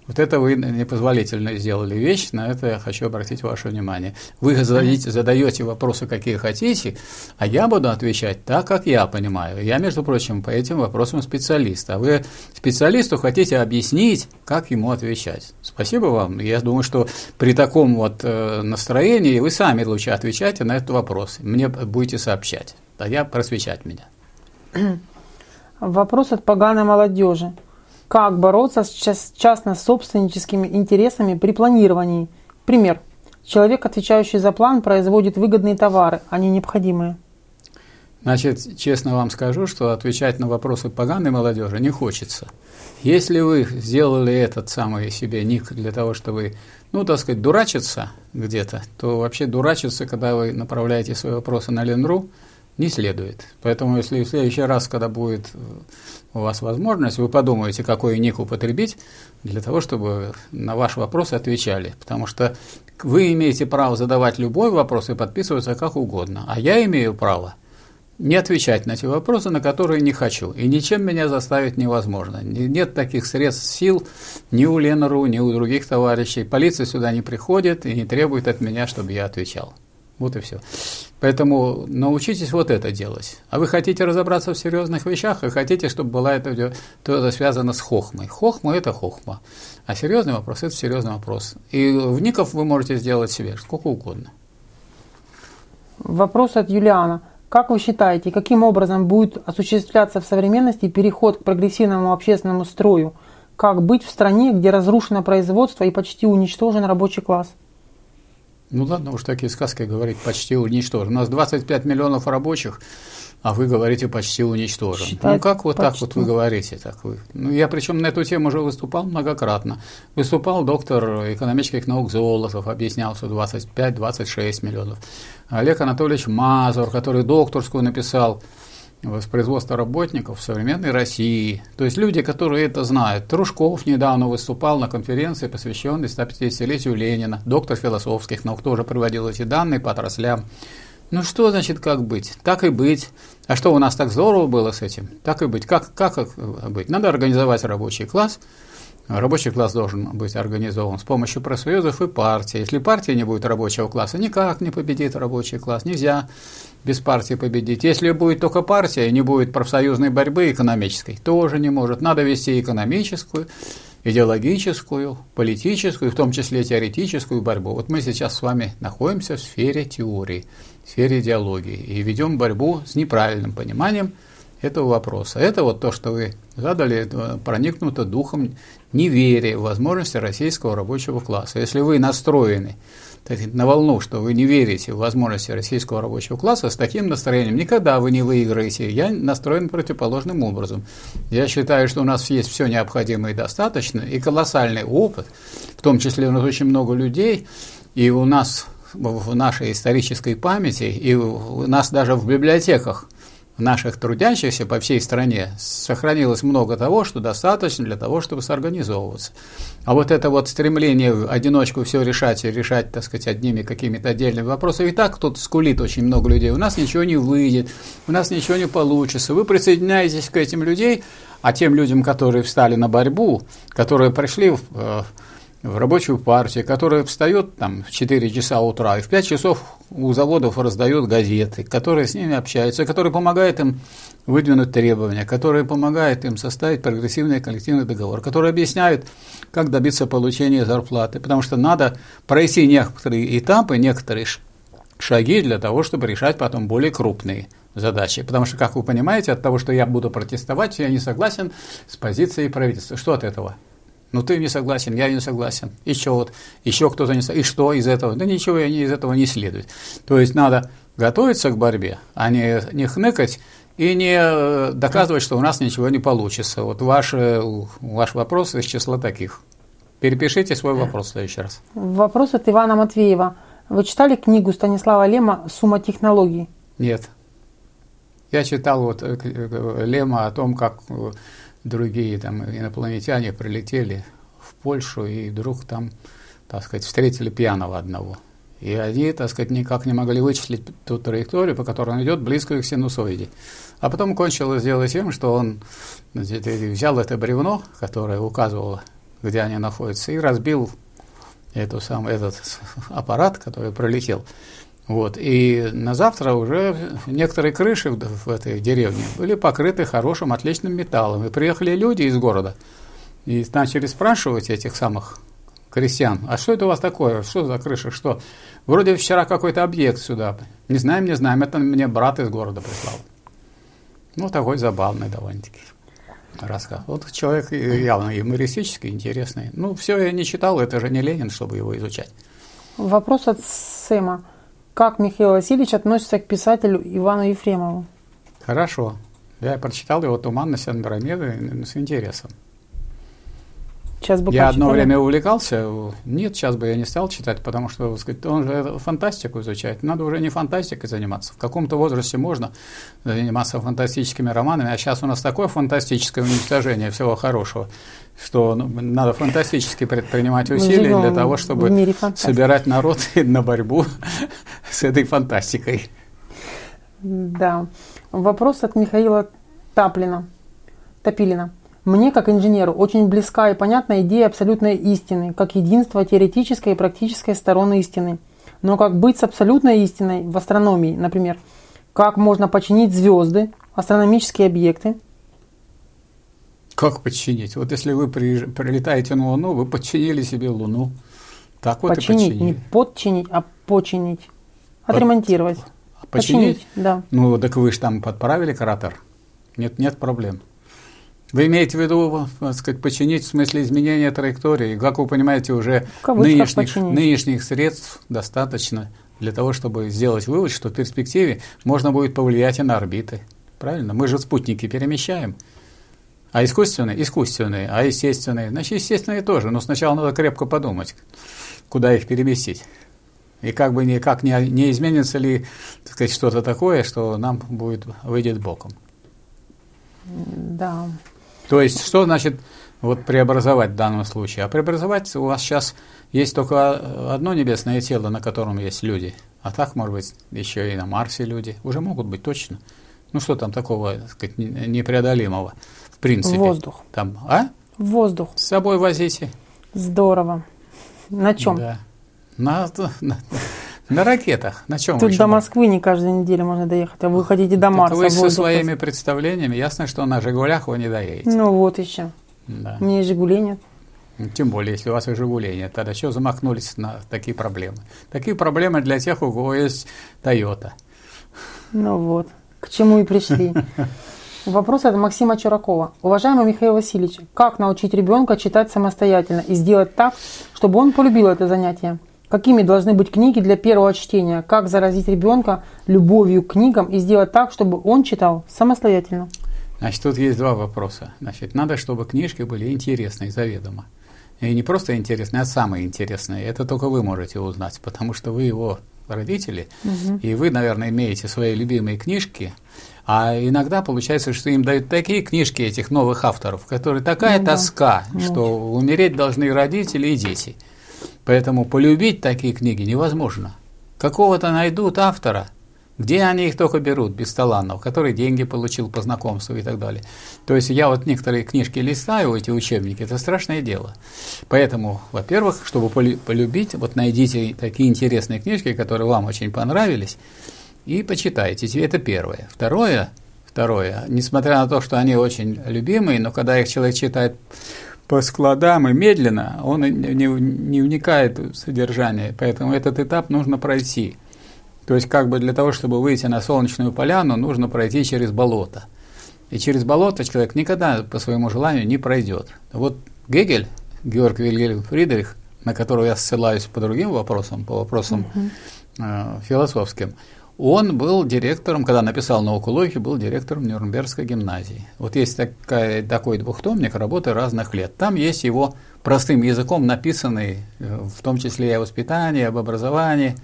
Вот это вы непозволительно сделали вещь, на это я хочу обратить ваше внимание. Вы задаете, задаете вопросы, какие хотите, а я буду отвечать так, как я понимаю. Я, между прочим, по этим вопросам специалист, а вы специалисту хотите объяснить, как ему отвечать. Спасибо вам. Я думаю, что при таком вот э, настроении вы сами лучше отвечайте на этот вопрос. Мне будете сообщать, а я просвещать меня. Вопрос от поганой молодежи. Как бороться с частно-собственническими интересами при планировании? Пример. Человек, отвечающий за план, производит выгодные товары, а не необходимые. Значит, честно вам скажу, что отвечать на вопросы поганой молодежи не хочется. Если вы сделали этот самый себе ник для того, чтобы, ну, так сказать, дурачиться где-то, то вообще дурачиться, когда вы направляете свои вопросы на Ленру, не следует. Поэтому, если в следующий раз, когда будет у вас возможность, вы подумаете, какой ник употребить для того, чтобы на ваши вопросы отвечали. Потому что вы имеете право задавать любой вопрос и подписываться как угодно. А я имею право – не отвечать на те вопросы, на которые не хочу. И ничем меня заставить невозможно. Нет таких средств сил ни у Ленару, ни у других товарищей. Полиция сюда не приходит и не требует от меня, чтобы я отвечал. Вот и все. Поэтому научитесь вот это делать. А вы хотите разобраться в серьезных вещах, и хотите, чтобы была это, то это связано с хохмой. Хохма – это хохма. А серьезный вопрос – это серьезный вопрос. И вников вы можете сделать себе сколько угодно. Вопрос от Юлиана – как вы считаете, каким образом будет осуществляться в современности переход к прогрессивному общественному строю? Как быть в стране, где разрушено производство и почти уничтожен рабочий класс? Ну ладно уж такие сказки говорить, почти уничтожен. У нас 25 миллионов рабочих, а вы говорите почти уничтожен. Считать ну как вот почти. так вот вы говорите? Так вы? Ну я причем на эту тему уже выступал многократно. Выступал доктор экономических наук Золотов, объяснял, что 25-26 миллионов. Олег Анатольевич Мазур, который докторскую написал воспроизводства работников в современной России. То есть люди, которые это знают. Трушков недавно выступал на конференции, посвященной 150-летию Ленина. Доктор философских наук тоже приводил эти данные по отраслям. Ну что значит как быть? Так и быть. А что у нас так здорово было с этим? Так и быть. Как, как быть? Надо организовать рабочий класс. Рабочий класс должен быть организован с помощью профсоюзов и партий. Если партия не будет рабочего класса, никак не победит рабочий класс. Нельзя без партии победить. Если будет только партия, не будет профсоюзной борьбы экономической, тоже не может. Надо вести экономическую, идеологическую, политическую, в том числе теоретическую борьбу. Вот мы сейчас с вами находимся в сфере теории, в сфере идеологии и ведем борьбу с неправильным пониманием этого вопроса. Это вот то, что вы задали, проникнуто духом неверия в возможности российского рабочего класса. Если вы настроены на волну, что вы не верите в возможности российского рабочего класса, с таким настроением никогда вы не выиграете. Я настроен противоположным образом. Я считаю, что у нас есть все необходимое и достаточно, и колоссальный опыт, в том числе у нас очень много людей, и у нас в нашей исторической памяти, и у нас даже в библиотеках наших трудящихся по всей стране сохранилось много того, что достаточно для того, чтобы сорганизовываться. А вот это вот стремление в одиночку все решать и решать, так сказать, одними какими-то отдельными вопросами, и так тут скулит очень много людей. У нас ничего не выйдет, у нас ничего не получится. Вы присоединяетесь к этим людей, а тем людям, которые встали на борьбу, которые пришли в э, в рабочую партию, которая встает там в 4 часа утра и в 5 часов у заводов раздает газеты, которые с ними общаются, которые помогают им выдвинуть требования, которые помогают им составить прогрессивный коллективный договор, которые объясняют, как добиться получения зарплаты, потому что надо пройти некоторые этапы, некоторые шаги для того, чтобы решать потом более крупные задачи. Потому что, как вы понимаете, от того, что я буду протестовать, я не согласен с позицией правительства. Что от этого? Ну ты не согласен, я не согласен. Еще вот, еще кто-то не согласен. И что из этого? Да ничего из этого не следует. То есть надо готовиться к борьбе, а не, не хныкать и не э, доказывать, что у нас ничего не получится. Вот ваш, ваш вопрос из числа таких. Перепишите свой вопрос в следующий раз. Вопрос от Ивана Матвеева. Вы читали книгу Станислава Лема «Сумма технологий»? Нет. Я читал вот э, э, Лема о том, как другие там инопланетяне прилетели в Польшу и вдруг там, так сказать, встретили пьяного одного. И они, так сказать, никак не могли вычислить ту траекторию, по которой он идет, близкую к синусоиде. А потом кончилось дело тем, что он значит, взял это бревно, которое указывало, где они находятся, и разбил эту сам, этот аппарат, который пролетел. Вот. И на завтра уже некоторые крыши в, этой деревне были покрыты хорошим, отличным металлом. И приехали люди из города и начали спрашивать этих самых крестьян, а что это у вас такое, что за крыша, что? Вроде вчера какой-то объект сюда. Не знаем, не знаем, это мне брат из города прислал. Ну, такой забавный довольно-таки рассказ. Вот человек явно юмористический, интересный. Ну, все я не читал, это же не Ленин, чтобы его изучать. Вопрос от Сэма. Как Михаил Васильевич относится к писателю Ивану Ефремову? Хорошо. Я прочитал его «Туманность Андромеды» с интересом. Сейчас бы я одно время увлекался. Нет, сейчас бы я не стал читать, потому что сказать, он же фантастику изучает. Надо уже не фантастикой заниматься. В каком-то возрасте можно заниматься фантастическими романами, а сейчас у нас такое фантастическое уничтожение всего хорошего, что ну, надо фантастически предпринимать усилия для того, чтобы собирать народ на борьбу с этой фантастикой. Да. Вопрос от Михаила Таплина. Топилина. Мне, как инженеру, очень близка и понятна идея абсолютной истины, как единство теоретической и практической стороны истины. Но как быть с абсолютной истиной в астрономии, например? Как можно починить звезды, астрономические объекты? Как починить? Вот если вы прилетаете на Луну, вы подчинили себе Луну. Так вот починить, и починили. не подчинить, а починить. Отремонтировать. Починить? починить? Да. Ну, так вы же там подправили кратер. Нет, нет проблем. Вы имеете в виду, так сказать, починить в смысле изменения траектории? Как вы понимаете, уже нынешних, нынешних средств достаточно для того, чтобы сделать вывод, что в перспективе можно будет повлиять и на орбиты. Правильно? Мы же спутники перемещаем. А искусственные? Искусственные. А естественные? Значит, естественные тоже. Но сначала надо крепко подумать, куда их переместить. И как бы никак не, не изменится ли так сказать, что-то такое, что нам будет, выйдет боком. Да. То есть, что значит вот преобразовать в данном случае? А преобразовать у вас сейчас есть только одно небесное тело, на котором есть люди. А так, может быть, еще и на Марсе люди. Уже могут быть точно. Ну, что там такого, так сказать, непреодолимого, в принципе? Воздух. Там, а? Воздух. С собой возите. Здорово. На чем? Да. На, на, на ракетах. На чем Тут до Москвы не каждую неделю можно доехать, а вы хотите до Марса. Вы со своими представлениями, ясно, что на «Жигулях» вы не доедете. Ну вот еще. Да. У меня и «Жигулей» нет. Ну, тем более, если у вас и «Жигулей» нет, тогда что замахнулись на такие проблемы? Такие проблемы для тех, у кого есть «Тойота». Ну вот, к чему и пришли. Вопрос от Максима Чуракова. Уважаемый Михаил Васильевич, как научить ребенка читать самостоятельно и сделать так, чтобы он полюбил это занятие? Какими должны быть книги для первого чтения? Как заразить ребенка любовью к книгам и сделать так, чтобы он читал самостоятельно? Значит, тут есть два вопроса. Значит, надо, чтобы книжки были интересные заведомо. И не просто интересные, а самые интересные. Это только вы можете узнать, потому что вы его родители, угу. и вы, наверное, имеете свои любимые книжки, а иногда получается, что им дают такие книжки этих новых авторов, которые такая ну, тоска, да. что умереть должны родители, и дети. Поэтому полюбить такие книги невозможно. Какого-то найдут автора, где они их только берут, без талантов, который деньги получил по знакомству и так далее. То есть я вот некоторые книжки листаю, эти учебники, это страшное дело. Поэтому, во-первых, чтобы полюбить, вот найдите такие интересные книжки, которые вам очень понравились, и почитайте. Это первое. Второе, второе, несмотря на то, что они очень любимые, но когда их человек читает по складам и медленно, он не, не вникает в содержание, поэтому этот этап нужно пройти. То есть как бы для того, чтобы выйти на солнечную поляну, нужно пройти через болото. И через болото человек никогда по своему желанию не пройдет. Вот Гегель, Георг Вильгельм Фридрих, на которого я ссылаюсь по другим вопросам, по вопросам uh-huh. э, философским, он был директором, когда написал науку логики, был директором Нюрнбергской гимназии. Вот есть такая, такой двухтомник работы разных лет. Там есть его простым языком написанный, э, в том числе и о воспитании, об образовании,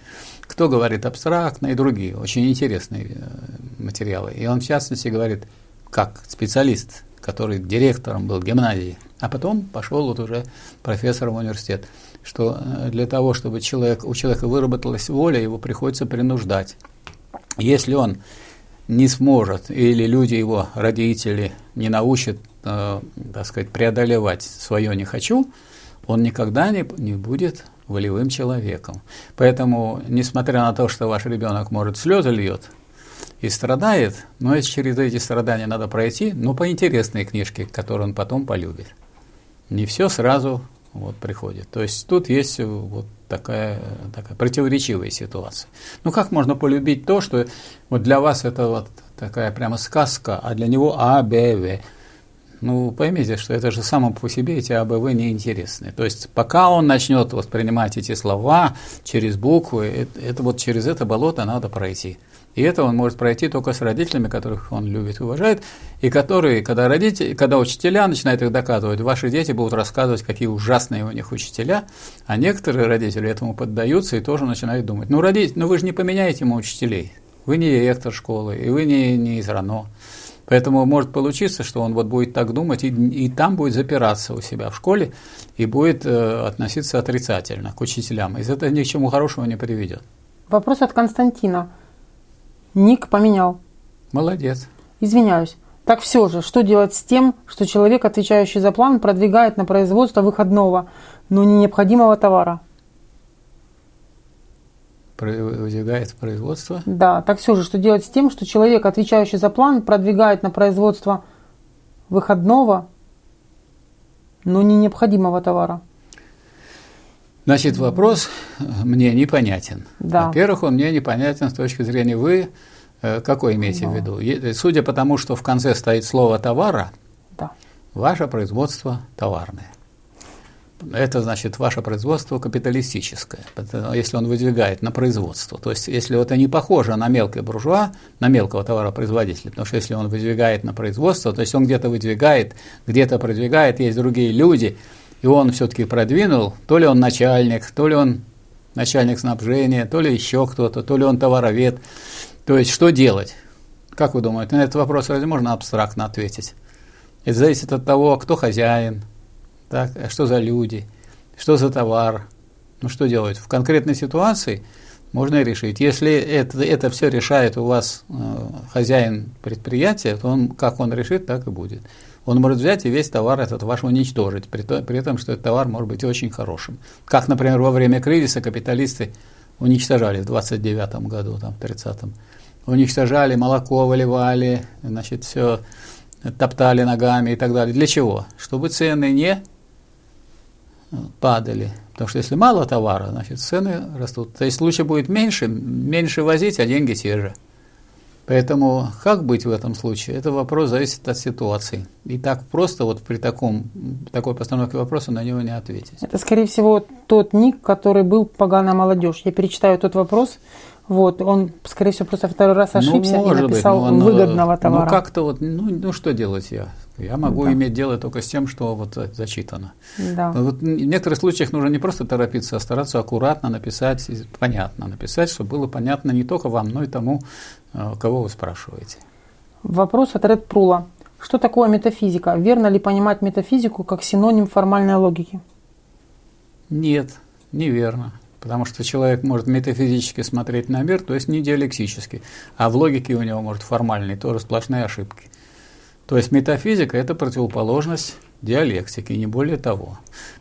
кто говорит абстрактно и другие, очень интересные э, материалы. И он в частности говорит, как специалист, который директором был гимназии, а потом пошел вот уже профессором в университет, что э, для того, чтобы человек, у человека выработалась воля, его приходится принуждать. Если он не сможет, или люди его, родители, не научат, э, так сказать, преодолевать свое «не хочу», он никогда не, не будет волевым человеком. Поэтому, несмотря на то, что ваш ребенок, может, слезы льет и страдает, но через эти страдания надо пройти, но по интересной книжке, которую он потом полюбит. Не все сразу вот, приходит. То есть тут есть вот такая, такая противоречивая ситуация. Ну как можно полюбить то, что вот для вас это вот такая прямо сказка, а для него А, Б, В. Ну, поймите, что это же само по себе эти АБВ неинтересны. То есть, пока он начнет воспринимать эти слова через буквы, это, это вот через это болото надо пройти. И это он может пройти только с родителями, которых он любит и уважает, и которые, когда родители, когда учителя начинают их доказывать, ваши дети будут рассказывать, какие ужасные у них учителя, а некоторые родители этому поддаются и тоже начинают думать, ну, родитель, ну вы же не поменяете ему учителей, вы не директор школы, и вы не, не из РАНО. Поэтому может получиться, что он вот будет так думать и, и там будет запираться у себя в школе и будет э, относиться отрицательно к учителям. И это ни к чему хорошему не приведет. Вопрос от Константина. Ник поменял. Молодец. Извиняюсь. Так все же, что делать с тем, что человек, отвечающий за план, продвигает на производство выходного, но не необходимого товара? Выдвигает производство? Да, так все же, что делать с тем, что человек, отвечающий за план, продвигает на производство выходного, но не необходимого товара? Значит, вопрос мне непонятен. Да. Во-первых, он мне непонятен с точки зрения вы, э, какой имеете да. в виду? Судя по тому, что в конце стоит слово товара, да. ваше производство товарное. Это значит ваше производство капиталистическое, если он выдвигает на производство. То есть, если это не похоже на мелкий буржуа, на мелкого товаропроизводителя, потому что если он выдвигает на производство, то есть он где-то выдвигает, где-то продвигает, есть другие люди – и он все-таки продвинул, то ли он начальник, то ли он начальник снабжения, то ли еще кто-то, то ли он товаровед. То есть, что делать? Как вы думаете, на этот вопрос разве можно абстрактно ответить? Это зависит от того, кто хозяин, так, а что за люди, что за товар, ну что делать? В конкретной ситуации можно решить. Если это, это все решает у вас э, хозяин предприятия, то он, как он решит, так и будет он может взять и весь товар этот ваш уничтожить, при, то, при том, что этот товар может быть очень хорошим. Как, например, во время кризиса капиталисты уничтожали в 29 году, там, в 30-м. Уничтожали, молоко выливали, значит, все топтали ногами и так далее. Для чего? Чтобы цены не падали. Потому что если мало товара, значит, цены растут. То есть лучше будет меньше, меньше возить, а деньги те же. Поэтому как быть в этом случае? Это вопрос зависит от ситуации. И так просто вот при таком, такой постановке вопроса на него не ответить. Это, скорее всего, тот ник, который был «Поганая молодежь». Я перечитаю тот вопрос, вот, он, скорее всего, просто второй раз ну, ошибся ну, и написал быть, но выгодного товара. Ну, как-то вот, ну, ну, что делать я? Я могу да. иметь дело только с тем, что вот зачитано. Да. вот в некоторых случаях нужно не просто торопиться, а стараться аккуратно написать, понятно написать, чтобы было понятно не только вам, но и тому, э, кого вы спрашиваете. Вопрос от Ред Прула. Что такое метафизика? Верно ли понимать метафизику как синоним формальной логики? Нет, неверно. Потому что человек может метафизически смотреть на мир, то есть не диалектически, а в логике у него может формальные тоже сплошные ошибки. То есть метафизика – это противоположность диалектики, не более того.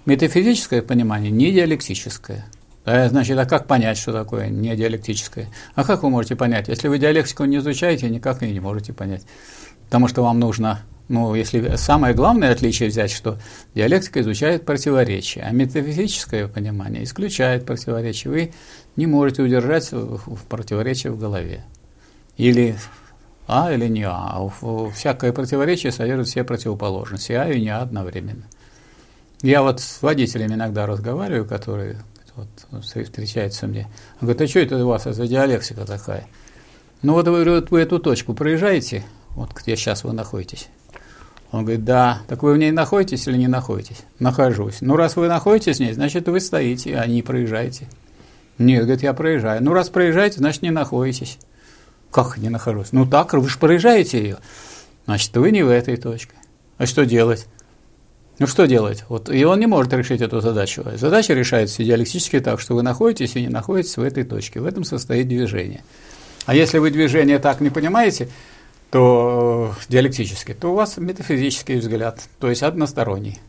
Метафизическое понимание не диалектическое. Значит, а как понять, что такое не диалектическое? А как вы можете понять? Если вы диалектику не изучаете, никак и не можете понять. Потому что вам нужно ну, если самое главное отличие взять, что диалектика изучает противоречия, а метафизическое понимание исключает противоречия. Вы не можете удержать в противоречие в голове. Или А или не А. Всякое противоречие содержит все противоположности, А и не А одновременно. Я вот с водителями иногда разговариваю, которые вот, встречаются мне. Он говорит, а что это у вас за диалектика такая? Ну вот вы, вот вы эту точку проезжаете, вот где сейчас вы находитесь, он говорит, да. Так вы в ней находитесь или не находитесь? Нахожусь. Ну, раз вы находитесь в ней, значит, вы стоите, а не проезжаете. Нет, говорит, я проезжаю. Ну, раз проезжаете, значит, не находитесь. Как не нахожусь? Ну, так, вы же проезжаете ее. Значит, вы не в этой точке. А что делать? Ну, что делать? Вот, и он не может решить эту задачу. Задача решается диалектически так, что вы находитесь и не находитесь в этой точке. В этом состоит движение. А если вы движение так не понимаете, то э, диалектический, то у вас метафизический взгляд, то есть односторонний.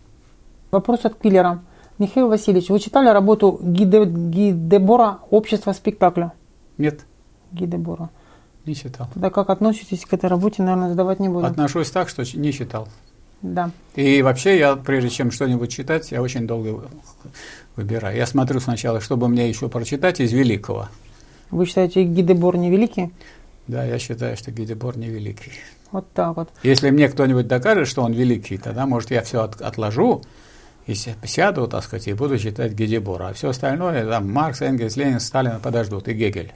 Вопрос от Пиллера. Михаил Васильевич, вы читали работу Гиде, Гидебора «Общество спектакля»? Нет. Гидебора. Не читал. Тогда как относитесь к этой работе, наверное, задавать не буду. Отношусь так, что не читал. Да. И вообще я, прежде чем что-нибудь читать, я очень долго выбираю. Я смотрю сначала, чтобы мне еще прочитать из великого. Вы считаете Гидебор не великий? Да, я считаю, что Гидебор не великий. Вот так вот. Если мне кто-нибудь докажет, что он великий, тогда, может, я все от, отложу и сяду, так сказать, и буду читать Гидебора. А все остальное, там, Маркс, Энгельс, Ленин, Сталин подождут, и Гегель.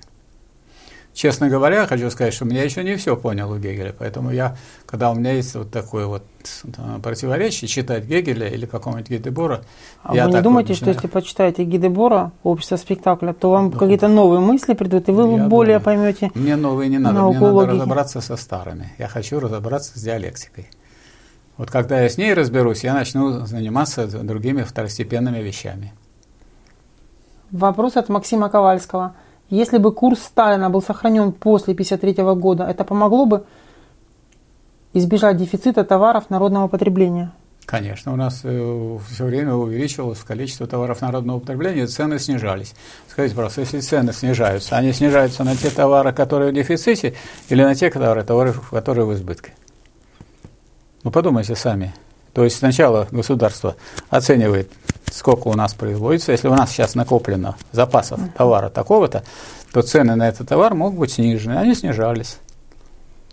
Честно говоря, хочу сказать, что я еще не все понял у Гегеля, поэтому я, когда у меня есть вот такое вот э, противоречие, читать Гегеля или какого-нибудь Гидебора, а я вы не думаете, вот что если почитаете Гидебора, общество спектакля, то вам да. какие-то новые мысли придут, и вы я более думаю, поймете Мне новые не надо, мне надо разобраться со старыми. Я хочу разобраться с диалектикой. Вот когда я с ней разберусь, я начну заниматься другими второстепенными вещами. Вопрос от Максима Ковальского. Если бы курс Сталина был сохранен после 1953 года, это помогло бы избежать дефицита товаров народного потребления? Конечно, у нас э, все время увеличивалось количество товаров народного потребления, цены снижались. Скажите, просто, если цены снижаются, они снижаются на те товары, которые в дефиците, или на те товары, товары которые в избытке? Ну, подумайте сами. То есть сначала государство оценивает сколько у нас производится. Если у нас сейчас накоплено запасов товара такого-то, то цены на этот товар могут быть снижены. Они снижались.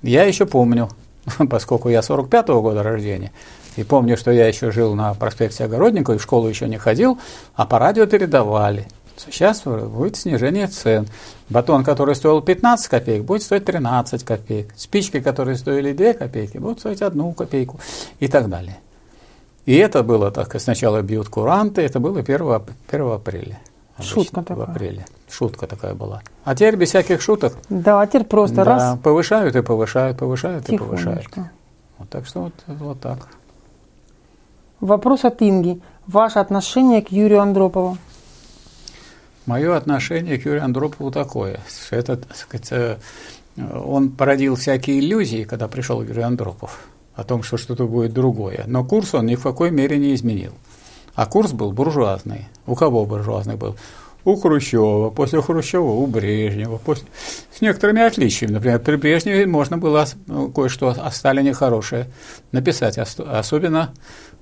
Я еще помню, поскольку я 45-го года рождения, и помню, что я еще жил на проспекте Огородникова и в школу еще не ходил, а по радио передавали. Сейчас будет снижение цен. Батон, который стоил 15 копеек, будет стоить 13 копеек. Спички, которые стоили 2 копейки, будут стоить 1 копейку и так далее. И это было так, сначала бьют куранты, это было 1, 1 апреля. Шутка такая. В апреле. Шутка такая была. А теперь без всяких шуток. Да, а теперь просто да, раз. Повышают и повышают, повышают и повышают. Вот, так что вот, вот так. Вопрос от Инги. Ваше отношение к Юрию Андропову? Мое отношение к Юрию Андропову такое. Это, так сказать, э, он породил всякие иллюзии, когда пришел Юрий Андропов о том, что что-то будет другое. Но курс он ни в какой мере не изменил. А курс был буржуазный. У кого буржуазный был? У Хрущева, после Хрущева у Брежнева, после... с некоторыми отличиями. Например, при Брежневе можно было ну, кое-что о Сталине хорошее написать, особенно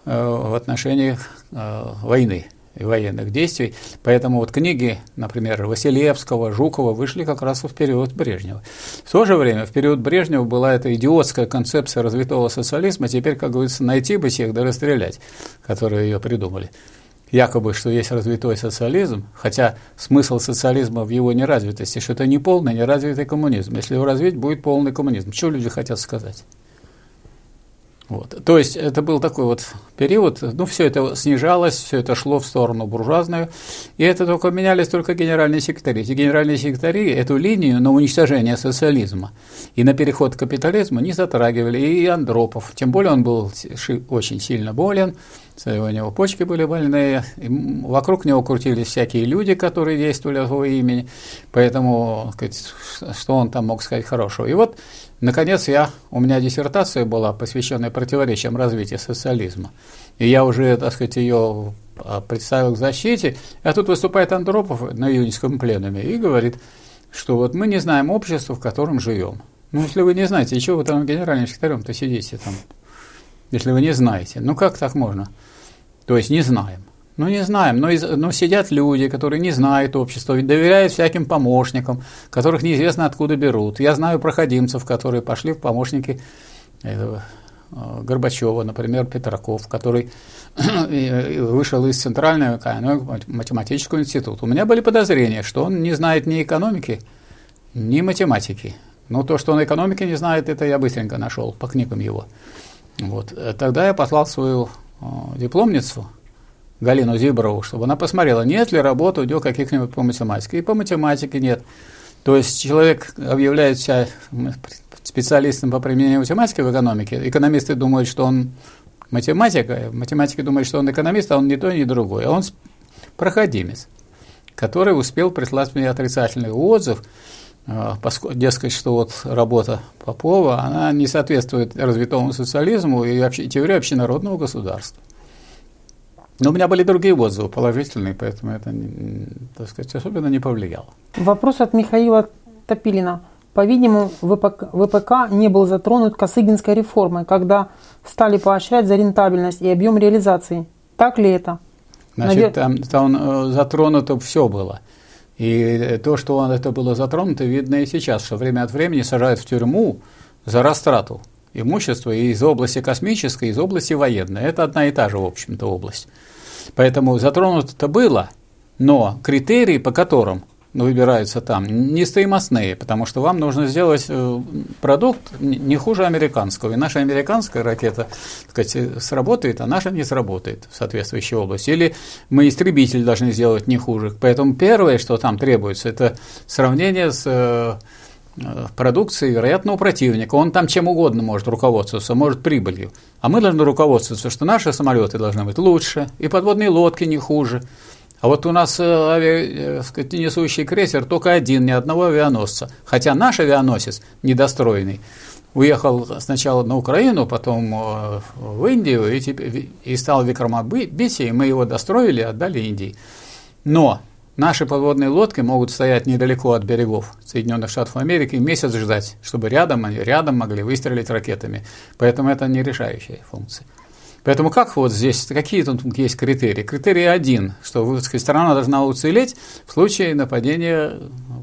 э, в отношении э, войны и военных действий. Поэтому вот книги, например, Василевского, Жукова вышли как раз в период Брежнева. В то же время, в период Брежнева была эта идиотская концепция развитого социализма, теперь, как говорится, найти бы всех да расстрелять, которые ее придумали. Якобы, что есть развитой социализм, хотя смысл социализма в его неразвитости, что это не полный неразвитый коммунизм. Если его развить, будет полный коммунизм. Что люди хотят сказать? Вот. То есть это был такой вот период, ну, все это снижалось, все это шло в сторону буржуазную, и это только менялись только генеральные секретари. Эти генеральные секретари эту линию на уничтожение социализма и на переход к капитализму не затрагивали, и Андропов, тем более он был очень сильно болен, у него почки были больные, вокруг него крутились всякие люди, которые действовали от его имени, поэтому, сказать, что он там мог сказать хорошего. И вот Наконец, я, у меня диссертация была, посвященная противоречиям развития социализма. И я уже, так сказать, ее а, представил к защите. А тут выступает Андропов на июньском пленуме и говорит, что вот мы не знаем общества, в котором живем. Ну, если вы не знаете, и чего вы там генеральным секретарем-то сидите там, если вы не знаете? Ну, как так можно? То есть не знаем. Ну, не знаем, но, из, но сидят люди, которые не знают общества, доверяют всяким помощникам, которых неизвестно откуда берут. Я знаю проходимцев, которые пошли в помощники этого, э, Горбачева, например, Петраков, который вышел из Центрального математического института. У меня были подозрения, что он не знает ни экономики, ни математики. Но то, что он экономики не знает, это я быстренько нашел по книгам его. Вот. Тогда я послал свою э, дипломницу – Галину Зиброву, чтобы она посмотрела, нет ли работы у нее каких-нибудь по математике. И по математике нет. То есть человек объявляет себя специалистом по применению математики в экономике. Экономисты думают, что он математик, а математики думают, что он экономист, а он не то, ни другой. А он проходимец, который успел прислать мне отрицательный отзыв, а, дескать, что вот работа Попова, она не соответствует развитому социализму и вообще, теории общенародного государства. Но у меня были другие отзывы положительные, поэтому это, так сказать, особенно не повлияло. Вопрос от Михаила Топилина. По-видимому, ВПК, ВПК не был затронут Косыгинской реформой, когда стали поощрять за рентабельность и объем реализации. Так ли это? Значит, Навер... там, там э, затронуто все было. И то, что он, это было затронуто, видно и сейчас, что время от времени сажают в тюрьму за растрату имущества из области космической, из области военной. Это одна и та же, в общем-то, область. Поэтому затронуто это было, но критерии, по которым выбираются там, не стоимостные, потому что вам нужно сделать э, продукт не хуже американского. И наша американская ракета так сказать, сработает, а наша не сработает в соответствующей области. Или мы истребитель должны сделать не хуже. Поэтому первое, что там требуется, это сравнение с э, продукции вероятного противника. Он там чем угодно может руководствоваться, может прибылью. А мы должны руководствоваться, что наши самолеты должны быть лучше, и подводные лодки не хуже. А вот у нас э, авиа, э, несущий крейсер только один, ни одного авианосца. Хотя наш авианосец недостроенный уехал сначала на Украину, потом э, в Индию и, и стал Викрамабити, и мы его достроили и отдали Индии. Но Наши подводные лодки могут стоять недалеко от берегов Соединенных Штатов Америки и месяц ждать, чтобы рядом они рядом могли выстрелить ракетами. Поэтому это не решающая функция. Поэтому как вот здесь, какие тут есть критерии? Критерий один, что сказать, страна должна уцелеть в случае нападения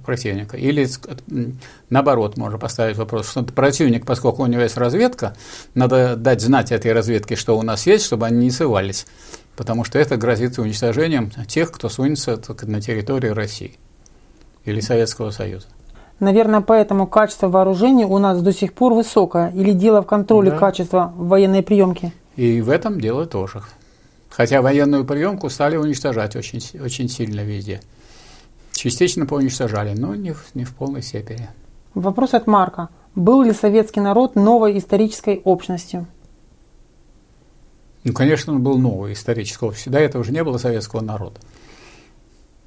противника. Или наоборот, можно поставить вопрос, что противник, поскольку у него есть разведка, надо дать знать этой разведке, что у нас есть, чтобы они не сывались потому что это грозит уничтожением тех, кто сунется на территории России или Советского Союза. Наверное, поэтому качество вооружений у нас до сих пор высокое. Или дело в контроле да. качества военной приемки? И в этом дело тоже. Хотя военную приемку стали уничтожать очень, очень сильно везде. Частично поуничтожали, но не в, не в полной степени. Вопрос от Марка. Был ли советский народ новой исторической общностью? Ну, конечно, он был новый историческое общество. До этого уже не было советского народа.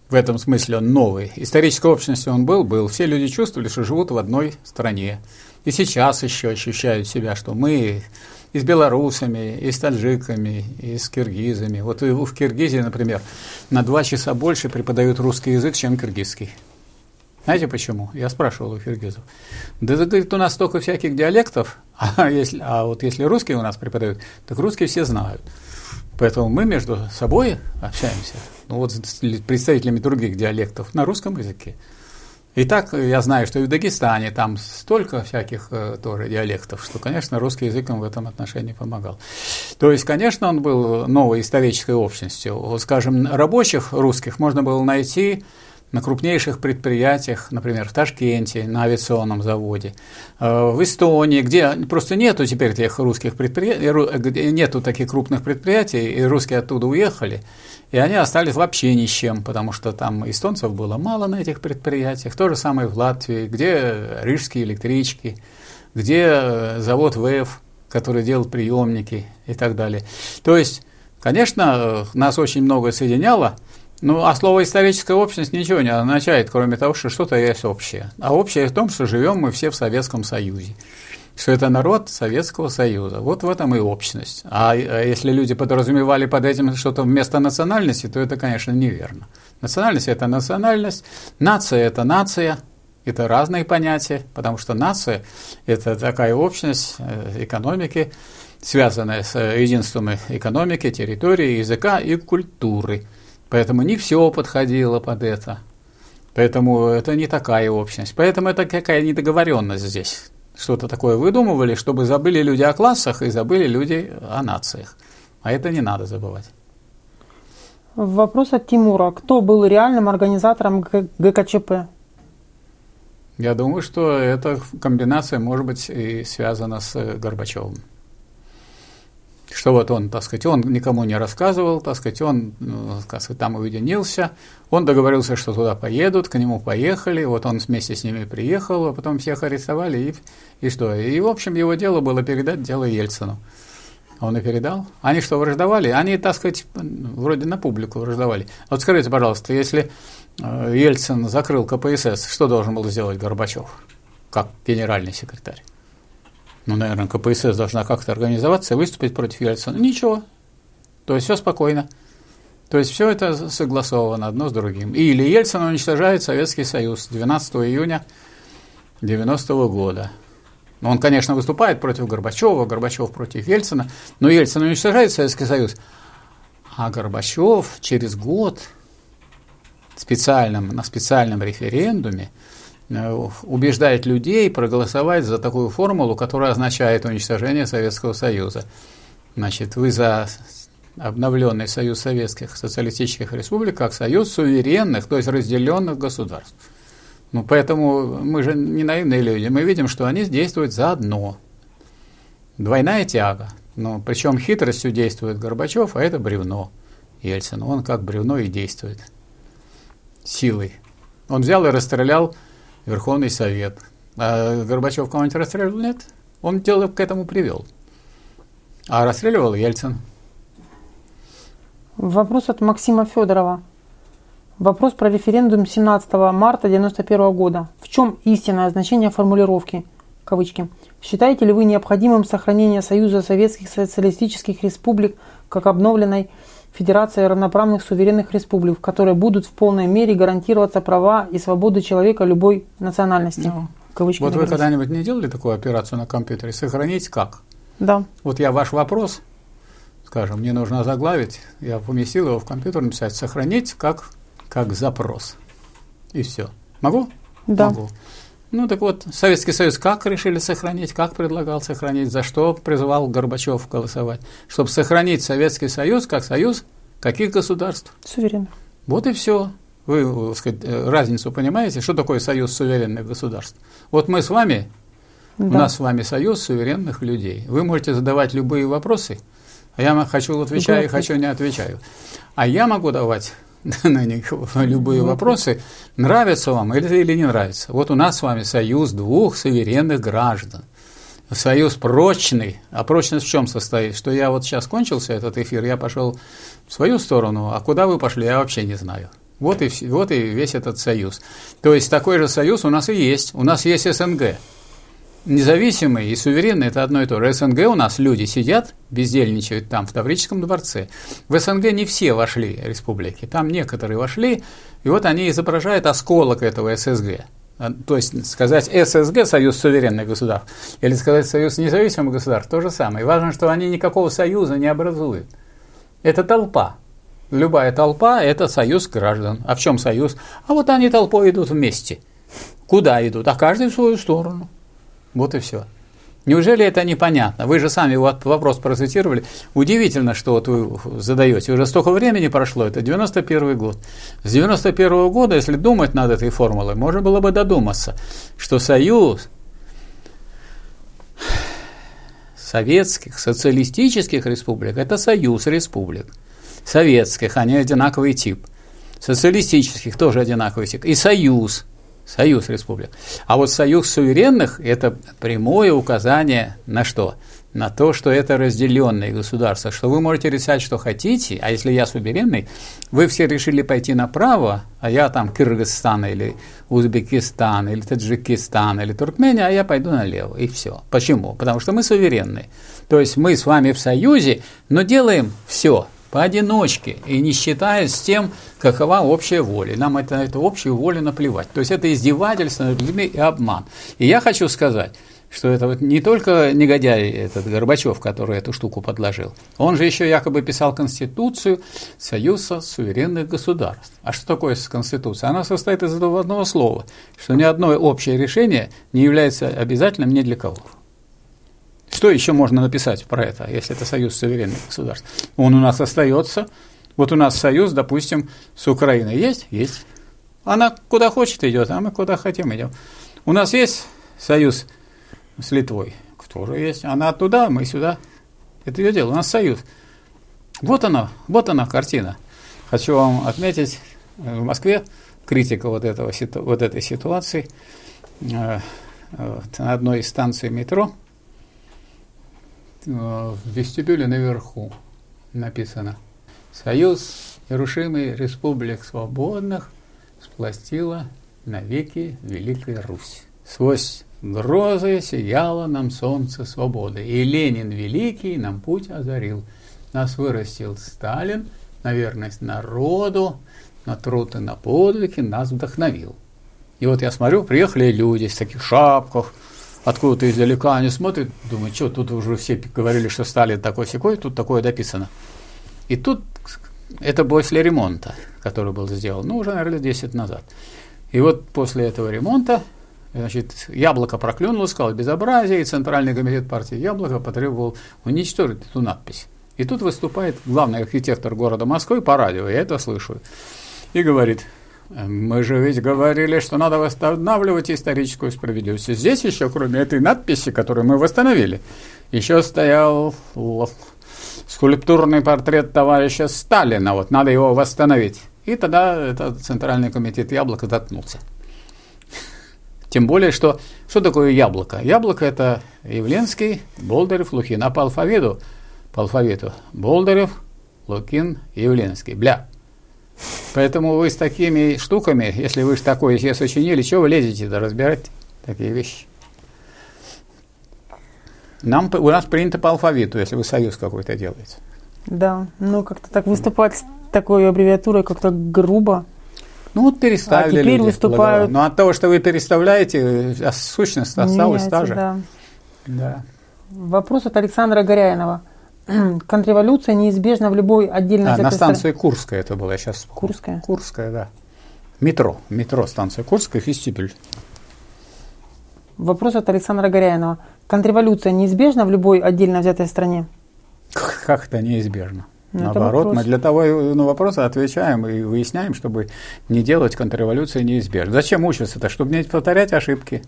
В этом смысле он новый. Исторической общностью он был, был. Все люди чувствовали, что живут в одной стране. И сейчас еще ощущают себя, что мы и с белорусами, и с таджиками, и с киргизами. Вот в Киргизии, например, на два часа больше преподают русский язык, чем киргизский. Знаете почему? Я спрашивал у киргизов. Да, говорит, у нас столько всяких диалектов, а, если, а вот если русские у нас преподают, так русские все знают. Поэтому мы между собой общаемся, ну вот с представителями других диалектов на русском языке. И так я знаю, что и в Дагестане там столько всяких э, тоже диалектов, что, конечно, русский язык им в этом отношении помогал. То есть, конечно, он был новой исторической общностью. Вот, скажем, рабочих русских можно было найти на крупнейших предприятиях, например, в Ташкенте, на авиационном заводе, э, в Эстонии, где просто нету теперь тех русских предприятий, нету таких крупных предприятий, и русские оттуда уехали, и они остались вообще ни с чем, потому что там эстонцев было мало на этих предприятиях. То же самое в Латвии, где рижские электрички, где э, завод ВЭФ, который делал приемники и так далее. То есть, конечно, нас очень много соединяло – ну, а слово «историческая общность» ничего не означает, кроме того, что что-то есть общее. А общее в том, что живем мы все в Советском Союзе. Что это народ Советского Союза. Вот в этом и общность. А, а если люди подразумевали под этим что-то вместо национальности, то это, конечно, неверно. Национальность – это национальность, нация – это нация, это разные понятия, потому что нация – это такая общность э, экономики, связанная с единством экономики, территории, языка и культуры – Поэтому не все подходило под это. Поэтому это не такая общность. Поэтому это какая недоговоренность здесь. Что-то такое выдумывали, чтобы забыли люди о классах и забыли люди о нациях. А это не надо забывать. Вопрос от Тимура. Кто был реальным организатором ГКЧП? Я думаю, что эта комбинация может быть и связана с Горбачевым что вот он, так сказать, он никому не рассказывал, так сказать, он, ну, так сказать, там уединился, он договорился, что туда поедут, к нему поехали, вот он вместе с ними приехал, а потом всех арестовали, и, и что? И, в общем, его дело было передать дело Ельцину. Он и передал. Они что, враждовали? Они, так сказать, вроде на публику враждовали. Вот скажите, пожалуйста, если э, Ельцин закрыл КПСС, что должен был сделать Горбачев, как генеральный секретарь? Ну, наверное, КПСС должна как-то организоваться и выступить против Ельцина. Ничего. То есть все спокойно. То есть все это согласовано одно с другим. Или Ельцин уничтожает Советский Союз 12 июня 90 -го года. Но он, конечно, выступает против Горбачева, Горбачев против Ельцина, но Ельцин уничтожает Советский Союз. А Горбачев через год специальном, на специальном референдуме убеждает людей проголосовать за такую формулу, которая означает уничтожение Советского Союза. Значит, вы за обновленный Союз Советских Социалистических Республик как союз суверенных, то есть разделенных государств. Ну, поэтому мы же не наивные люди, мы видим, что они действуют заодно. Двойная тяга. Ну, причем хитростью действует Горбачев, а это бревно Ельцин. Он как бревно и действует. Силой. Он взял и расстрелял Верховный Совет. А Горбачев кого-нибудь расстреливал? Нет. Он дело к этому привел. А расстреливал Ельцин. Вопрос от Максима Федорова. Вопрос про референдум 17 марта 1991 года. В чем истинное значение формулировки? Кавычки. Считаете ли вы необходимым сохранение Союза Советских Социалистических Республик как обновленной Федерации равноправных суверенных республик, в которой будут в полной мере гарантироваться права и свободы человека любой национальности? Ну, Кавычки вот вы когда-нибудь не делали такую операцию на компьютере? Сохранить как? Да. Вот я ваш вопрос, скажем, мне нужно заглавить, я поместил его в компьютер, написать «сохранить как, как запрос». И все. Могу? Да. Могу. Ну так вот, Советский Союз как решили сохранить, как предлагал сохранить, за что призывал Горбачев голосовать? Чтобы сохранить Советский Союз как союз каких государств? Суверенных. Вот и все. Вы, так сказать, э, разницу понимаете, что такое союз суверенных государств? Вот мы с вами да. У нас с вами союз суверенных людей. Вы можете задавать любые вопросы, а я хочу отвечаю, хочу не отвечаю. А я могу давать на них любые вопросы, нравится вам или, или не нравится. Вот у нас с вами союз двух суверенных граждан. Союз прочный. А прочность в чем состоит? Что я вот сейчас кончился этот эфир, я пошел в свою сторону, а куда вы пошли, я вообще не знаю. Вот и, вот и весь этот союз. То есть такой же союз у нас и есть. У нас есть СНГ независимый и суверенный – это одно и то же. СНГ у нас люди сидят, бездельничают там, в Таврическом дворце. В СНГ не все вошли республики, там некоторые вошли, и вот они изображают осколок этого ССГ. А, то есть сказать ССГ – Союз суверенных государств, или сказать Союз независимых государств – то же самое. И важно, что они никакого союза не образуют. Это толпа. Любая толпа – это союз граждан. А в чем союз? А вот они толпой идут вместе. Куда идут? А каждый в свою сторону. Вот и все. Неужели это непонятно? Вы же сами вопрос процитировали. Удивительно, что вот вы задаете. Уже столько времени прошло, это 91 год. С 91 года, если думать над этой формулой, можно было бы додуматься, что союз советских, социалистических республик – это союз республик. Советских, они одинаковый тип. Социалистических тоже одинаковый тип. И союз – Союз республик. А вот союз суверенных – это прямое указание на что? На то, что это разделенные государства, что вы можете решать, что хотите, а если я суверенный, вы все решили пойти направо, а я там Кыргызстан или Узбекистан или Таджикистан или Туркмения, а я пойду налево, и все. Почему? Потому что мы суверенные. То есть мы с вами в союзе, но делаем все поодиночке и не считаясь с тем, какова общая воля. Нам это, эту общую волю наплевать. То есть это издевательство над людьми и обман. И я хочу сказать, что это вот не только негодяй этот Горбачев, который эту штуку подложил, он же еще якобы писал Конституцию Союза суверенных государств. А что такое Конституция? Она состоит из одного слова, что ни одно общее решение не является обязательным ни для кого. Что еще можно написать про это, если это союз суверенных государств? Он у нас остается. Вот у нас союз, допустим, с Украиной есть? Есть. Она куда хочет идет, а мы куда хотим идем. У нас есть союз с Литвой? Тоже есть. Она туда, мы сюда. Это ее дело. У нас союз. Вот она, вот она картина. Хочу вам отметить, э, в Москве критика вот, этого, вот этой ситуации э, на одной из станций метро – Э, в вестибюле наверху написано «Союз нерушимый республик свободных спластила навеки Великая Русь». Сквозь грозы сияло нам солнце свободы, и Ленин Великий нам путь озарил. Нас вырастил Сталин на верность народу, на труд и на подвиги нас вдохновил. И вот я смотрю, приехали люди в таких шапках, откуда-то издалека они смотрят, думают, что тут уже все говорили, что Сталин такой секой, тут такое дописано. И тут это после ремонта, который был сделан, ну, уже, наверное, 10 назад. И вот после этого ремонта, значит, Яблоко проклюнуло, сказал безобразие, и Центральный комитет партии Яблоко потребовал уничтожить эту надпись. И тут выступает главный архитектор города Москвы по радио, я это слышу, и говорит, мы же ведь говорили, что надо восстанавливать историческую справедливость. Здесь еще, кроме этой надписи, которую мы восстановили, еще стоял скульптурный портрет товарища Сталина. Вот надо его восстановить. И тогда этот Центральный комитет яблоко заткнулся. Тем более, что что такое яблоко? Яблоко это Явленский, Болдырев, Лукин. А по алфавиту, по алфавиту Болдырев, Лукин, Явленский. Бля. Поэтому вы с такими штуками, если вы же такое себе сочинили, что вы лезете да разбирать такие вещи? Нам, у нас принято по алфавиту, если вы союз какой-то делаете. Да, ну как-то так выступать с такой аббревиатурой как-то грубо. Ну вот переставили а теперь люди. выступают... Но от того, что вы переставляете, а сущность осталась та же. Да. Да. Вопрос от Александра Горяинова. Контрреволюция неизбежна в любой отдельной А, на станции Курская это было, я сейчас. Курская? Курская, да. Метро, метро, станция Курская, Фестибель. Вопрос от Александра Горяинова. Контрреволюция неизбежна в любой отдельно взятой стране? Как, это неизбежно? Ну, это Наоборот, вопрос. мы для того на вопросы отвечаем и выясняем, чтобы не делать контрреволюции неизбежно. Зачем учиться-то? Чтобы не повторять ошибки.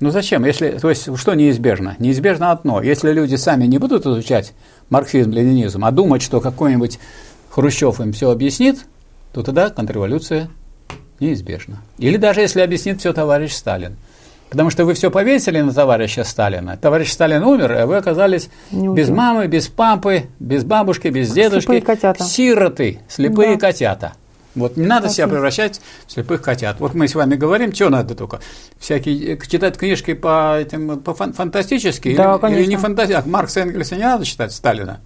Ну зачем? Если, то есть что неизбежно? Неизбежно одно. Если люди сами не будут изучать марксизм, ленинизм, а думать, что какой-нибудь Хрущев им все объяснит, то тогда контрреволюция неизбежна. Или даже если объяснит все товарищ Сталин. Потому что вы все повесили на товарища Сталина. Товарищ Сталин умер, а вы оказались Не без мамы, без папы, без бабушки, без дедушки. Слепые котята. Сироты, слепые Да. котята. Вот не надо Так себя превращать в слепых котят. Вот мы с вами говорим, что надо только? Всякие э, читать книжки по этим по фан- Да, или, или конечно. не фантастические. Маркса и Энгельса не надо читать Сталина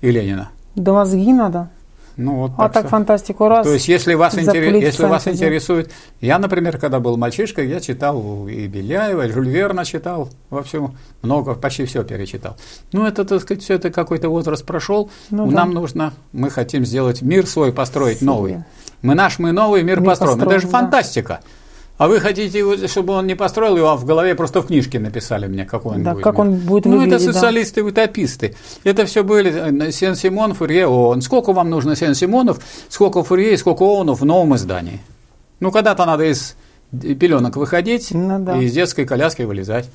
и Ленина. Да мозги надо. Ну вот а так что- фантастику раз. то есть, если вас, интерес- если вас интересует... Я, например, когда был мальчишкой, я читал и Беляева, и Жюль Верна читал вовсю, много, почти все перечитал. Ну, это, так сказать, все это какой-то возраст прошел. Ну Нам да. нужно, мы хотим сделать мир свой, построить Себе. новый. Мы наш, мы новый мир, Мир построим. Это же да. фантастика. А вы хотите, чтобы он не построил его, а в голове просто в книжке написали мне, какой он Да, будет. как мир. он будет Ну, это выглядеть, да. социалисты, утописты. Это все были э, Сен-Симон, Фурье, ООН. Сколько вам нужно Сен-Симонов, сколько Фурье и сколько ООНов в новом издании? Ну, когда-то надо из пеленок выходить Ну да. и из детской коляски вылезать.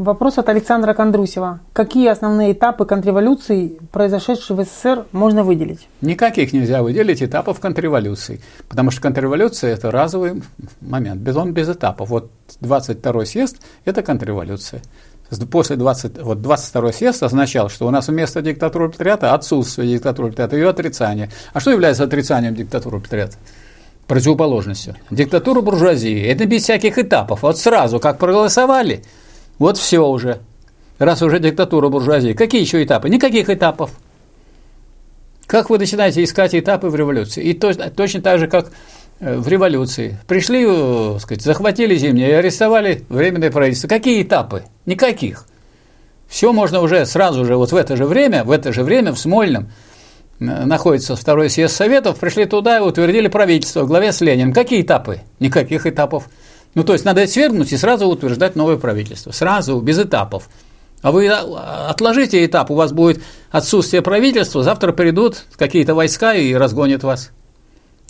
Вопрос от Александра Кондрусева. Какие основные этапы контрреволюции, произошедшей в СССР, можно выделить? Никаких нельзя выделить этапов контрреволюции, потому что контрреволюция – это разовый момент, без, он без этапов. Вот 22-й съезд – это контрреволюция. После 20, вот 22 съезд означал, что у нас вместо диктатуры пролетариата отсутствие диктатуры пролетариата, ее отрицание. А что является отрицанием диктатуры пролетариата? Противоположностью. Диктатура буржуазии. Это без всяких этапов. Вот сразу, как проголосовали, вот все уже. Раз уже диктатура буржуазии. Какие еще этапы? Никаких этапов. Как вы начинаете искать этапы в революции? И то- точно так же, как э, в революции. Пришли, э, сказать, захватили зимнее и арестовали временное правительство. Какие этапы? Никаких. Все можно уже сразу же, вот в это же время, в это же время в Смольном э, находится второй съезд Советов, пришли туда и утвердили правительство в главе с Лениным. Какие этапы? Никаких этапов. Ну, то есть надо свергнуть и сразу утверждать новое правительство. Сразу, без этапов. А вы а, отложите этап, у вас будет отсутствие правительства, завтра придут какие-то войска и разгонят вас.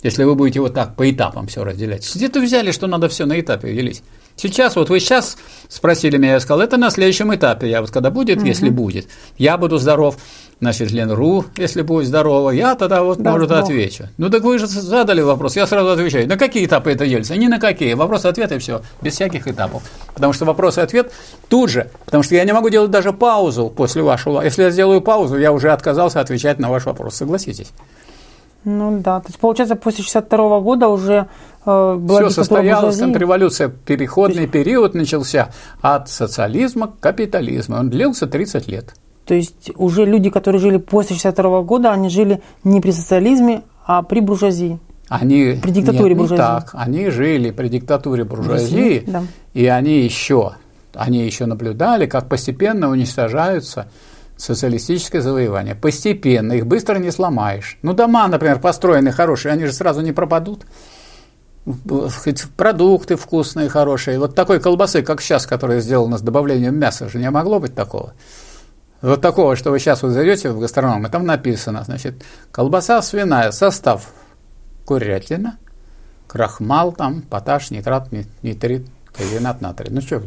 Если вы будете вот так по этапам все разделять. Где-то взяли, что надо все на этапе делить. Сейчас, вот вы сейчас спросили меня, я сказал, это на следующем этапе. Я вот когда будет, если будет, я буду здоров, значит, Ленру, если будет здорова, я тогда вот, Да, может, Бог. отвечу. Ну, так вы же задали вопрос, я сразу отвечаю. На какие этапы это делится? Ни на какие. Вопрос-ответ и все, без всяких этапов. Потому что вопрос и ответ тут же, потому что я не могу делать даже паузу после вашего. Если я сделаю паузу, я уже отказался отвечать на ваш вопрос. Согласитесь? Ну да, то есть получается после 62 года уже э, была Все состоялось, буржуазии. контрреволюция, переходный период начался от социализма к капитализму. Он длился 30 лет. То есть уже люди, которые жили после 62 года, они жили не при социализме, а при буржуазии. Они, При диктатуре нет, не буржуазии. так. Они жили при диктатуре буржуазии, Да. и они еще, они еще наблюдали, как постепенно уничтожаются социалистическое завоевание. Постепенно, их быстро не сломаешь. Ну, дома, например, построены хорошие, они же сразу не пропадут. хоть продукты вкусные, хорошие. Вот такой колбасы, как сейчас, которая сделана с добавлением мяса, же не могло быть такого. Вот такого, что вы сейчас вот зайдете в гастроном, и там написано, значит, колбаса свиная, состав курятина, крахмал, там, поташ, нитрат, нитрит, казинат натрий. Ну что?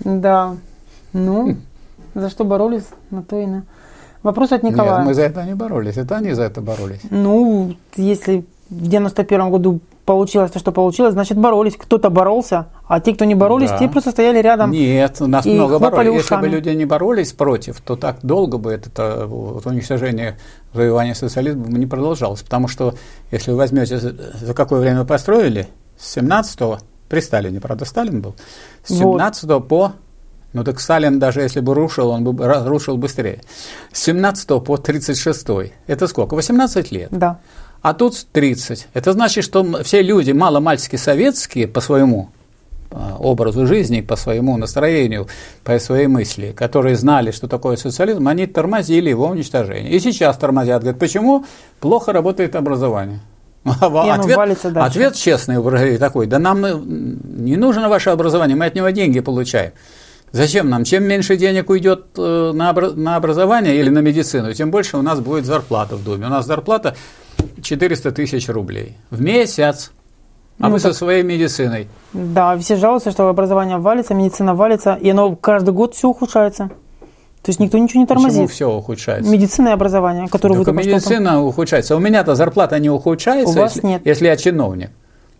Да. Ну, за что боролись, на то и на... Вопрос от Николая. Нет, мы за это не боролись, это они за это боролись. Ну, если в 91 году получилось то, что получилось, значит боролись. Кто-то боролся, а те, кто не боролись, да. те просто стояли рядом. Нет, у нас много боролись. Если бы люди не боролись против, то так долго бы это вот, уничтожение завоевания социализма не продолжалось. Потому что, если вы возьмете, за какое время построили, с 17 при Сталине, правда, Сталин был, с 17 вот. по ну так Сталин, даже если бы рушил, он бы рушил быстрее. С 17 по 36 это сколько? 18 лет. Да а тут 30. Это значит, что все люди маломальски советские по своему а, образу жизни, по своему настроению, по своей мысли, которые знали, что такое социализм, они тормозили его уничтожение. И сейчас тормозят. Говорят, почему плохо работает образование? ответ, ответ честный такой, да нам не нужно ваше образование, мы от него деньги получаем. Зачем нам? Чем меньше денег уйдет э, на, образование или на медицину, тем больше у нас будет зарплата в доме. У нас зарплата 400 тысяч рублей в месяц. А ну, вы так, со своей медициной. Да, все жалуются, что образование валится, медицина валится, и оно каждый год все ухудшается. То есть никто ничего не тормозит. Почему все ухудшается? Медицина и образование, которое Только вы медицина что ухудшается. У меня-то зарплата не ухудшается, У вас если, нет. если я чиновник.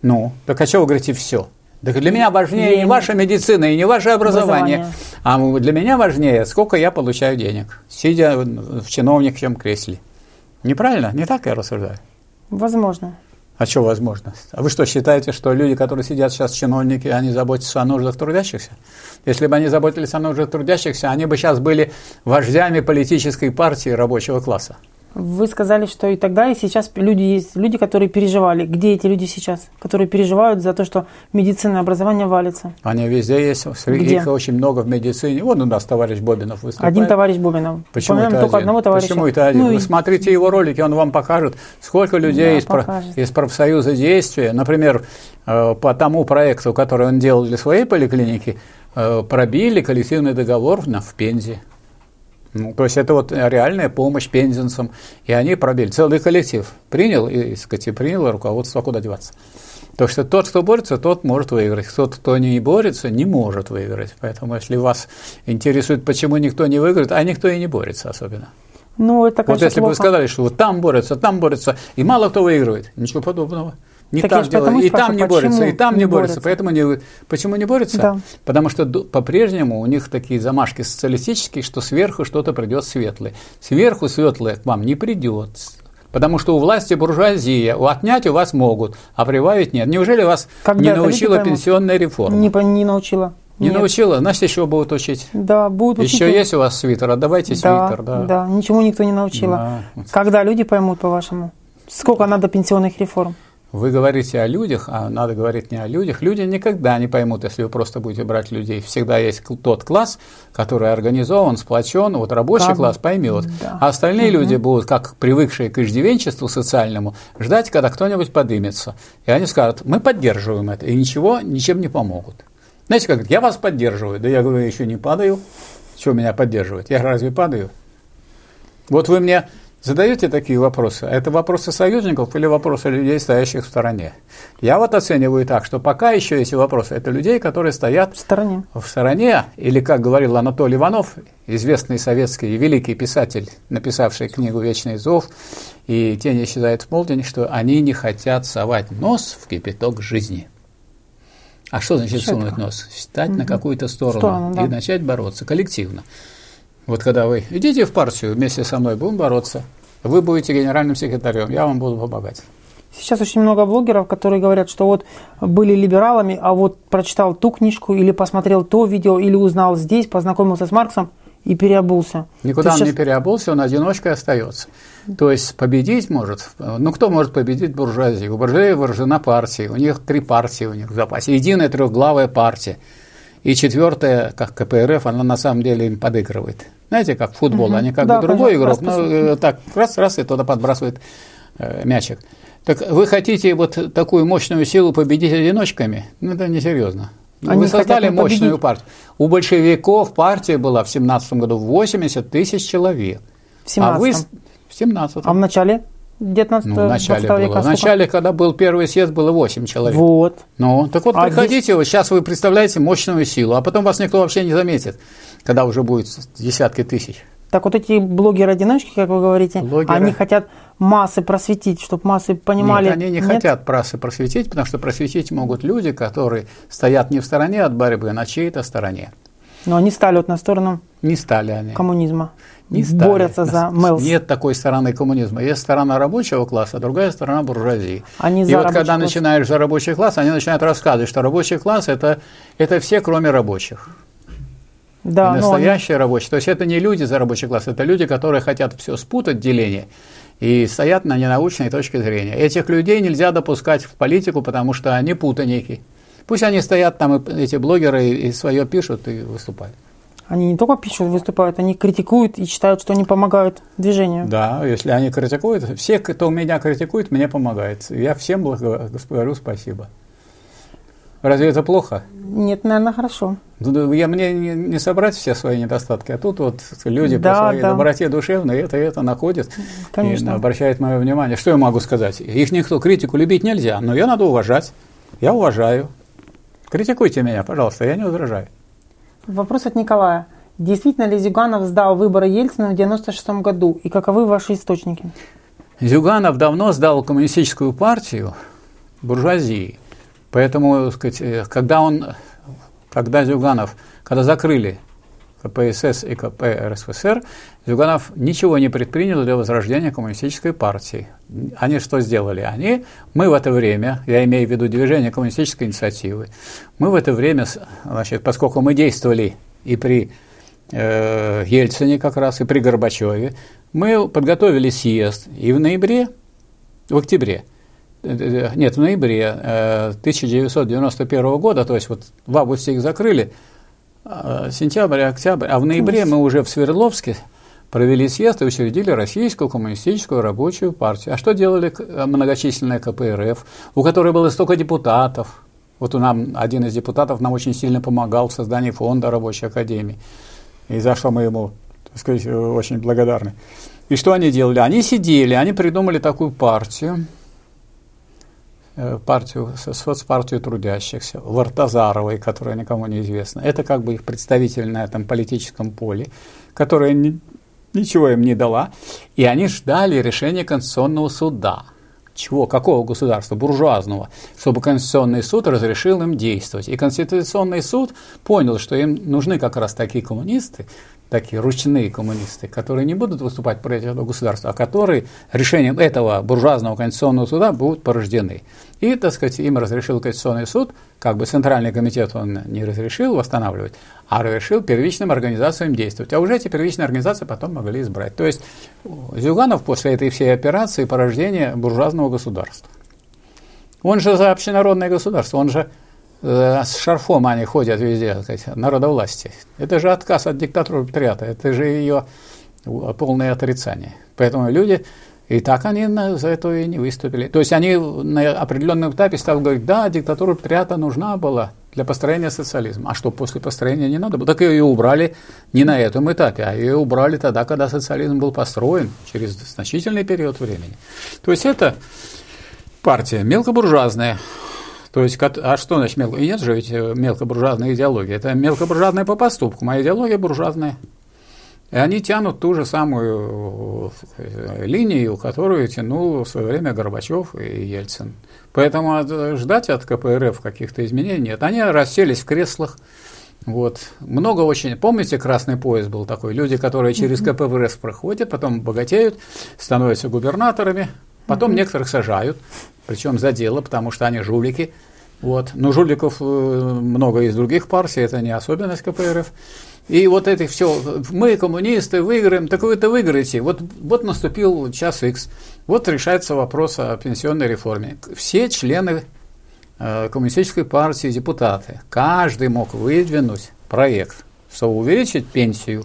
Ну, так а что вы говорите все? Так для меня важнее не ваша медицина и не ваше образование, образование. а для меня важнее, сколько я получаю денег, сидя в чиновничьем кресле. Неправильно? Не так я рассуждаю? Возможно. А что возможно? А вы что, считаете, что люди, которые сидят сейчас чиновники, они заботятся о нуждах трудящихся? Если бы они заботились о нуждах трудящихся, они бы сейчас были вождями политической партии рабочего класса. Вы сказали, что и тогда, и сейчас люди есть люди, которые переживали. Где эти люди сейчас, которые переживают за то, что медицинное образование валится? Они везде есть. Где? Их очень много в медицине. Вот у нас товарищ Бобинов выступает. Один товарищ Бобинов. Почему это только один? одного товарища. Почему это один? Ну, Вы смотрите его ролики, он вам покажет, сколько людей да, из, про, из профсоюза действия, например, э, по тому проекту, который он делал для своей поликлиники, э, пробили коллективный договор в Пензе. То есть это вот реальная помощь пензенцам, и они пробили. Целый коллектив принял, и, сказать, и приняло руководство, куда деваться. То что тот, кто борется, тот может выиграть. Тот, кто не борется, не может выиграть. Поэтому, если вас интересует, почему никто не выиграет, а никто и не борется особенно. Ну, это, конечно, вот если бы вы сказали, что вот там борются, там борются, и мало кто выигрывает, ничего подобного. Не так, так делают. И там не борются, и там не борются. Поэтому не, почему не борются? Да. Потому что по-прежнему у них такие замашки социалистические, что сверху что-то придет светлое. Сверху светлое к вам не придет. Потому что у власти буржуазия, отнять у вас могут, а прибавить нет. Неужели вас Когда не научила пенсионная реформа? Не, не научила. Не Нет. научила? Значит, еще будут учить. Да, будут учить. Еще есть у вас свитер? Отдавайте да, свитер. Да, да, ничему никто не научила. Да. Когда люди поймут, по-вашему? Сколько надо пенсионных реформ? Вы говорите о людях, а надо говорить не о людях. Люди никогда не поймут, если вы просто будете брать людей. Всегда есть тот класс, который организован, сплочен, вот рабочий как? класс поймет. Да. А остальные угу. люди будут, как привыкшие к иждивенчеству социальному, ждать, когда кто-нибудь подымется. И они скажут, мы поддерживаем это, и ничего, ничем не помогут. Знаете, как я вас поддерживаю, да я говорю, я еще не падаю. Что меня поддерживать? Я разве падаю? Вот вы мне Задаете такие вопросы? Это вопросы союзников или вопросы людей, стоящих в стороне? Я вот оцениваю так, что пока еще эти вопросы, это людей, которые стоят в стороне. В стороне, или, как говорил Анатолий Иванов, известный советский великий писатель, написавший книгу «Вечный зов» и «Тень исчезает в полдень», что они не хотят совать нос в кипяток жизни. А что значит что сунуть это? нос? Встать угу. на какую-то сторону, сторону да. и начать бороться коллективно. Вот когда вы идите в партию вместе со мной, будем бороться. Вы будете генеральным секретарем, я вам буду помогать. Сейчас очень много блогеров, которые говорят, что вот были либералами, а вот прочитал ту книжку или посмотрел то видео, или узнал здесь, познакомился с Марксом и переобулся. Никуда он сейчас... не переобулся, он одиночкой остается. То есть победить может, ну кто может победить буржуазию? У буржуазии вооружена партия, у них три партии у них в запасе, единая трехглавая партия. И четвертая, как КПРФ, она на самом деле им подыгрывает. Знаете, как футбол, угу. они как да, бы другой игрок, но э, так раз-раз и туда подбрасывает э, мячик. Так вы хотите вот такую мощную силу победить одиночками? Ну, это несерьезно. Они вы создали мощную победить. партию. У большевиков партия была в 17 году 80 тысяч человек. В А вы 17 в 17 А в начале 19 ну, в начале 20 было. века В начале, когда был первый съезд, было 8 человек. Вот. Ну, так вот, А приходите, вот сейчас вы представляете мощную силу, а потом вас никто вообще не заметит, когда уже будет десятки тысяч. Так вот эти блогеры-одиночки, как вы говорите, Блогеры. они хотят массы просветить, чтобы массы понимали. Нет, они не хотят прассы просветить, потому что просветить могут люди, которые стоят не в стороне от борьбы, а на чьей-то стороне. Но они стали вот на сторону Не стали они. коммунизма. Не стали. Борются за Мелс. Нет такой стороны коммунизма. Есть сторона рабочего класса, другая сторона буржуазии. Они И вот когда класс. начинаешь за рабочий класс, они начинают рассказывать, что рабочий класс это, это все, кроме рабочих. Да, И ну, они- настоящие рабочие. То есть это не люди за рабочий класс, это люди, которые хотят все спутать, деление, и стоят на ненаучной точке зрения. Этих людей нельзя допускать в политику, потому что они путаники. Пусть они стоят там, эти блогеры, и свое пишут и выступают. Они не только пишут, выступают, они критикуют и считают, что они помогают движению. Да, если они критикуют, все, кто меня критикует, мне помогает. Я всем говорю спасибо. Разве это плохо? Нет, наверное, хорошо. Ну, Я, мне не, не собрать все свои недостатки, а тут вот люди Да, по своей да. доброте душевной это и это находят Конечно. и обращают мое внимание. Что я могу сказать? Их никто, критику любить нельзя, но ее надо уважать. Я уважаю. Критикуйте меня, пожалуйста, я не возражаю. Вопрос от Николая. Действительно ли Зюганов сдал выборы Ельцина в 96 году? И каковы ваши источники? Зюганов давно сдал коммунистическую партию буржуазии. Поэтому, сказать, э, когда он, когда Зюганов, когда закрыли КПСС и КП РСФСР, Зюганов ничего не предпринял для возрождения коммунистической партии. Они что сделали? Они, мы в это время, я имею в виду движение коммунистической инициативы, мы в это время, значит, поскольку мы действовали и при э, Ельцине как раз, и при Горбачеве, мы подготовили съезд, и в ноябре, в октябре, э, э, нет, в ноябре э, 1991 года, то есть вот в августе их закрыли, э, сентябрь, октябрь, а в ноябре мы уже в Свердловске провели съезд и учредили Российскую коммунистическую рабочую партию. А что делали э, многочисленная КПРФ, у которой было столько депутатов? Вот у нам один из депутатов нам очень сильно помогал в создании фонда рабочей академии. И за что мы ему, так сказать, э, очень благодарны. И что они делали? Они сидели, они придумали такую партию, партию, со- соцпартию трудящихся, Вартазаровой, которая никому не известна. Это как бы их представитель на этом политическом поле, которая ни- ничего им не дала. И они ждали решения Конституционного суда. Чего? Какого государства? Буржуазного. Чтобы Конституционный суд разрешил им действовать. И Конституционный суд понял, что им нужны как раз такие коммунисты, такие ручные коммунисты, которые не будут выступать против этого государства, а которые решением этого буржуазного конституционного суда будут порождены. И, так сказать, им разрешил Конституционный суд, как бы Центральный комитет он не разрешил восстанавливать, а разрешил первичным организациям действовать. А уже эти первичные организации потом могли избрать. То есть Зюганов после этой всей операции порождения буржуазного государства. Он же за общенародное государство, он же с шарфом они ходят везде, сказать, народовластие. Это же отказ от диктатуры пролетариата, это же ее полное отрицание. Поэтому люди, и так они за это и не выступили. То есть они на определенном этапе стали говорить, да, диктатура пролетариата нужна была для построения социализма. А что после построения не надо было? Так ее убрали не на этом этапе, а ее убрали тогда, когда социализм был построен, через значительный период времени. То есть это партия мелкобуржуазная, то есть, а что значит мелко? И нет же ведь э, мелкобуржуазной идеологии. Это мелкобуржуазная по поступку, моя идеология буржуазная. И они тянут ту же самую э, линию, которую тянул в свое время Горбачев и Ельцин. Поэтому ждать от КПРФ каких-то изменений нет. Они расселись в креслах. Вот. Много очень. Помните, красный пояс был такой? Люди, которые через КПРФ проходят, потом богатеют, становятся губернаторами, потом некоторых сажают, причем за дело, потому что они жулики. Вот. Но жуликов э, много из других партий, это не особенность КПРФ. И вот это все, мы, коммунисты, выиграем, так вы-то выиграете. Вот, вот наступил час X, вот решается вопрос о пенсионной реформе. Все члены э, коммунистической партии, депутаты, каждый мог выдвинуть проект, чтобы увеличить пенсию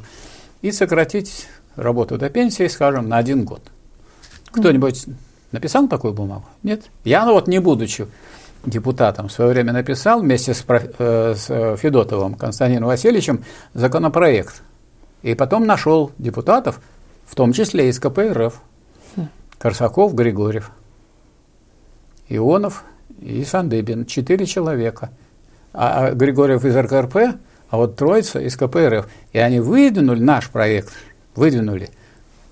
и сократить работу до пенсии, скажем, на один год. Кто-нибудь Написал такую бумагу? Нет. Я, ну вот не будучи депутатом, в свое время написал вместе с, э, с э, Федотовым Константином Васильевичем законопроект. И потом нашел депутатов, в том числе из КПРФ. Корсаков, Григорьев, Ионов и Сандыбин. Четыре человека. А, а Григорьев из РКРП, а вот Троица из КПРФ. И они выдвинули наш проект, выдвинули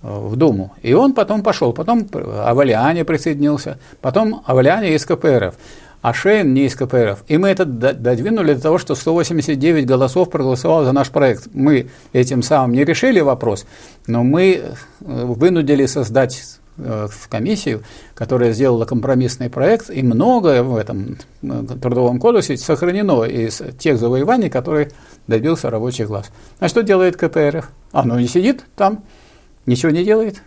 в Думу. И он потом пошел. Потом Авалиане присоединился. Потом Авалиане из КПРФ. А Шейн не из КПРФ. И мы это додвинули до того, что 189 голосов проголосовало за наш проект. Мы этим самым не решили вопрос, но мы э, вынудили создать Э, в комиссию, которая сделала компромиссный проект, и многое в этом э, трудовом кодексе сохранено из тех завоеваний, которые добился рабочий класс. А что делает КПРФ? Оно не сидит там, ничего не делает.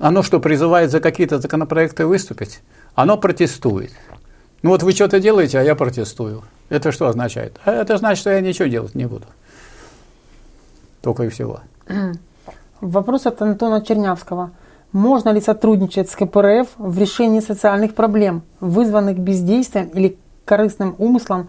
Оно что, призывает за какие-то законопроекты выступить? Оно протестует. Ну вот вы что-то делаете, а я протестую. Это что означает? А это значит, что я ничего делать не буду. Только и всего. Вопрос от Антона Чернявского. Можно ли сотрудничать с КПРФ в решении социальных проблем, вызванных бездействием или корыстным умыслом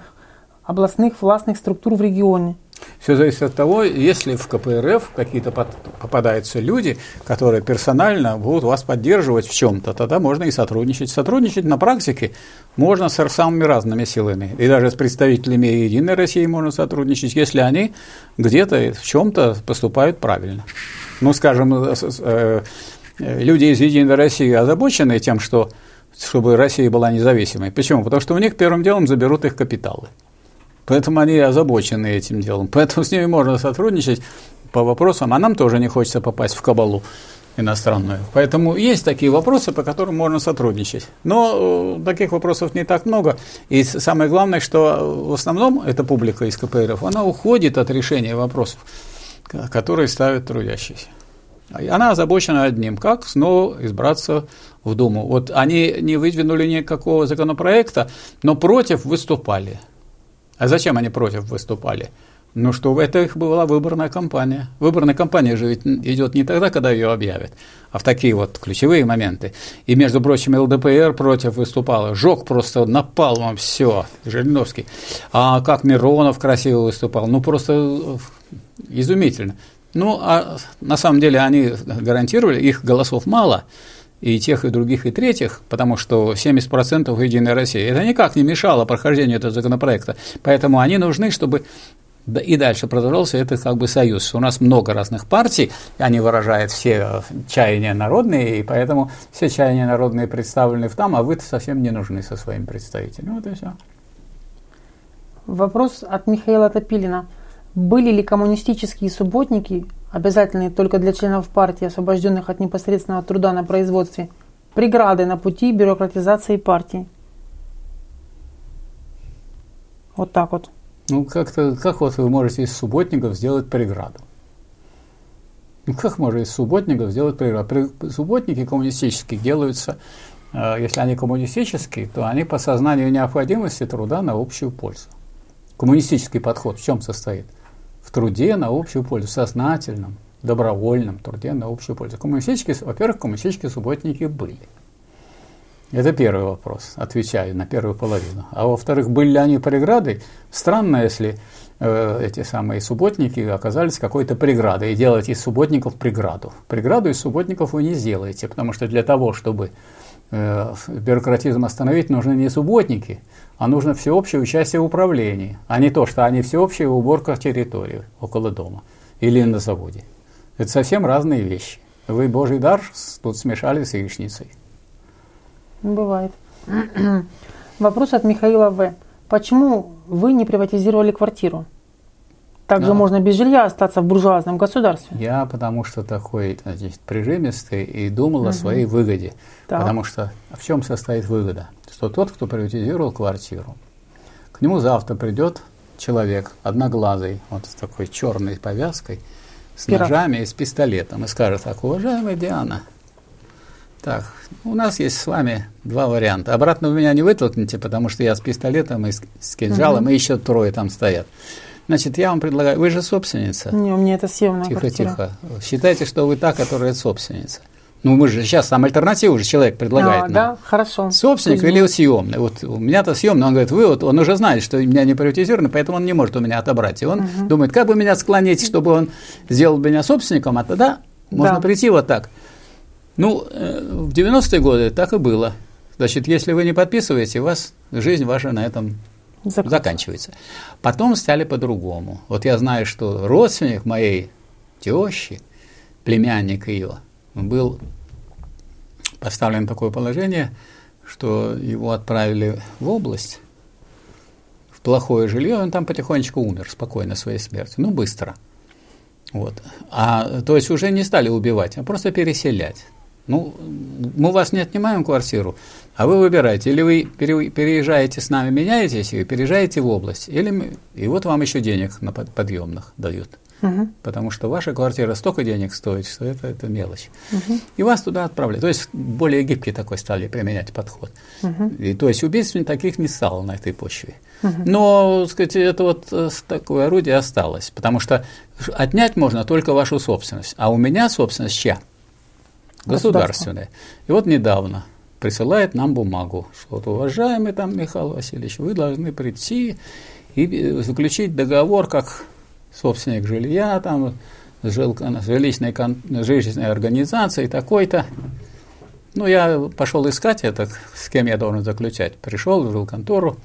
областных властных структур в регионе? Все зависит от того, если в КПРФ какие-то попадаются люди, которые персонально будут вас поддерживать в чем-то, тогда можно и сотрудничать. Сотрудничать на практике можно с самыми разными силами. И даже с представителями Единой России можно сотрудничать, если они где-то в чем-то поступают правильно ну, скажем, э, э, люди из «Единой России» озабочены тем, что чтобы Россия была независимой. Почему? Потому что у них первым делом заберут их капиталы. Поэтому они озабочены этим делом. Поэтому с ними можно сотрудничать по вопросам, а нам тоже не хочется попасть в кабалу иностранную. Поэтому есть такие вопросы, по которым можно сотрудничать. Но э, таких вопросов не так много. И самое главное, что в основном эта публика из КПРФ, она уходит от решения вопросов которые ставят трудящиеся. Она озабочена одним, как снова избраться в Думу. Вот они не выдвинули никакого законопроекта, но против выступали. А зачем они против выступали? Ну что, это их была выборная кампания. Выборная кампания же ведь идет не тогда, когда ее объявят, а в такие вот ключевые моменты. И, между прочим, ЛДПР против выступала. Жег просто напалмом все, Жириновский. А как Миронов красиво выступал. Ну, просто изумительно. Ну, а на самом деле они гарантировали, их голосов мало, и тех, и других, и третьих, потому что 70% Единой России, это никак не мешало прохождению этого законопроекта. Поэтому они нужны, чтобы и дальше продолжался этот как бы союз. У нас много разных партий, они выражают все чаяния народные, и поэтому все чаяния народные представлены в там, а вы совсем не нужны со своим представителем. Вот и все. Вопрос от Михаила Топилина. Были ли коммунистические субботники, обязательные только для членов партии, освобожденных от непосредственного труда на производстве, преграды на пути бюрократизации партии? Вот так вот. Ну, как-то, как вот вы можете из субботников сделать преграду? Ну, как можно из субботников сделать преграду? Субботники коммунистические делаются, э, если они коммунистические, то они по сознанию необходимости труда на общую пользу. Коммунистический подход в чем состоит? В труде на общую пользу, сознательном, добровольном труде на общую пользу. Коммунистические, во-первых, коммунистические субботники были. Это первый вопрос, отвечаю на первую половину. А во-вторых, были ли они преградой? Странно, если э, эти самые субботники оказались какой-то преградой, и делать из субботников преграду. Преграду из субботников вы не сделаете, потому что для того, чтобы э, бюрократизм остановить, нужны не субботники, а нужно всеобщее участие в управлении, а не то, что они всеобщая уборка территории около дома или на заводе. Это совсем разные вещи. Вы Божий дар тут смешали с яичницей. Бывает. Вопрос от Михаила В. Почему вы не приватизировали квартиру? Также Но. можно без жилья остаться в буржуазном государстве. Я потому что такой значит, прижимистый и думал угу. о своей выгоде. Так. Потому что в чем состоит выгода? Что тот, кто приватизировал квартиру, к нему завтра придет человек одноглазый, вот с такой черной повязкой, с Пирог. ножами и с пистолетом, и скажет так, уважаемая Диана, так, у нас есть с вами два варианта. Обратно вы меня не вытолкните, потому что я с пистолетом и с, с кинжалом, угу. и еще трое там стоят. Значит, я вам предлагаю, вы же собственница. Не, у меня это съемная Тихо, квартира. тихо. Считайте, что вы та, которая собственница. Ну, мы же сейчас там альтернативу же человек предлагает. А, да, хорошо. Собственник Пусть или будет. съемный. Вот у меня-то съемный, он говорит, вы вот, он уже знает, что у меня не приватизировано, поэтому он не может у меня отобрать. И он думает, как бы меня склонить, чтобы он сделал меня собственником, а тогда можно Да. прийти вот так. Ну, э, в 90-е годы так и было. Значит, если вы не подписываете, вас жизнь ваша на этом Зак- заканчивается. Потом стали по-другому. Вот я знаю, что родственник моей тещи, племянник ее, был поставлен в такое положение, что его отправили в область, в плохое жилье, и он там потихонечку умер спокойно своей смертью, ну, быстро. Вот. А, то есть уже не стали убивать, а просто переселять. Ну, мы вас не отнимаем квартиру, а вы выбираете, или вы пере- переезжаете с нами, меняетесь и переезжаете в область, или мы, и вот вам еще денег на под- подъемных дают. Мгм. Потому что ваша квартира столько денег стоит, что это, это мелочь. И вас туда отправляют. То есть более гибкий такой стали применять подход. И, то есть убийств таких не стало на этой почве. Но, так сказать, это вот э, такое орудие осталось. Потому что отнять можно только вашу собственность. А у меня собственность чья? Государственная. И вот недавно присылает нам бумагу, что вот, уважаемый там Михаил Васильевич, вы должны прийти и э, заключить договор как собственник жилья, там, с жил- с жилищной, жилищной организацией такой-то. Ну, я пошел искать это, с кем я должен заключать. Пришел в жилконтору.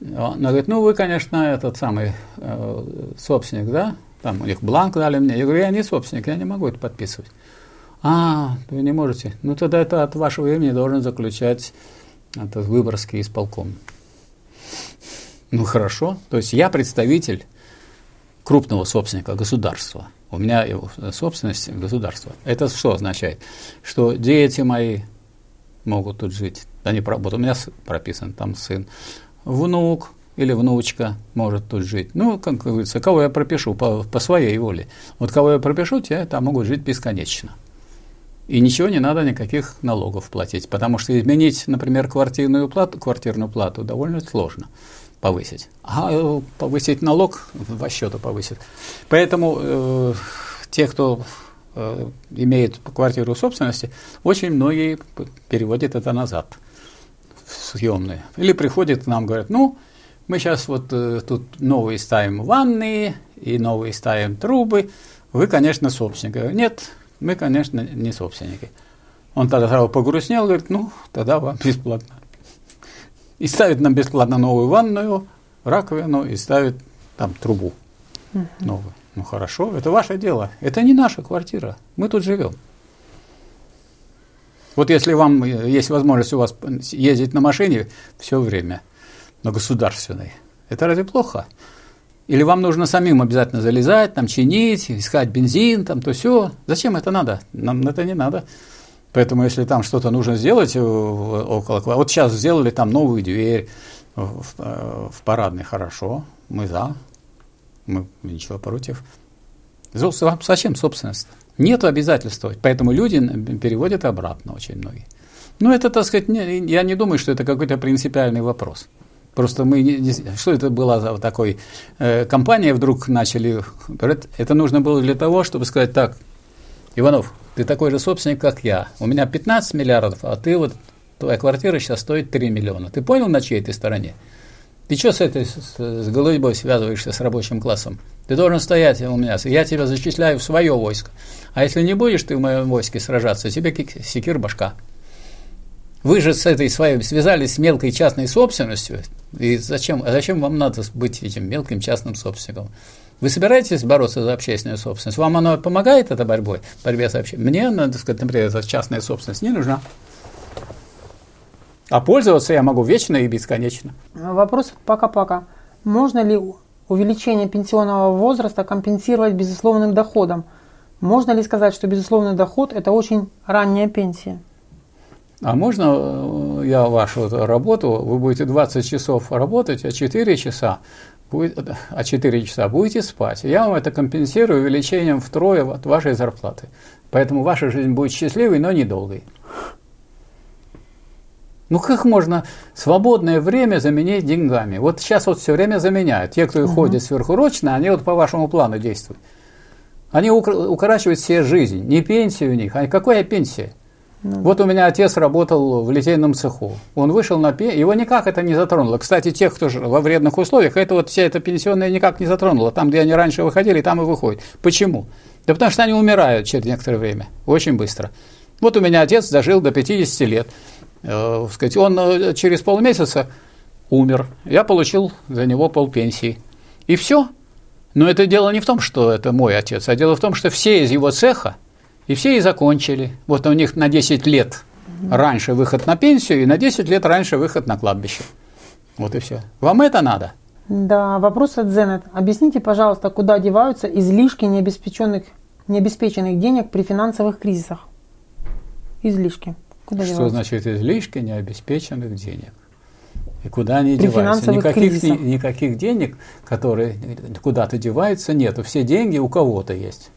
Она говорит, ну, вы, конечно, этот самый э, собственник, да? Там у них бланк дали мне. Я говорю, я не собственник, я не могу это подписывать. А, вы не можете. Ну, тогда это от вашего имени должен заключать этот Выборгский исполком. Ну, хорошо. То есть я представитель крупного собственника государства. У меня его собственность государства. Это что означает? Что дети мои могут тут жить. Они вот у меня прописан там сын. Внук или внучка может тут жить. Ну, как говорится, кого я пропишу по, по своей воле. Вот кого я пропишу, те там могут жить бесконечно. И ничего не надо, никаких налогов платить. Потому что изменить, например, квартирную плату, квартирную плату довольно сложно повысить. А э, повысить налог во счету повысит. Поэтому э, те, кто э, имеет квартиру собственности, очень многие переводят это назад в съемные. Или приходят к нам, говорят, ну, мы сейчас вот э, тут новые ставим ванные и новые ставим трубы. Вы, конечно, собственник. Нет, мы, конечно, не собственники. Он тогда сразу погрустнел, говорит, ну, тогда вам бесплатно. И ставит нам бесплатно новую ванную, раковину и ставит там трубу новую. Ну хорошо, это ваше дело. Это не наша квартира. Мы тут живем. Вот если вам э, есть возможность у вас ездить на машине все время, на государственной, это разве плохо? Или вам нужно самим обязательно залезать, там чинить, искать бензин, там то все. Зачем это надо? Нам это не надо. Поэтому, если там что-то нужно сделать э, около Вот сейчас сделали там новую дверь в, э, в парадной, хорошо, мы за, мы ничего против. Зачем собственность? Нет обязательства, поэтому люди переводят обратно очень многие. Ну, это, так сказать, я не думаю, что это какой-то принципиальный вопрос. Просто мы, не- что это была за такой э, компания, вдруг начали, это нужно было для того, чтобы сказать так, Иванов, ты такой же собственник, как я. У меня 15 миллиардов, а ты вот, твоя квартира сейчас стоит 3 миллиона. Ты понял, на чьей ты стороне? Ты что с этой, с, с голубой связываешься с рабочим классом? Ты должен стоять у меня. Я тебя зачисляю в свое войско. А если не будешь ты в моем войске сражаться, тебе секир башка. Вы же с этой своей связались с мелкой частной собственностью. И зачем, а зачем вам надо быть этим мелким частным собственником? Вы собираетесь бороться за общественную собственность? Вам оно помогает, эта борьбой, борьбе с общественностью? Мне, надо сказать, например, эта частная собственность не нужна. А пользоваться я могу вечно и бесконечно. Вопрос пока-пока. Можно ли увеличение пенсионного возраста компенсировать безусловным доходом? Можно ли сказать, что безусловный доход – это очень ранняя пенсия? А можно э, я вашу работу, вы будете 20 часов работать, а 4 часа, будет, а 4 часа будете спать. Я вам это компенсирую увеличением втрое от вашей зарплаты. Поэтому ваша жизнь будет счастливой, но недолгой. Ну как можно свободное время заменить деньгами? Вот сейчас вот все время заменяют. Те, кто ходит сверхурочно, они вот по вашему плану действуют. Они укорачивают себе жизнь, не пенсию у них, а какая пенсия? Ну. Вот у меня отец работал в литейном цеху. Он вышел на пенсию, его никак это не затронуло. Кстати, тех, кто же во вредных условиях, это вот вся эта пенсионная никак не затронула. Там, где они раньше выходили, там и выходят. Почему? Да потому что они умирают через некоторое время, очень быстро. Вот у меня отец дожил до 50 лет. Э, сказать, он э, через полмесяца умер. Я получил за него полпенсии. И все. Но это дело не в том, что это мой отец, а дело в том, что все из его цеха – и все и закончили. Вот у них на 10 лет раньше выход на пенсию и на 10 лет раньше выход на кладбище. Вот и все. Вам это надо? Да, вопрос от Зенет. Объясните, пожалуйста, куда деваются излишки необеспеченных, необеспеченных денег при финансовых кризисах? Излишки. Куда Что деваются? значит излишки необеспеченных денег? И куда они при деваются? Никаких, ни, никаких денег, которые куда-то деваются, нету. Все деньги у кого-то есть.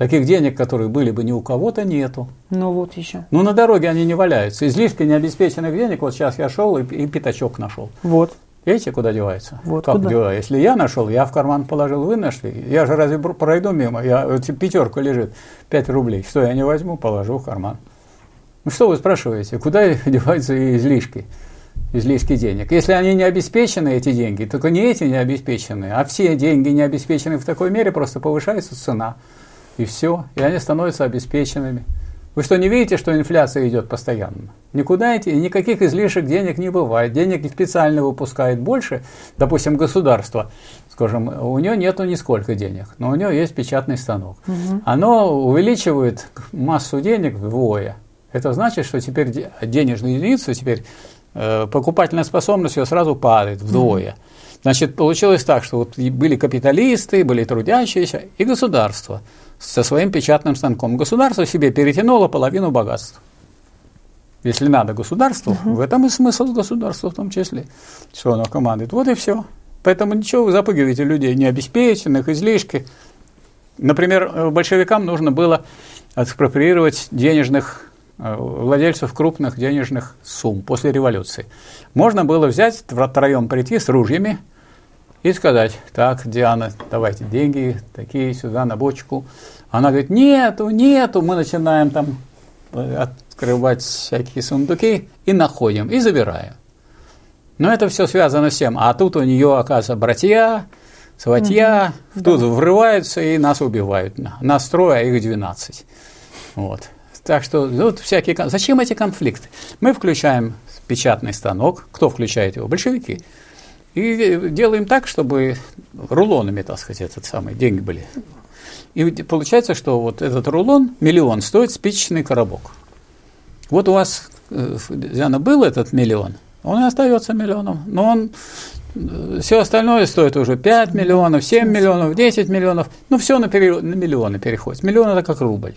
Таких денег, которые были бы ни у кого-то, нету. Ну вот еще. Ну на дороге они не валяются. Излишки необеспеченных денег, вот сейчас я шел и, и пятачок нашел. Вот. Видите, куда девается? Вот как куда? Если я нашел, я в карман положил, вы нашли. Я же разве пройду мимо? Я, вот, пятерка лежит, 5 рублей. Что я не возьму, положу в карман. Ну что вы спрашиваете, куда деваются излишки? излишки денег. Если они не обеспечены, эти деньги, только не эти не обеспечены, а все деньги не обеспечены в такой мере, просто повышается цена и все, и они становятся обеспеченными. Вы что, не видите, что инфляция идет постоянно? Никуда идти, никаких излишек денег не бывает. Денег специально выпускает больше, допустим, государство, скажем, у него нету нисколько денег, но у него есть печатный станок. Угу. Оно увеличивает массу денег вдвое. Это значит, что теперь денежные единицы, теперь э, покупательная способность ее сразу падает вдвое. Угу. Значит, получилось так, что вот были капиталисты, были трудящиеся и государство – со своим печатным станком. Государство себе перетянуло половину богатства. Если надо государству, угу. в этом и смысл государства в том числе, что оно командует. Вот и все. Поэтому ничего вы запугиваете людей необеспеченных, излишки. Например, э, большевикам нужно было экспроприировать денежных э, владельцев крупных денежных сумм после революции. Можно было взять, втроем прийти с ружьями, и сказать, так, Диана, давайте деньги такие сюда на бочку. Она говорит, нету, нету. Мы начинаем там э, открывать всякие сундуки и находим, и забираем. Но это все связано с тем. А тут у нее, оказывается, братья, сватья, угу, тут да. врываются и нас убивают. Нас трое, а их 12. Вот. Так что тут всякие... Зачем эти конфликты? Мы включаем печатный станок. Кто включает его? Большевики. И делаем так, чтобы рулонами, так сказать, этот самый, деньги были. И получается, что вот этот рулон, миллион, стоит спичечный коробок. Вот у вас, э, Диана, был этот миллион, он и остается миллионом, но он э, все остальное стоит уже 5 миллионов, 7 миллионов, 10 миллионов, ну все на, пере, на миллионы переходит. Миллион это как рубль.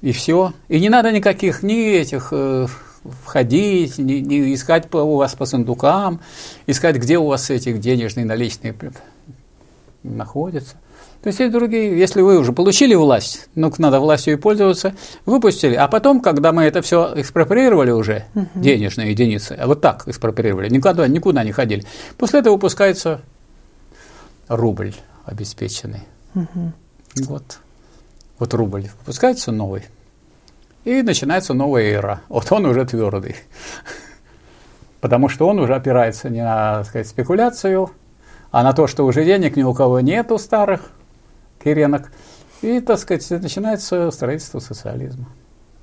И все. И не надо никаких ни этих э, входить, не, не искать по, у вас по сундукам, искать, где у вас эти денежные наличные находятся. То есть и другие, если вы уже получили власть, ну, надо властью и пользоваться, выпустили, а потом, когда мы это все экспроприировали уже, угу. денежные единицы, а вот так экспроприировали, никуда, никуда не ходили, после этого выпускается рубль обеспеченный. Угу. Вот. Вот рубль выпускается новый. И начинается новая эра. Вот он уже твердый. Потому что он уже опирается не на так сказать, спекуляцию, а на то, что уже денег ни у кого нету старых киренок. И, так сказать, начинается строительство социализма.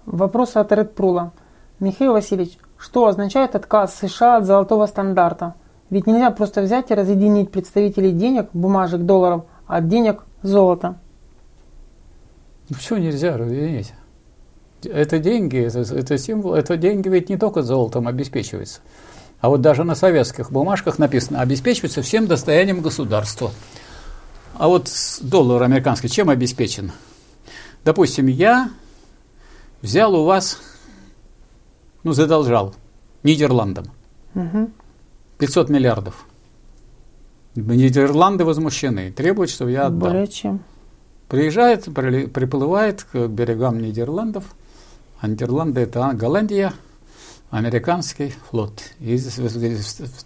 Вопрос от Ред Прула. Михаил Васильевич, что означает отказ США от золотого стандарта? Ведь нельзя просто взять и разъединить представителей денег, бумажек, долларов от денег золота. Ну, все нельзя разъединить? Это деньги, это, это символ, это деньги ведь не только золотом обеспечиваются. А вот даже на советских бумажках написано, обеспечивается всем достоянием государства. А вот доллар американский чем обеспечен? Допустим, я взял у вас, ну, задолжал Нидерландам 500 миллиардов. Нидерланды возмущены, требуют, чтобы я отдал. Более чем. Приезжает, приплывает к берегам Нидерландов – а Нидерланды – это Голландия, американский флот. И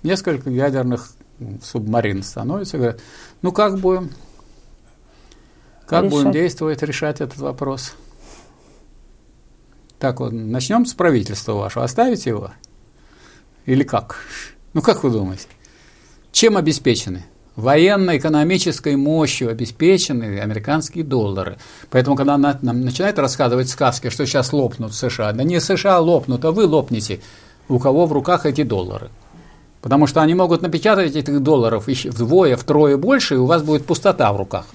несколько ядерных субмарин становится, говорят, ну как будем? Как решать. будем действовать, решать этот вопрос? Так вот, начнем с правительства вашего. Оставить его? Или как? Ну, как вы думаете? Чем обеспечены? Военно-экономической мощью обеспечены американские доллары. Поэтому, когда она нам начинает рассказывать сказки, что сейчас лопнут США, да не США лопнут, а вы лопнете, у кого в руках эти доллары. Потому что они могут напечатать этих долларов вдвое, втрое больше, и у вас будет пустота в руках.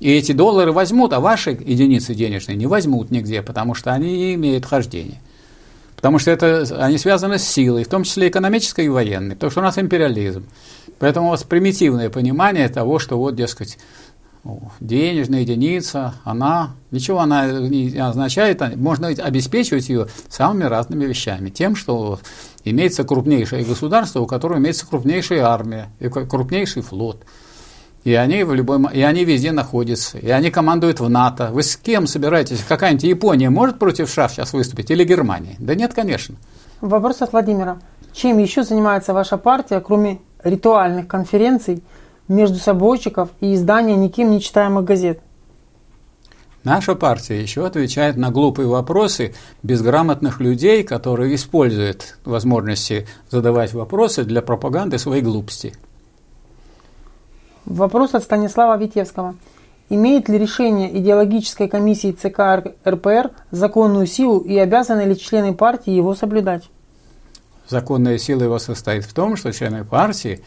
И эти доллары возьмут, а ваши единицы денежные не возьмут нигде, потому что они не имеют хождения. Потому что это, они связаны с силой, в том числе экономической и военной, потому что у нас империализм. Поэтому у вас примитивное понимание того, что вот, дескать, денежная единица, она, ничего она не означает, а можно обеспечивать ее самыми разными вещами. Тем, что имеется крупнейшее государство, у которого имеется крупнейшая армия, и крупнейший флот – и они, в любой, и они везде находятся, и они командуют в НАТО. Вы с кем собираетесь? Какая-нибудь Япония может против США сейчас выступить или Германия? Да нет, конечно. Вопрос от Владимира. Чем еще занимается ваша партия, кроме ритуальных конференций между собойчиков и издания никем не читаемых газет? Наша партия еще отвечает на глупые вопросы безграмотных людей, которые используют возможности задавать вопросы для пропаганды своей глупости. Вопрос от Станислава Витевского. Имеет ли решение идеологической комиссии ЦК РПР законную силу и обязаны ли члены партии его соблюдать? Законная сила его состоит в том, что члены партии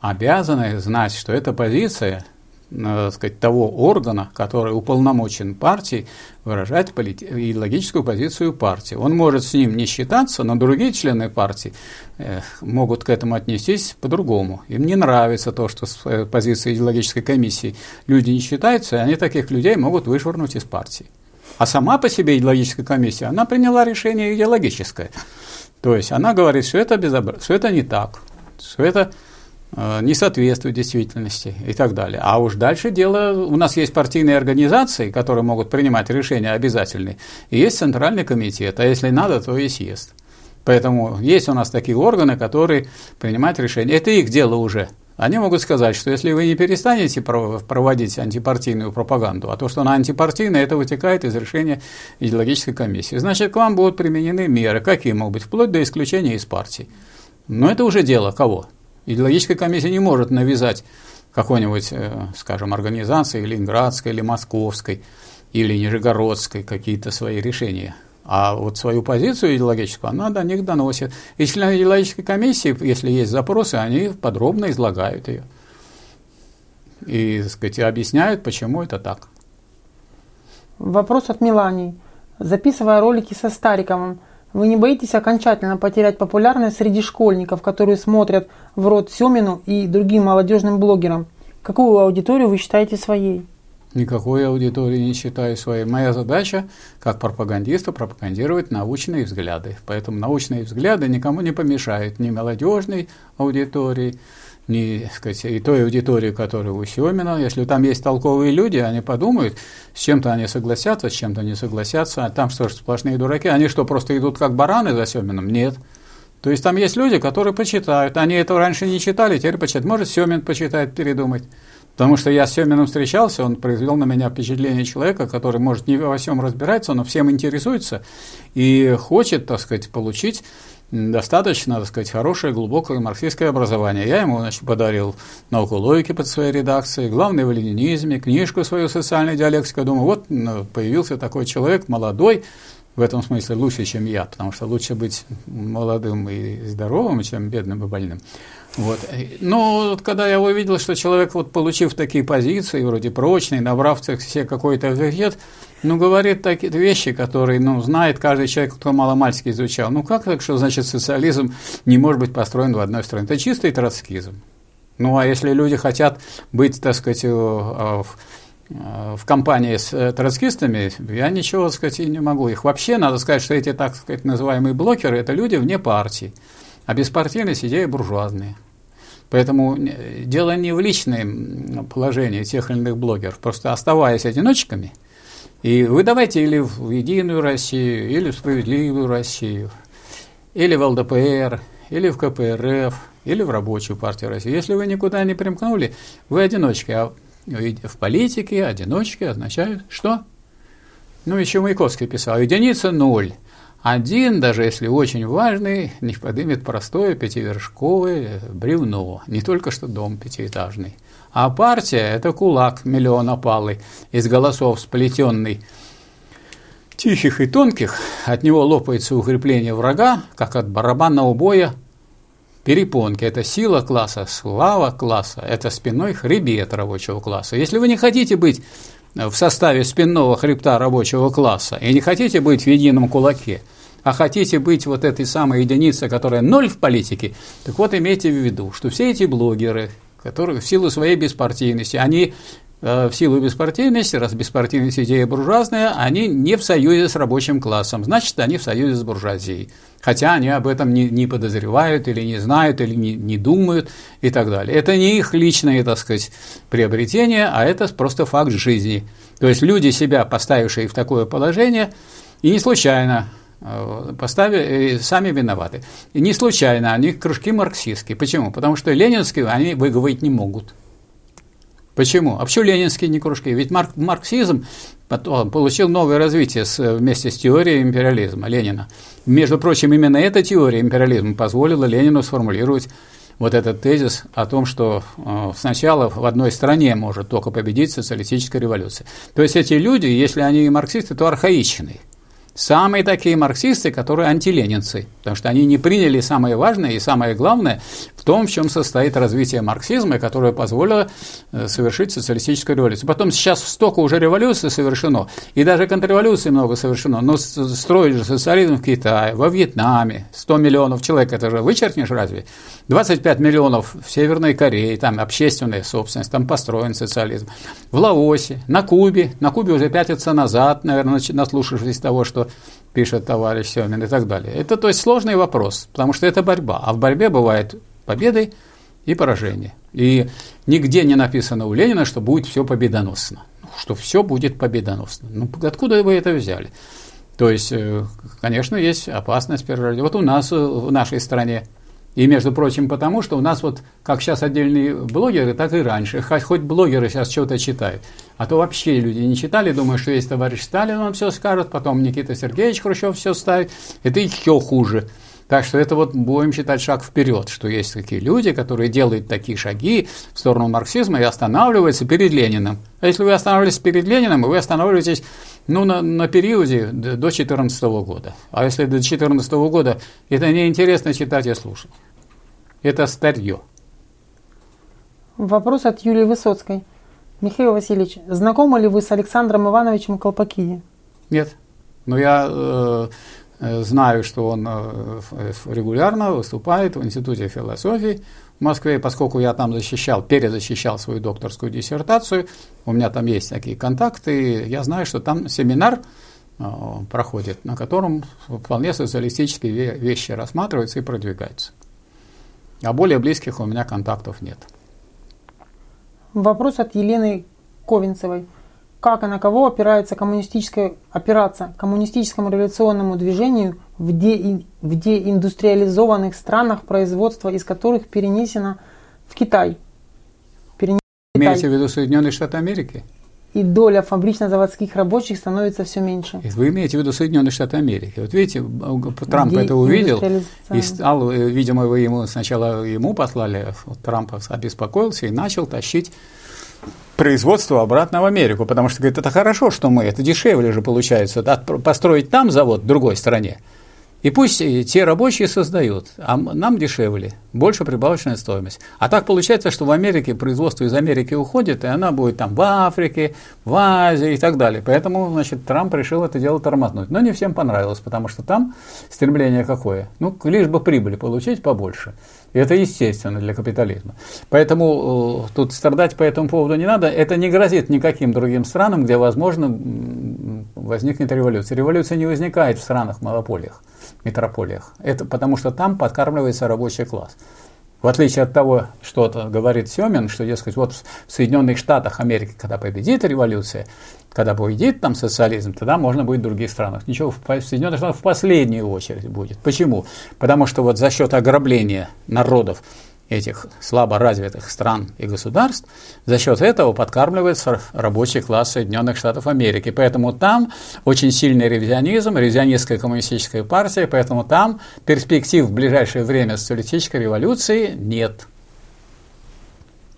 обязаны знать, что эта позиция так сказать, того органа, который уполномочен партией выражать идеологическую позицию партии. Он может с ним не считаться, но другие члены партии э, могут к этому отнестись по-другому. Им не нравится то, что с э, позиции идеологической комиссии люди не считаются, и они таких людей могут вышвырнуть из партии. А сама по себе идеологическая комиссия, она приняла решение идеологическое. То есть она говорит, что это, безобра... что это не так, что это Э, не соответствует действительности и так далее. А уж дальше дело, у нас есть партийные организации, которые могут принимать решения обязательные, и есть Центральный комитет, а если надо, то и съезд. Поэтому есть у нас такие органы, которые принимают решения. Это их дело уже. Они могут сказать, что если вы не перестанете проводить антипартийную пропаганду, а то, что она антипартийная, это вытекает из решения идеологической комиссии, значит, к вам будут применены меры. Какие могут быть? Вплоть до исключения из партии. Но это уже дело кого? Идеологическая комиссия не может навязать какой-нибудь, э, скажем, организации, ленинградской или московской, или нижегородской какие-то свои решения. А вот свою позицию идеологическую она до них доносит. И члены идеологической комиссии, если есть запросы, они подробно излагают ее. И, так сказать, объясняют, почему это так. Вопрос от Милании. Записывая ролики со Стариковым, вы не боитесь окончательно потерять популярность среди школьников, которые смотрят в рот Семину и другим молодежным блогерам? Какую аудиторию вы считаете своей? Никакой аудитории не считаю своей. Моя задача, как пропагандиста, пропагандировать научные взгляды. Поэтому научные взгляды никому не помешают, ни молодежной аудитории, не, сказать, и той аудитории, которая у Семина. Если там есть толковые люди, они подумают, с чем-то они согласятся, с чем-то не согласятся. А там что ж, сплошные дураки. Они что, просто идут как бараны за Семином? Нет. То есть там есть люди, которые почитают. Они это раньше не читали, теперь почитают. Может, Семин почитает, передумать. Потому что я с Семиным встречался, он произвел на меня впечатление человека, который, может, не во всем разбирается, но всем интересуется и хочет, так сказать, получить достаточно, так сказать, хорошее, глубокое марксистское образование. Я ему значит, подарил науку логики под своей редакцией, главное в ленинизме, книжку свою «Социальная диалектика». Думаю, вот ну, появился такой человек, молодой, в этом смысле лучше, чем я, потому что лучше быть молодым и здоровым, чем бедным и больным. Вот. Но вот, когда я увидел, что человек, вот, получив такие позиции, вроде прочные, набрав себе какой-то авторитет, ну, говорит такие вещи, которые, ну, знает каждый человек, кто маломальски изучал. Ну, как так, что, значит, социализм не может быть построен в одной стране? Это чистый троцкизм. Ну, а если люди хотят быть, так сказать, в в компании с э, троцкистами, я ничего сказать не могу. Их вообще, надо сказать, что эти, так сказать, называемые блокеры – это люди вне партии, а беспартийные идеи буржуазные. Поэтому э, дело не в личном положении тех или иных блогеров, просто оставаясь одиночками, и вы давайте или в Единую Россию, или в Справедливую Россию, или в ЛДПР, или в КПРФ, или в Рабочую партию России. Если вы никуда не примкнули, вы одиночки, а В политике одиночки означают что? Ну, еще Маяковский писал, единица – ноль. Один, даже если очень важный, не подымет простое пятивершковое бревно, не только что дом пятиэтажный. А партия – это кулак миллионопалый, из голосов сплетенный. Тихих и тонких, от него лопается укрепление врага, как от барабанного боя перепонки. Это сила класса, слава класса, это спинной хребет рабочего класса. Если вы не хотите быть в составе спинного хребта рабочего класса и не хотите быть в едином кулаке – а хотите быть вот этой самой единицей, которая ноль в политике, так вот имейте в виду, что все эти блогеры, которые в силу своей беспартийности, они э, в силу беспартийности, раз беспартийность идея буржуазная, они не в союзе с рабочим классом, значит, они в союзе с буржуазией. Хотя они об этом не, не подозревают или не знают, или не, не думают и так далее. Это не их личное, так сказать, приобретение, а это просто факт жизни. То есть люди, себя поставившие в такое положение, и не случайно поставили, сами виноваты. И не случайно они кружки марксистские. Почему? Потому что ленинские они выговорить не могут. Почему? А почему ленинские не кружки? Ведь марк, марксизм потом получил новое развитие с, вместе с теорией империализма Ленина. Между прочим, именно эта теория империализма позволила Ленину сформулировать вот этот тезис о том, что э, сначала в одной стране может только победить социалистическая революция. То есть эти люди, если они марксисты, то архаичные – самые такие марксисты, которые антиленинцы, потому что они не приняли самое важное и самое главное в том, в чем состоит развитие марксизма, которое позволило э, совершить социалистическую революцию. Потом сейчас столько уже революций совершено, и даже контрреволюций много совершено, но строили же социализм в Китае, во Вьетнаме, 100 миллионов человек, это же вычеркнешь разве? 25 миллионов в Северной Корее, там общественная собственность, там построен социализм. В Лаосе, на Кубе, на Кубе уже пятится назад, наверное, наслушавшись того, что пишет товарищ Семин и так далее. Это, то есть, сложный вопрос, потому что это борьба. А в борьбе бывает победы и поражение. И нигде не написано у Ленина, что будет все победоносно. Что все будет победоносно. Ну, откуда вы это взяли? То есть, э, конечно, есть опасность перерождения. Вот у нас, э, в нашей стране, и, между прочим, потому что у нас вот, как сейчас отдельные блогеры, так и раньше. Хоть, блогеры сейчас что-то читают. А то вообще люди не читали, думаю, что есть товарищ Сталин, он все скажет, потом Никита Сергеевич Хрущев все ставит. Это еще хуже. Так что это вот будем считать шаг вперед, что есть такие люди, которые делают такие шаги в сторону марксизма и останавливаются перед Лениным. А если вы останавливаетесь перед Лениным, вы останавливаетесь ну, на, на периоде до 2014 года. А если до 2014 года это неинтересно читать и слушать. Это старье. Вопрос от Юлии Высоцкой. Михаил Васильевич, знакомы ли вы с Александром Ивановичем Колпакиди? Нет. Но я э, э знаю, что он э, регулярно выступает в Институте философии в Москве, поскольку я там защищал, перезащищал свою докторскую диссертацию, у меня там есть такие контакты, я знаю, что там семинар э, проходит, на котором вполне социалистические вещи рассматриваются и продвигаются. А более близких у меня контактов нет. Вопрос от Елены Ковинцевой. Как и на кого опирается коммунистическая опираться коммунистическому революционному движению в, де, в деиндустриализованных странах, производство из которых перенесено в Китай? Перенесено Имеете в виду Соединенные Штаты Америки? И доля фабрично-заводских рабочих становится все меньше. Вы имеете в виду Соединенные Штаты Америки. Вот видите, Трамп Где это увидел и стал, э, видимо, вы ему сначала ему послали, вот Трамп обеспокоился и начал тащить производство обратно в Америку, потому что говорит, это хорошо, что мы, это дешевле же получается, построить там завод в другой стране, и пусть те рабочие создают, а нам дешевле, больше прибавочная стоимость. А так получается, что в Америке производство из Америки уходит, и она будет там в Африке, в Азии и так далее. Поэтому, значит, Трамп решил это дело тормознуть. Но не всем понравилось, потому что там стремление какое? Ну, лишь бы прибыли получить побольше. И это естественно для капитализма. Поэтому э, тут страдать по этому поводу не надо. Это не грозит никаким другим странам, где, возможно, возникнет революция. Революция не возникает в странах-монополиях метрополиях. Это потому что там подкармливается рабочий класс. В отличие от того, что говорит Семин, что, дескать, вот в Соединенных Штатах Америки, когда победит революция, когда победит там социализм, тогда можно будет в других странах. Ничего, в Соединенных Штатах в последнюю очередь будет. Почему? Потому что вот за счет ограбления народов этих слабо развитых стран и государств, за счет этого подкармливается рабочий класс Соединенных Штатов Америки. Поэтому там очень сильный ревизионизм, ревизионистская коммунистическая партия, поэтому там перспектив в ближайшее время социалистической революции нет.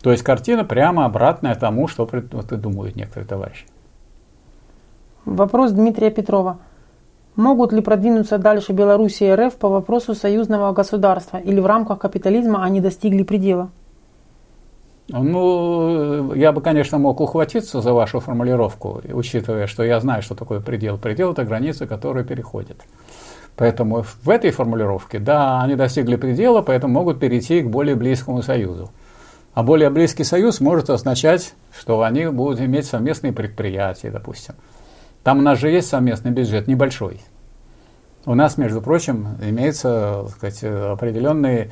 То есть картина прямо обратная тому, что вот, думают некоторые товарищи. Вопрос Дмитрия Петрова. Могут ли продвинуться дальше Беларусь и РФ по вопросу союзного государства или в рамках капитализма они достигли предела? Ну, я бы, конечно, мог ухватиться за вашу формулировку, учитывая, что я знаю, что такое предел. Предел – это граница, которую переходит. Поэтому в этой формулировке, да, они достигли предела, поэтому могут перейти к более близкому союзу. А более близкий союз может означать, что они будут иметь совместные предприятия, допустим. Там у нас же есть совместный бюджет, небольшой. У нас, между прочим, имеются так сказать, определенные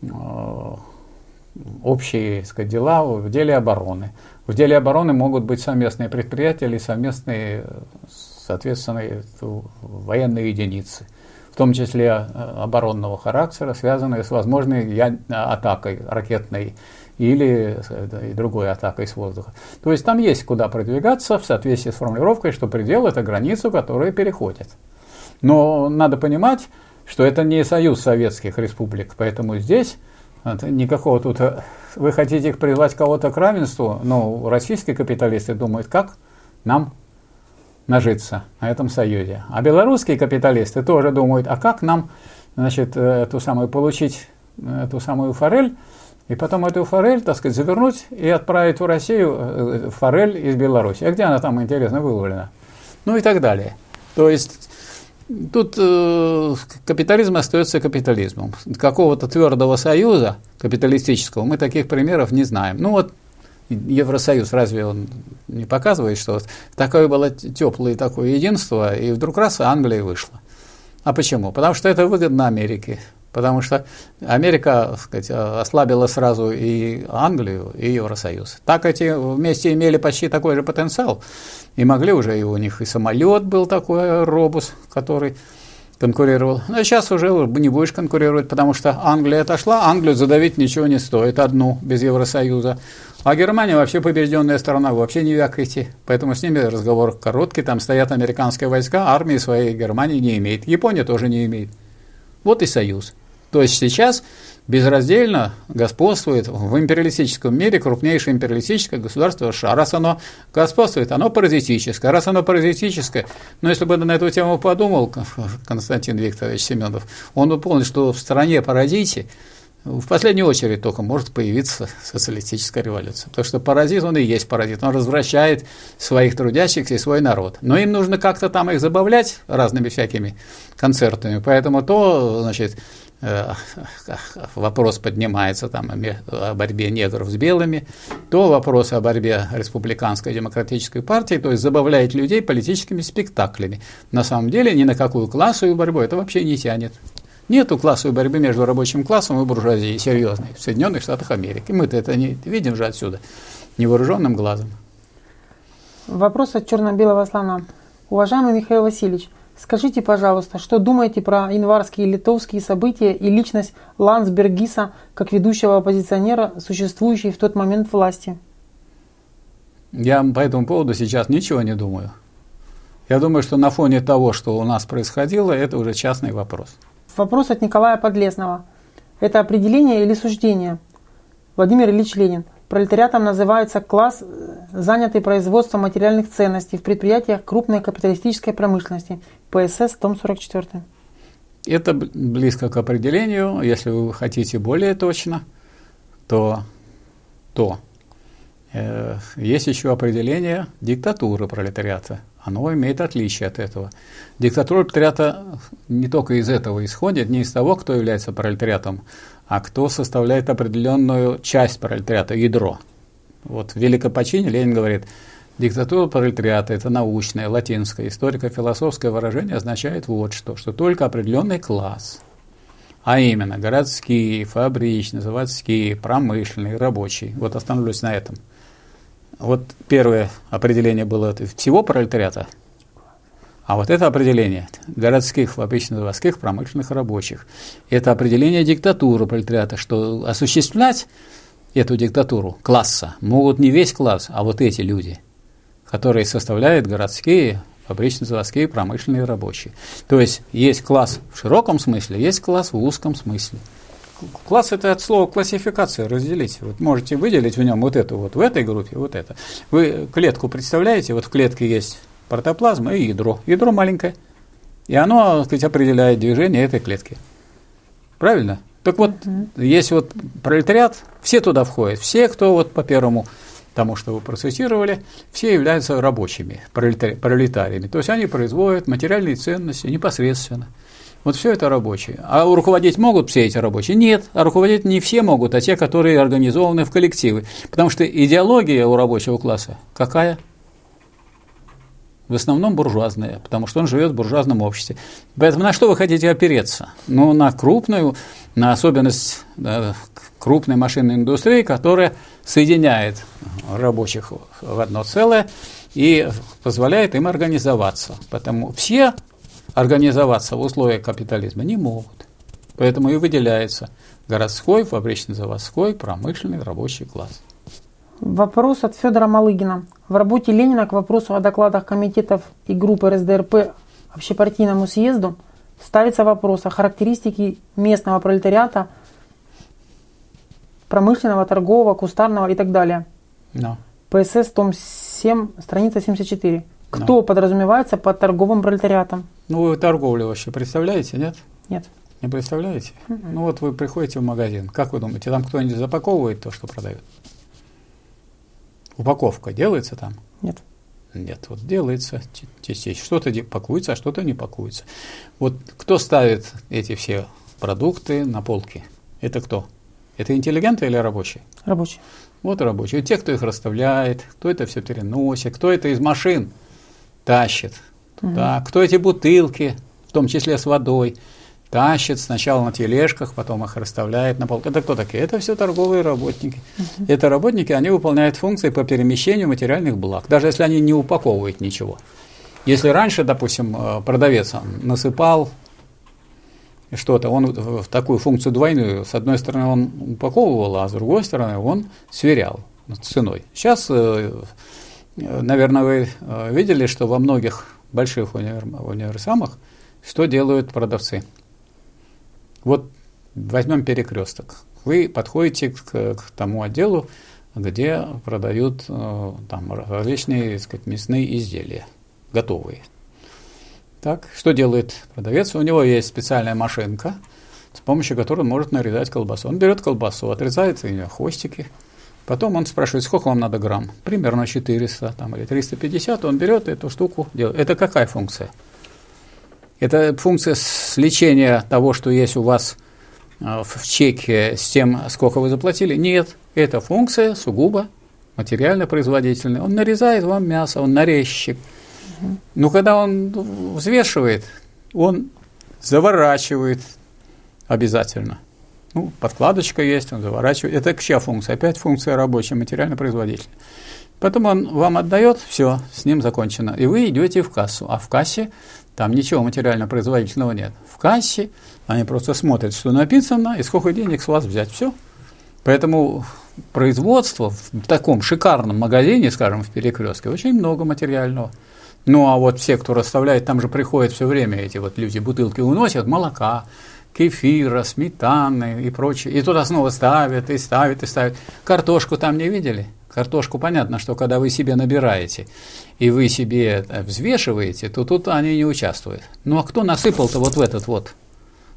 э, общие так сказать, дела в деле обороны. В деле обороны могут быть совместные предприятия или совместные, соответственно, военные единицы, в том числе э, оборонного характера, связанные с возможной атакой ракетной или и другой атакой с воздуха. То есть там есть куда продвигаться в соответствии с формулировкой, что предел – это границу, которую переходят. Но надо понимать, что это не союз советских республик, поэтому здесь никакого тут... Вы хотите их призвать кого-то к равенству, но российские капиталисты думают, как нам нажиться на этом союзе. А белорусские капиталисты тоже думают, а как нам значит, э, эту самую, получить э, эту самую форель, и потом эту форель, так сказать, завернуть и отправить в Россию э, форель из Беларуси. А где она там, интересно, выловлена? Ну и так далее. То есть тут э, капитализм остается капитализмом. Какого-то твердого союза капиталистического мы таких примеров не знаем. Ну вот Евросоюз, разве он не показывает, что вот такое было теплое такое единство, и вдруг раз Англия вышла. А почему? Потому что это выгодно Америке. Потому что Америка сказать, ослабила сразу и Англию, и Евросоюз. Так эти вместе имели почти такой же потенциал. И могли уже, и у них и самолет был такой, робус, который конкурировал. Но сейчас уже не будешь конкурировать, потому что Англия отошла, Англию задавить ничего не стоит, одну, без Евросоюза. А Германия вообще побежденная страна, вообще не вякайте. Поэтому с ними разговор короткий, там стоят американские войска, армии своей Германии не имеет. Япония тоже не имеет. Вот и союз. То есть сейчас безраздельно господствует в империалистическом мире крупнейшее империалистическое государство США. Раз оно господствует, оно паразитическое. Раз оно паразитическое, но если бы на эту тему подумал Константин Викторович Семенов, он бы понял, что в стране паразите в последнюю очередь только может появиться социалистическая революция. Потому что паразит, он и есть паразит, он развращает своих трудящихся и свой народ. Но им нужно как-то там их забавлять разными всякими концертами. Поэтому то, значит, вопрос поднимается там о борьбе негров с белыми, то вопрос о борьбе республиканской демократической партии, то есть забавляет людей политическими спектаклями. На самом деле ни на какую классовую борьбу это вообще не тянет. Нету классовой борьбы между рабочим классом и буржуазией серьезной в Соединенных Штатах Америки. Мы-то это не видим же отсюда, невооруженным глазом. Вопрос от черно-белого слона. Уважаемый Михаил Васильевич, Скажите, пожалуйста, что думаете про январские литовские события и личность Лансбергиса как ведущего оппозиционера, существующей в тот момент власти? Я по этому поводу сейчас ничего не думаю. Я думаю, что на фоне того, что у нас происходило, это уже частный вопрос. Вопрос от Николая Подлесного. Это определение или суждение? Владимир Ильич Ленин. Пролетариатом называется класс, занятый производством материальных ценностей в предприятиях крупной капиталистической промышленности. ПСС, том 44. Это близко к определению. Если вы хотите более точно, то, то э, есть еще определение диктатуры пролетариата. Оно имеет отличие от этого. Диктатура пролетариата не только из этого исходит, не из того, кто является пролетариатом, а кто составляет определенную часть пролетариата, ядро. Вот в Великопочине Ленин говорит, диктатура пролетариата – это научное, латинское, историко-философское выражение, означает вот что, что только определенный класс, а именно городские, фабричные, заводские, промышленные, рабочие. Вот остановлюсь на этом – вот первое определение было всего пролетариата, А вот это определение городских, фабрично-заводских, промышленных рабочих, это определение диктатуры пролетариата, что осуществлять эту диктатуру класса могут не весь класс, а вот эти люди, которые составляют городские, фабрично-заводские, промышленные рабочие. То есть есть класс в широком смысле, есть класс в узком смысле. Класс это от слова классификация, разделить. Вот можете выделить в нем вот это вот в этой группе, вот это. Вы клетку представляете, вот в клетке есть протоплазма и ядро. Ядро маленькое. И оно, так сказать, определяет движение этой клетки. Правильно? Так вот, есть вот пролетариат, все туда входят, все, кто вот по первому тому, что вы процессировали, все являются рабочими, пролетариями. То есть они производят материальные ценности непосредственно. Вот все это рабочие. А руководить могут все эти рабочие? Нет. А руководить не все могут, а те, которые организованы в коллективы. Потому что идеология у рабочего класса какая? в основном буржуазные, потому что он живет в буржуазном обществе. Поэтому на что вы хотите опереться? Ну, на крупную, на особенность крупной машинной индустрии, которая соединяет рабочих в одно целое и позволяет им организоваться. Потому все организоваться в условиях капитализма не могут. Поэтому и выделяется городской, фабрично-заводской, промышленный рабочий класс. Вопрос от Федора Малыгина. В работе Ленина к вопросу о докладах комитетов и группы РСДРП общепартийному съезду ставится вопрос о характеристике местного пролетариата, промышленного, торгового, кустарного и так далее. No. ПСС, том 7, страница 74. Кто no. подразумевается под торговым пролетариатом? Ну, вы торговлю вообще представляете, нет? Нет. Не представляете? Mm-hmm. Ну, вот вы приходите в магазин. Как вы думаете, там кто-нибудь запаковывает то, что продают? Упаковка делается там? Нет. Нет, вот делается частично. Что-то пакуется, а что-то не пакуется. Вот кто ставит эти все продукты на полки? Это кто? Это интеллигенты или рабочие? Рабочие. Вот рабочие. Те, кто их расставляет, кто это все переносит, кто это из машин тащит. Угу. кто эти бутылки, в том числе с водой, тащит сначала на тележках, потом их расставляет на полке. Это кто такие? Это все торговые работники. Uh-huh. Это работники, они выполняют функции по перемещению материальных благ, даже если они не упаковывают ничего. Если раньше, допустим, э, продавец насыпал что-то, он в такую функцию двойную, с одной стороны он упаковывал, а с другой стороны он сверял ценой. Сейчас, э, наверное, вы э, видели, что во многих больших универсамах что делают продавцы? Вот возьмем перекресток. Вы подходите к, к тому отделу, где продают э, там различные сказать, мясные изделия, готовые. Так, что делает продавец? У него есть специальная машинка, с помощью которой он может нарезать колбасу. Он берет колбасу, отрезает ее хвостики, потом он спрашивает, сколько вам надо грамм? Примерно 400 там, или 350, он берет эту штуку, делает. Это какая функция? Это функция сличения того, что есть у вас э, в чеке с тем, сколько вы заплатили? Нет, это функция сугубо материально-производительная. Он нарезает вам мясо, он нарезчик. Но когда он взвешивает, он заворачивает обязательно. Ну, подкладочка есть, он заворачивает. Это чья функция? Опять функция рабочая, материально-производительная. Потом он вам отдает, все, с ним закончено. И вы идете в кассу. А в кассе там ничего материально-производительного нет. В кассе они просто смотрят, что написано, и сколько денег с вас взять. Все. Поэтому производство в таком шикарном магазине, скажем, в перекрестке, очень много материального. Ну а вот все, кто расставляет, там же приходят все время эти вот люди, бутылки уносят, молока, кефира, сметаны и прочее. И туда снова ставят, и ставят, и ставят. Картошку там не видели? Картошку понятно, что когда вы себе набираете и вы себе взвешиваете, то тут они не участвуют. Ну а кто насыпал-то вот в этот вот?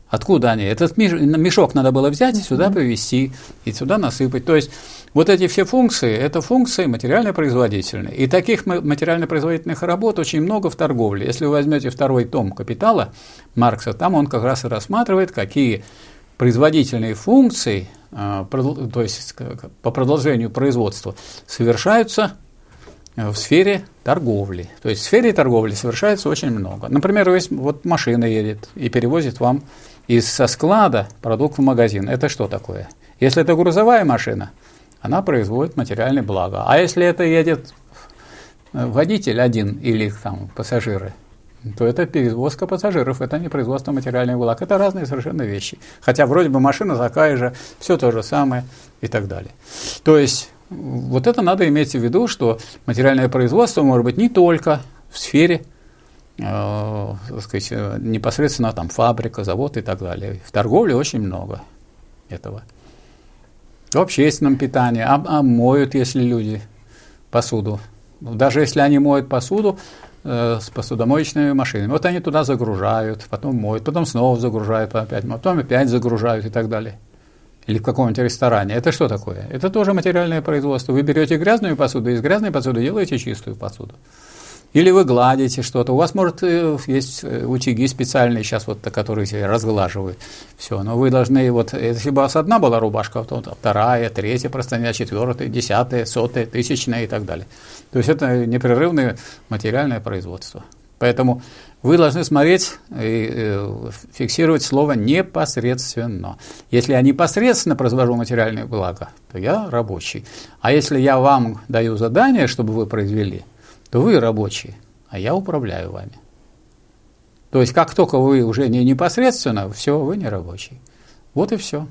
Откуда они? Этот мешок надо было взять и сюда привезти, и сюда насыпать. То есть вот эти все функции, это функции материально-производительные. И таких материально-производительных работ очень много в торговле. Если вы возьмете второй том «Капитала» Маркса, там он как раз и рассматривает, какие производительные функции а, то есть по продолжению производства, совершаются в сфере торговли. То есть в сфере торговли совершается очень много. Например, вот машина едет и перевозит вам из со склада продукт в магазин. Это что такое? Если это грузовая машина, она производит материальное благо. А если это едет водитель один или там пассажиры, то это перевозка пассажиров, это не производство материальных благ. Это разные совершенно вещи. Хотя вроде бы машина такая же, все то же самое и так далее. То есть вот это надо иметь в виду, что материальное производство может быть не только в сфере э, сказать, непосредственно там фабрика, завод и так далее. В торговле очень много этого. В общественном питании, а, а моют, если люди посуду. Даже если они моют посуду, Э, с посудомоечными машинами. Вот они туда загружают, потом моют, потом снова загружают опять, потом опять загружают и так далее. Или в каком-нибудь ресторане. Это что такое? Это тоже материальное производство. Вы берете грязную посуду, из грязной посуды делаете чистую посуду. Или вы гладите что-то. У вас, может, э, есть э, утюги специальные сейчас, вот, которые разглаживают все. Но вы должны, вот, если бы у вас одна была рубашка, то вторая, третья простыня, четвертая, десятая, сотая, тысячная и так далее. То есть это непрерывное материальное производство. Поэтому вы должны смотреть и э, фиксировать слово непосредственно. Если я непосредственно произвожу материальное благо, то я рабочий. А если я вам даю задание, чтобы вы произвели – то вы рабочие, а я управляю вами. То есть, как только вы уже не непосредственно, все, вы не рабочий. Вот и все.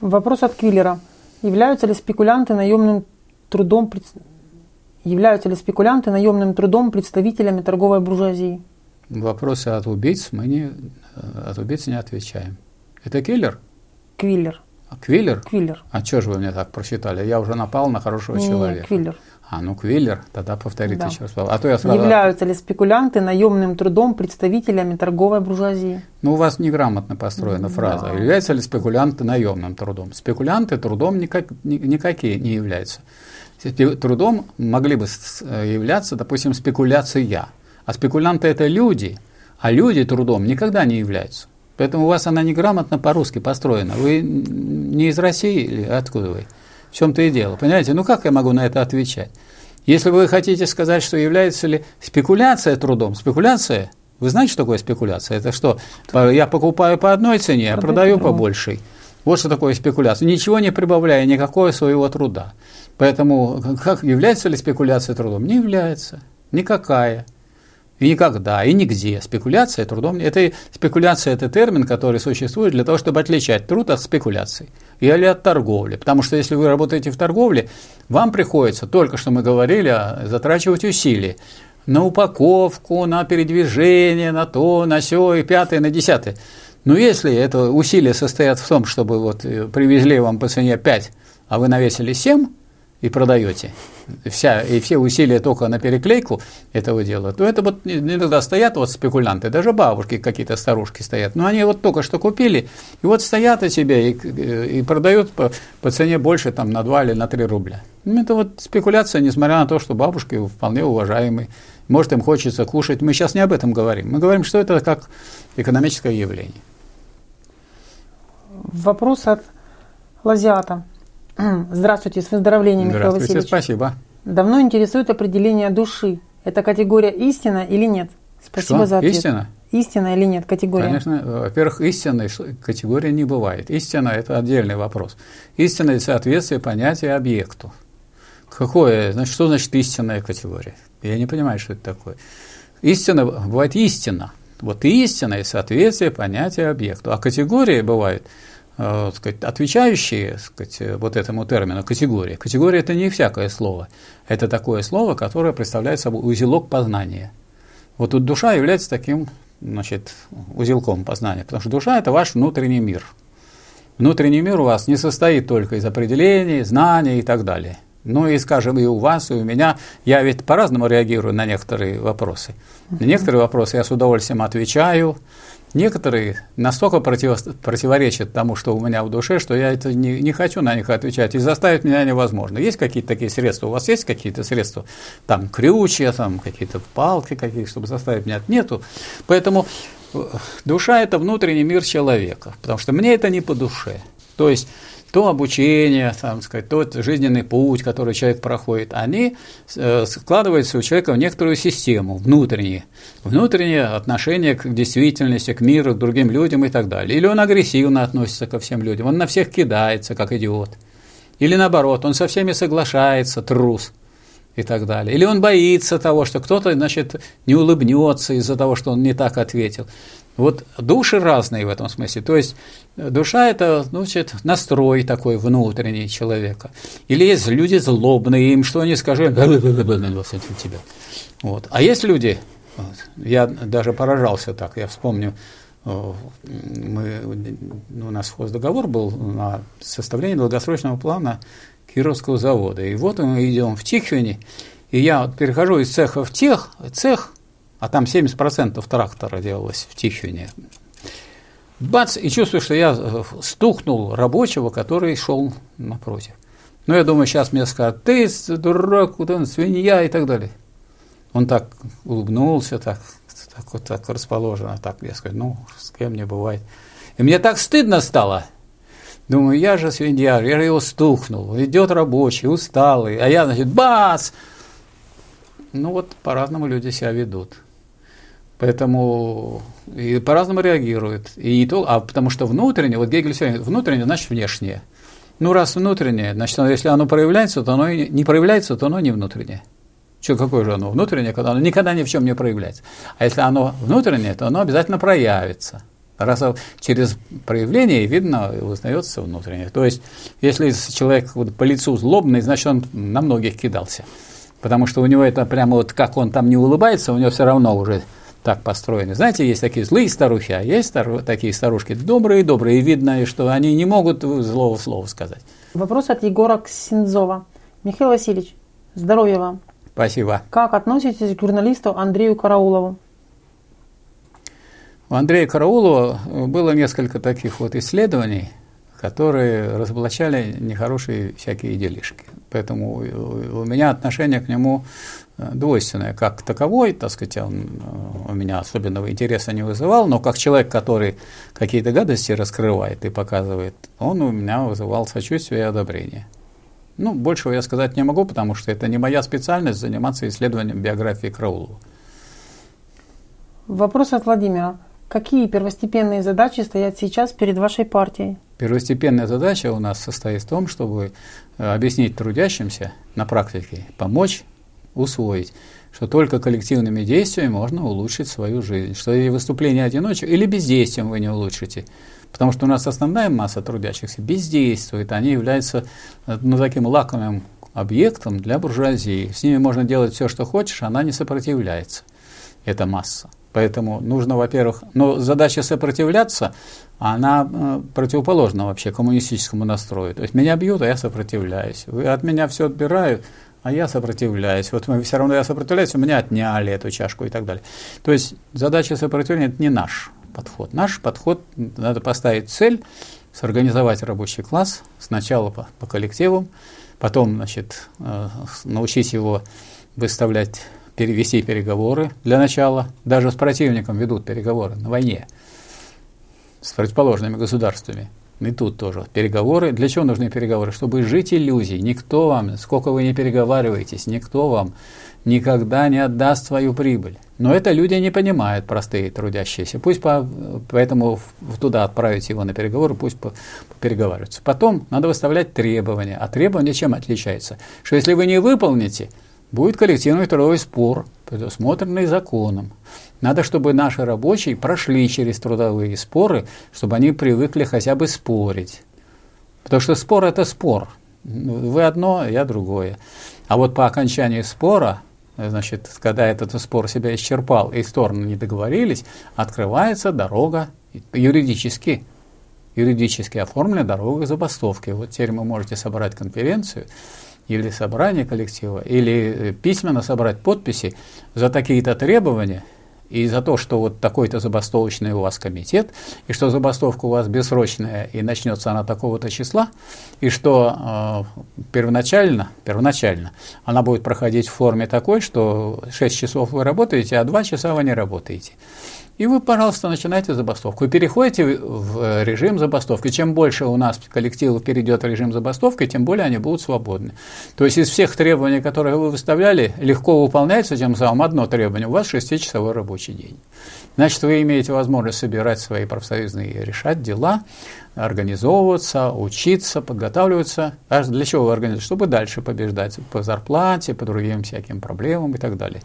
Вопрос от Квиллера. Являются ли спекулянты наемным трудом являются ли спекулянты наемным трудом представителями торговой буржуазии? Вопросы от убийц мы не от убийц не отвечаем. Это киллер? Квиллер. А, Квиллер? Квиллер. А что же вы мне так просчитали? Я уже напал на хорошего не, человека. Квиллер. А, ну Квиллер, тогда повторите да. еще раз. А то я сразу... Являются ли спекулянты наемным трудом представителями торговой буржуазии? Ну, у вас неграмотно построена фраза. Да. Являются ли спекулянты наемным трудом? Спекулянты трудом никак, никакие не являются. Трудом могли бы являться, допустим, спекуляция. А спекулянты это люди, а люди трудом никогда не являются. Поэтому у вас она неграмотно по-русски построена. Вы не из России или откуда вы? В чем-то и дело. Понимаете? Ну как я могу на это отвечать? Если вы хотите сказать, что является ли спекуляция трудом, спекуляция, вы знаете, что такое спекуляция? Это что? Я покупаю по одной цене, а продаю по большей. Вот что такое спекуляция. Ничего не прибавляя, никакого своего труда. Поэтому как является ли спекуляция трудом? Не является. Никакая. И никогда, и нигде. Спекуляция трудом. Это, спекуляция – это термин, который существует для того, чтобы отличать труд от спекуляции или от торговли. Потому что если вы работаете в торговле, вам приходится, только что мы говорили, затрачивать усилия на упаковку, на передвижение, на то, на все, и пятое, на десятое. Но если это усилия состоят в том, чтобы вот э, привезли вам по цене 5, а вы навесили 7, и продаете, вся, и все усилия только на переклейку этого дела, то это вот иногда стоят вот спекулянты, даже бабушки какие-то старушки стоят, но они вот только что купили, и вот стоят у себя и, и продают по, по цене больше там на 2 или на 3 рубля. Ну, это вот спекуляция, несмотря на то, что бабушки вполне уважаемые, может им хочется кушать, мы сейчас не об этом говорим, мы говорим, что это как экономическое явление. Вопрос от Лазиата. Здравствуйте, с выздоровлением, Михаил Васильевич. спасибо. Давно интересует определение души. Это категория истина или нет? Спасибо Что? за ответ. Истина? Истина или нет категория? Конечно, во-первых, истинной категории не бывает. Истина – это отдельный вопрос. Истина – это соответствие понятия объекту. Какое, значит, что значит истинная категория? Я не понимаю, что это такое. Истина, бывает истина. Вот истина и соответствие понятия объекту. А категории бывают – э, сказать, отвечающие сказать, вот этому термину категория. Категория – это не всякое слово. Это такое слово, которое представляет собой узелок познания. Вот тут душа является таким значит, узелком познания, потому что душа – это ваш внутренний мир. Внутренний мир у вас не состоит только из определений, знаний и так далее. Ну и, скажем, и у вас, и у меня. Я ведь по-разному реагирую на некоторые вопросы. На некоторые вопросы я с удовольствием отвечаю, Некоторые настолько против, противоречат тому, что у меня в душе, что я это не, не хочу на них отвечать, и заставить меня невозможно. Есть какие-то такие средства? У вас есть какие-то средства? Там крючья, там какие-то палки какие чтобы заставить меня? Нету. Поэтому э, душа – это внутренний мир человека, потому что мне это не по душе. То есть то обучение, там, сказать, тот жизненный путь, который человек проходит, они э, складываются у человека в некоторую систему, внутренние, внутреннее отношение к действительности, к миру, к другим людям и так далее. Или он агрессивно относится ко всем людям, он на всех кидается, как идиот. Или наоборот, он со всеми соглашается, трус. И так далее. Или он боится того, что кто-то, значит, не улыбнется из-за того, что он не так ответил. Вот души разные в этом смысле. То есть душа – это значит, настрой такой внутренний человека. Или есть люди злобные, им что они скажут, тебя. Вот. А есть люди, я даже поражался так, я вспомню, мы, у нас договор был на составление долгосрочного плана Кировского завода. И вот мы идем в Тихвине, и я перехожу из цеха в тех, цех, а там 70% трактора делалось в Тихвине. Бац, и чувствую, что я э, стукнул рабочего, который шел напротив. Ну, я думаю, сейчас мне скажут, ты дурак, ты свинья и так далее. Он так улыбнулся, так, так вот так расположено, так, я скажу, ну, с кем не бывает. И мне так стыдно стало – Думаю, я же свинья, я же его стукнул. Идет рабочий, усталый, а я, значит, бац! Ну вот по-разному люди себя ведут. Поэтому и по-разному реагируют. И не то, а потому что внутреннее, вот Гегель все внутреннее, значит внешнее. Ну, раз внутреннее, значит, если оно проявляется, то оно не проявляется, то оно не внутреннее. Что, какое же оно внутреннее, когда оно никогда ни в чем не проявляется. А если оно внутреннее, то оно обязательно проявится. Раз через проявление видно, узнается внутреннее. То есть, если человек вот по лицу злобный, значит, он на многих кидался. Потому что у него это прямо вот как он там не улыбается, у него все равно уже так построены. Знаете, есть такие злые старухи, а есть стар... такие старушки добрые-добрые, и видно, что они не могут злого слова сказать. Вопрос от Егора Ксензова. Михаил Васильевич, здоровья вам. Спасибо. Как относитесь к журналисту Андрею Караулову? У Андрея Караулова э, было несколько таких вот исследований, которые разоблачали нехорошие всякие делишки. Поэтому у меня отношение к нему э, двойственное. Как таковой, так сказать, он э, у меня особенного интереса не вызывал, но как человек, который какие-то гадости раскрывает и показывает, он у меня вызывал сочувствие и одобрение. Ну, большего я сказать не могу, потому что это не моя специальность заниматься исследованием биографии Краулова. Вопрос от Владимира. Какие первостепенные задачи стоят сейчас перед вашей партией? Первостепенная задача у нас состоит в том, чтобы э, объяснить трудящимся на практике, помочь усвоить, что только коллективными действиями можно улучшить свою жизнь, что и выступление одиночек или бездействием вы не улучшите. Потому что у нас основная масса трудящихся бездействует, они являются э, ну, таким лакомым объектом для буржуазии. С ними можно делать все, что хочешь, она не сопротивляется, эта масса. Поэтому нужно, во-первых, но задача сопротивляться, она э, противоположна вообще коммунистическому настрою. То есть меня бьют, а я сопротивляюсь. От меня все отбирают, а я сопротивляюсь. Вот все равно я сопротивляюсь, у меня отняли эту чашку и так далее. То есть задача сопротивления – это не наш подход. Наш подход – надо поставить цель, сорганизовать рабочий класс сначала по, по коллективам, потом, значит, э, научить его выставлять перевести переговоры для начала. Даже с противником ведут переговоры на войне с противоположными государствами. И тут тоже переговоры. Для чего нужны переговоры? Чтобы жить иллюзией. Никто вам, сколько вы не переговариваетесь, никто вам никогда не отдаст свою прибыль. Но это люди не понимают, простые трудящиеся. Пусть по, поэтому туда отправить его на переговоры, пусть по, переговариваются. Потом надо выставлять требования. А требования чем отличаются? Что если вы не выполните, будет коллективный трудовой спор, предусмотренный законом. Надо, чтобы наши рабочие прошли через трудовые споры, чтобы они привыкли хотя бы спорить. Потому что спор – это спор. Вы одно, я другое. А вот по окончании спора, значит, когда этот спор себя исчерпал и стороны не договорились, открывается дорога юридически, юридически оформленная дорога к забастовке. Вот теперь вы можете собрать конференцию, или собрание коллектива, или э, письменно собрать подписи за такие-то требования и за то, что вот такой-то забастовочный у вас комитет, и что забастовка у вас бессрочная и начнется она такого-то числа, и что э, первоначально, первоначально она будет проходить в форме такой, что 6 часов вы работаете, а 2 часа вы не работаете. И вы, пожалуйста, начинаете забастовку. Переходите в э, режим забастовки. Чем больше у нас коллективов перейдет в режим забастовки, тем более они будут свободны. То есть из всех требований, которые вы выставляли, легко выполняется тем самым одно требование. У вас 6-часовой рабочий день. Значит, вы имеете возможность собирать свои профсоюзные решать дела, организовываться, учиться, подготавливаться. А для чего вы организуете? Чтобы дальше побеждать по зарплате, по другим всяким проблемам и так далее.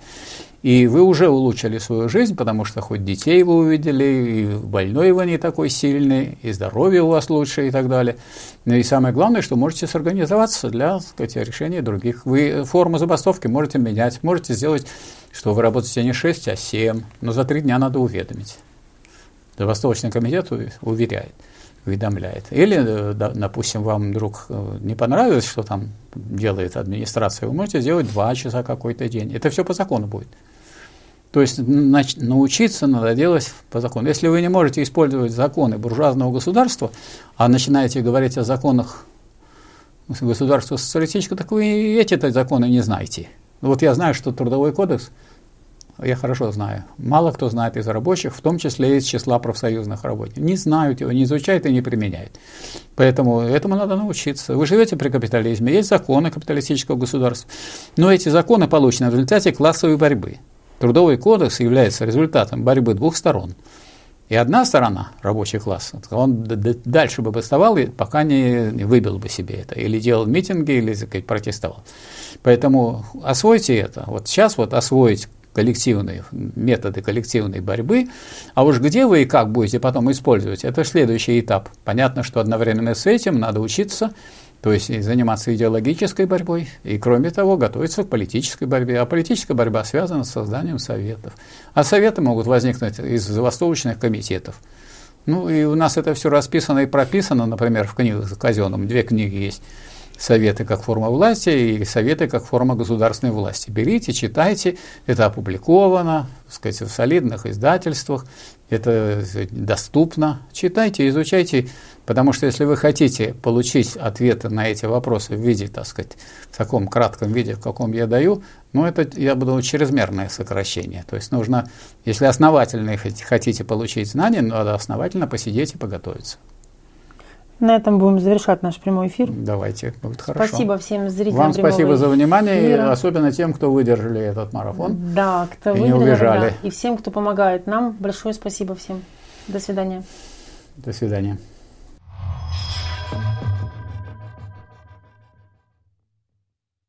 И вы уже улучшили свою жизнь, потому что хоть детей вы увидели, и больной вы не такой сильный, и здоровье у вас лучше и так далее. Ну и самое главное, что можете сорганизоваться для сказать, решения других. Вы форму забастовки можете менять, можете сделать, что вы работаете не 6, а 7, но за 3 дня надо уведомить. Забастовочный комитет уверяет уведомляет. Или, э, допустим, вам вдруг э, не понравилось, что там делает администрация, вы можете сделать два часа какой-то день. Это все по закону будет. То есть научиться надо делать по закону. Если вы не можете использовать законы буржуазного государства, а начинаете говорить о законах государства социалистического, так вы эти-то законы не знаете. Вот я знаю, что Трудовой кодекс – я хорошо знаю. Мало кто знает из рабочих, в том числе из числа профсоюзных работников. Не знают его, не изучают и не применяют. Поэтому этому надо научиться. Вы живете при капитализме, есть законы капиталистического государства, но эти законы получены в результате классовой борьбы. Трудовой кодекс является результатом борьбы двух сторон. И одна сторона, рабочий класс, он дальше бы бастовал, пока не выбил бы себе это, или делал митинги, или сказать, протестовал. Поэтому освойте это. Вот сейчас вот освоить коллективные методы коллективной борьбы, а уж где вы и как будете потом использовать, это следующий этап. Понятно, что одновременно с этим надо учиться, то есть заниматься идеологической борьбой, и кроме того готовиться к политической борьбе. А политическая борьба связана с созданием советов. А советы могут возникнуть из забастовочных комитетов. Ну и у нас это все расписано и прописано, например, в книгах казенном, две книги есть советы как форма власти и советы как форма государственной власти. Берите, читайте, это опубликовано, так сказать, в солидных издательствах, это доступно. Читайте, изучайте, потому что если вы хотите получить ответы на эти вопросы в виде, так сказать, в таком кратком виде, в каком я даю, ну это, я буду чрезмерное сокращение. То есть нужно, если основательно хотите получить знания, надо основательно посидеть и поготовиться. На этом будем завершать наш прямой эфир. Давайте, будет хорошо. Спасибо всем зрителям. Вам спасибо за внимание, эфира. особенно тем, кто выдержали этот марафон. Да, кто и. Не убежали. Да. И всем, кто помогает нам, большое спасибо всем. До свидания. До свидания.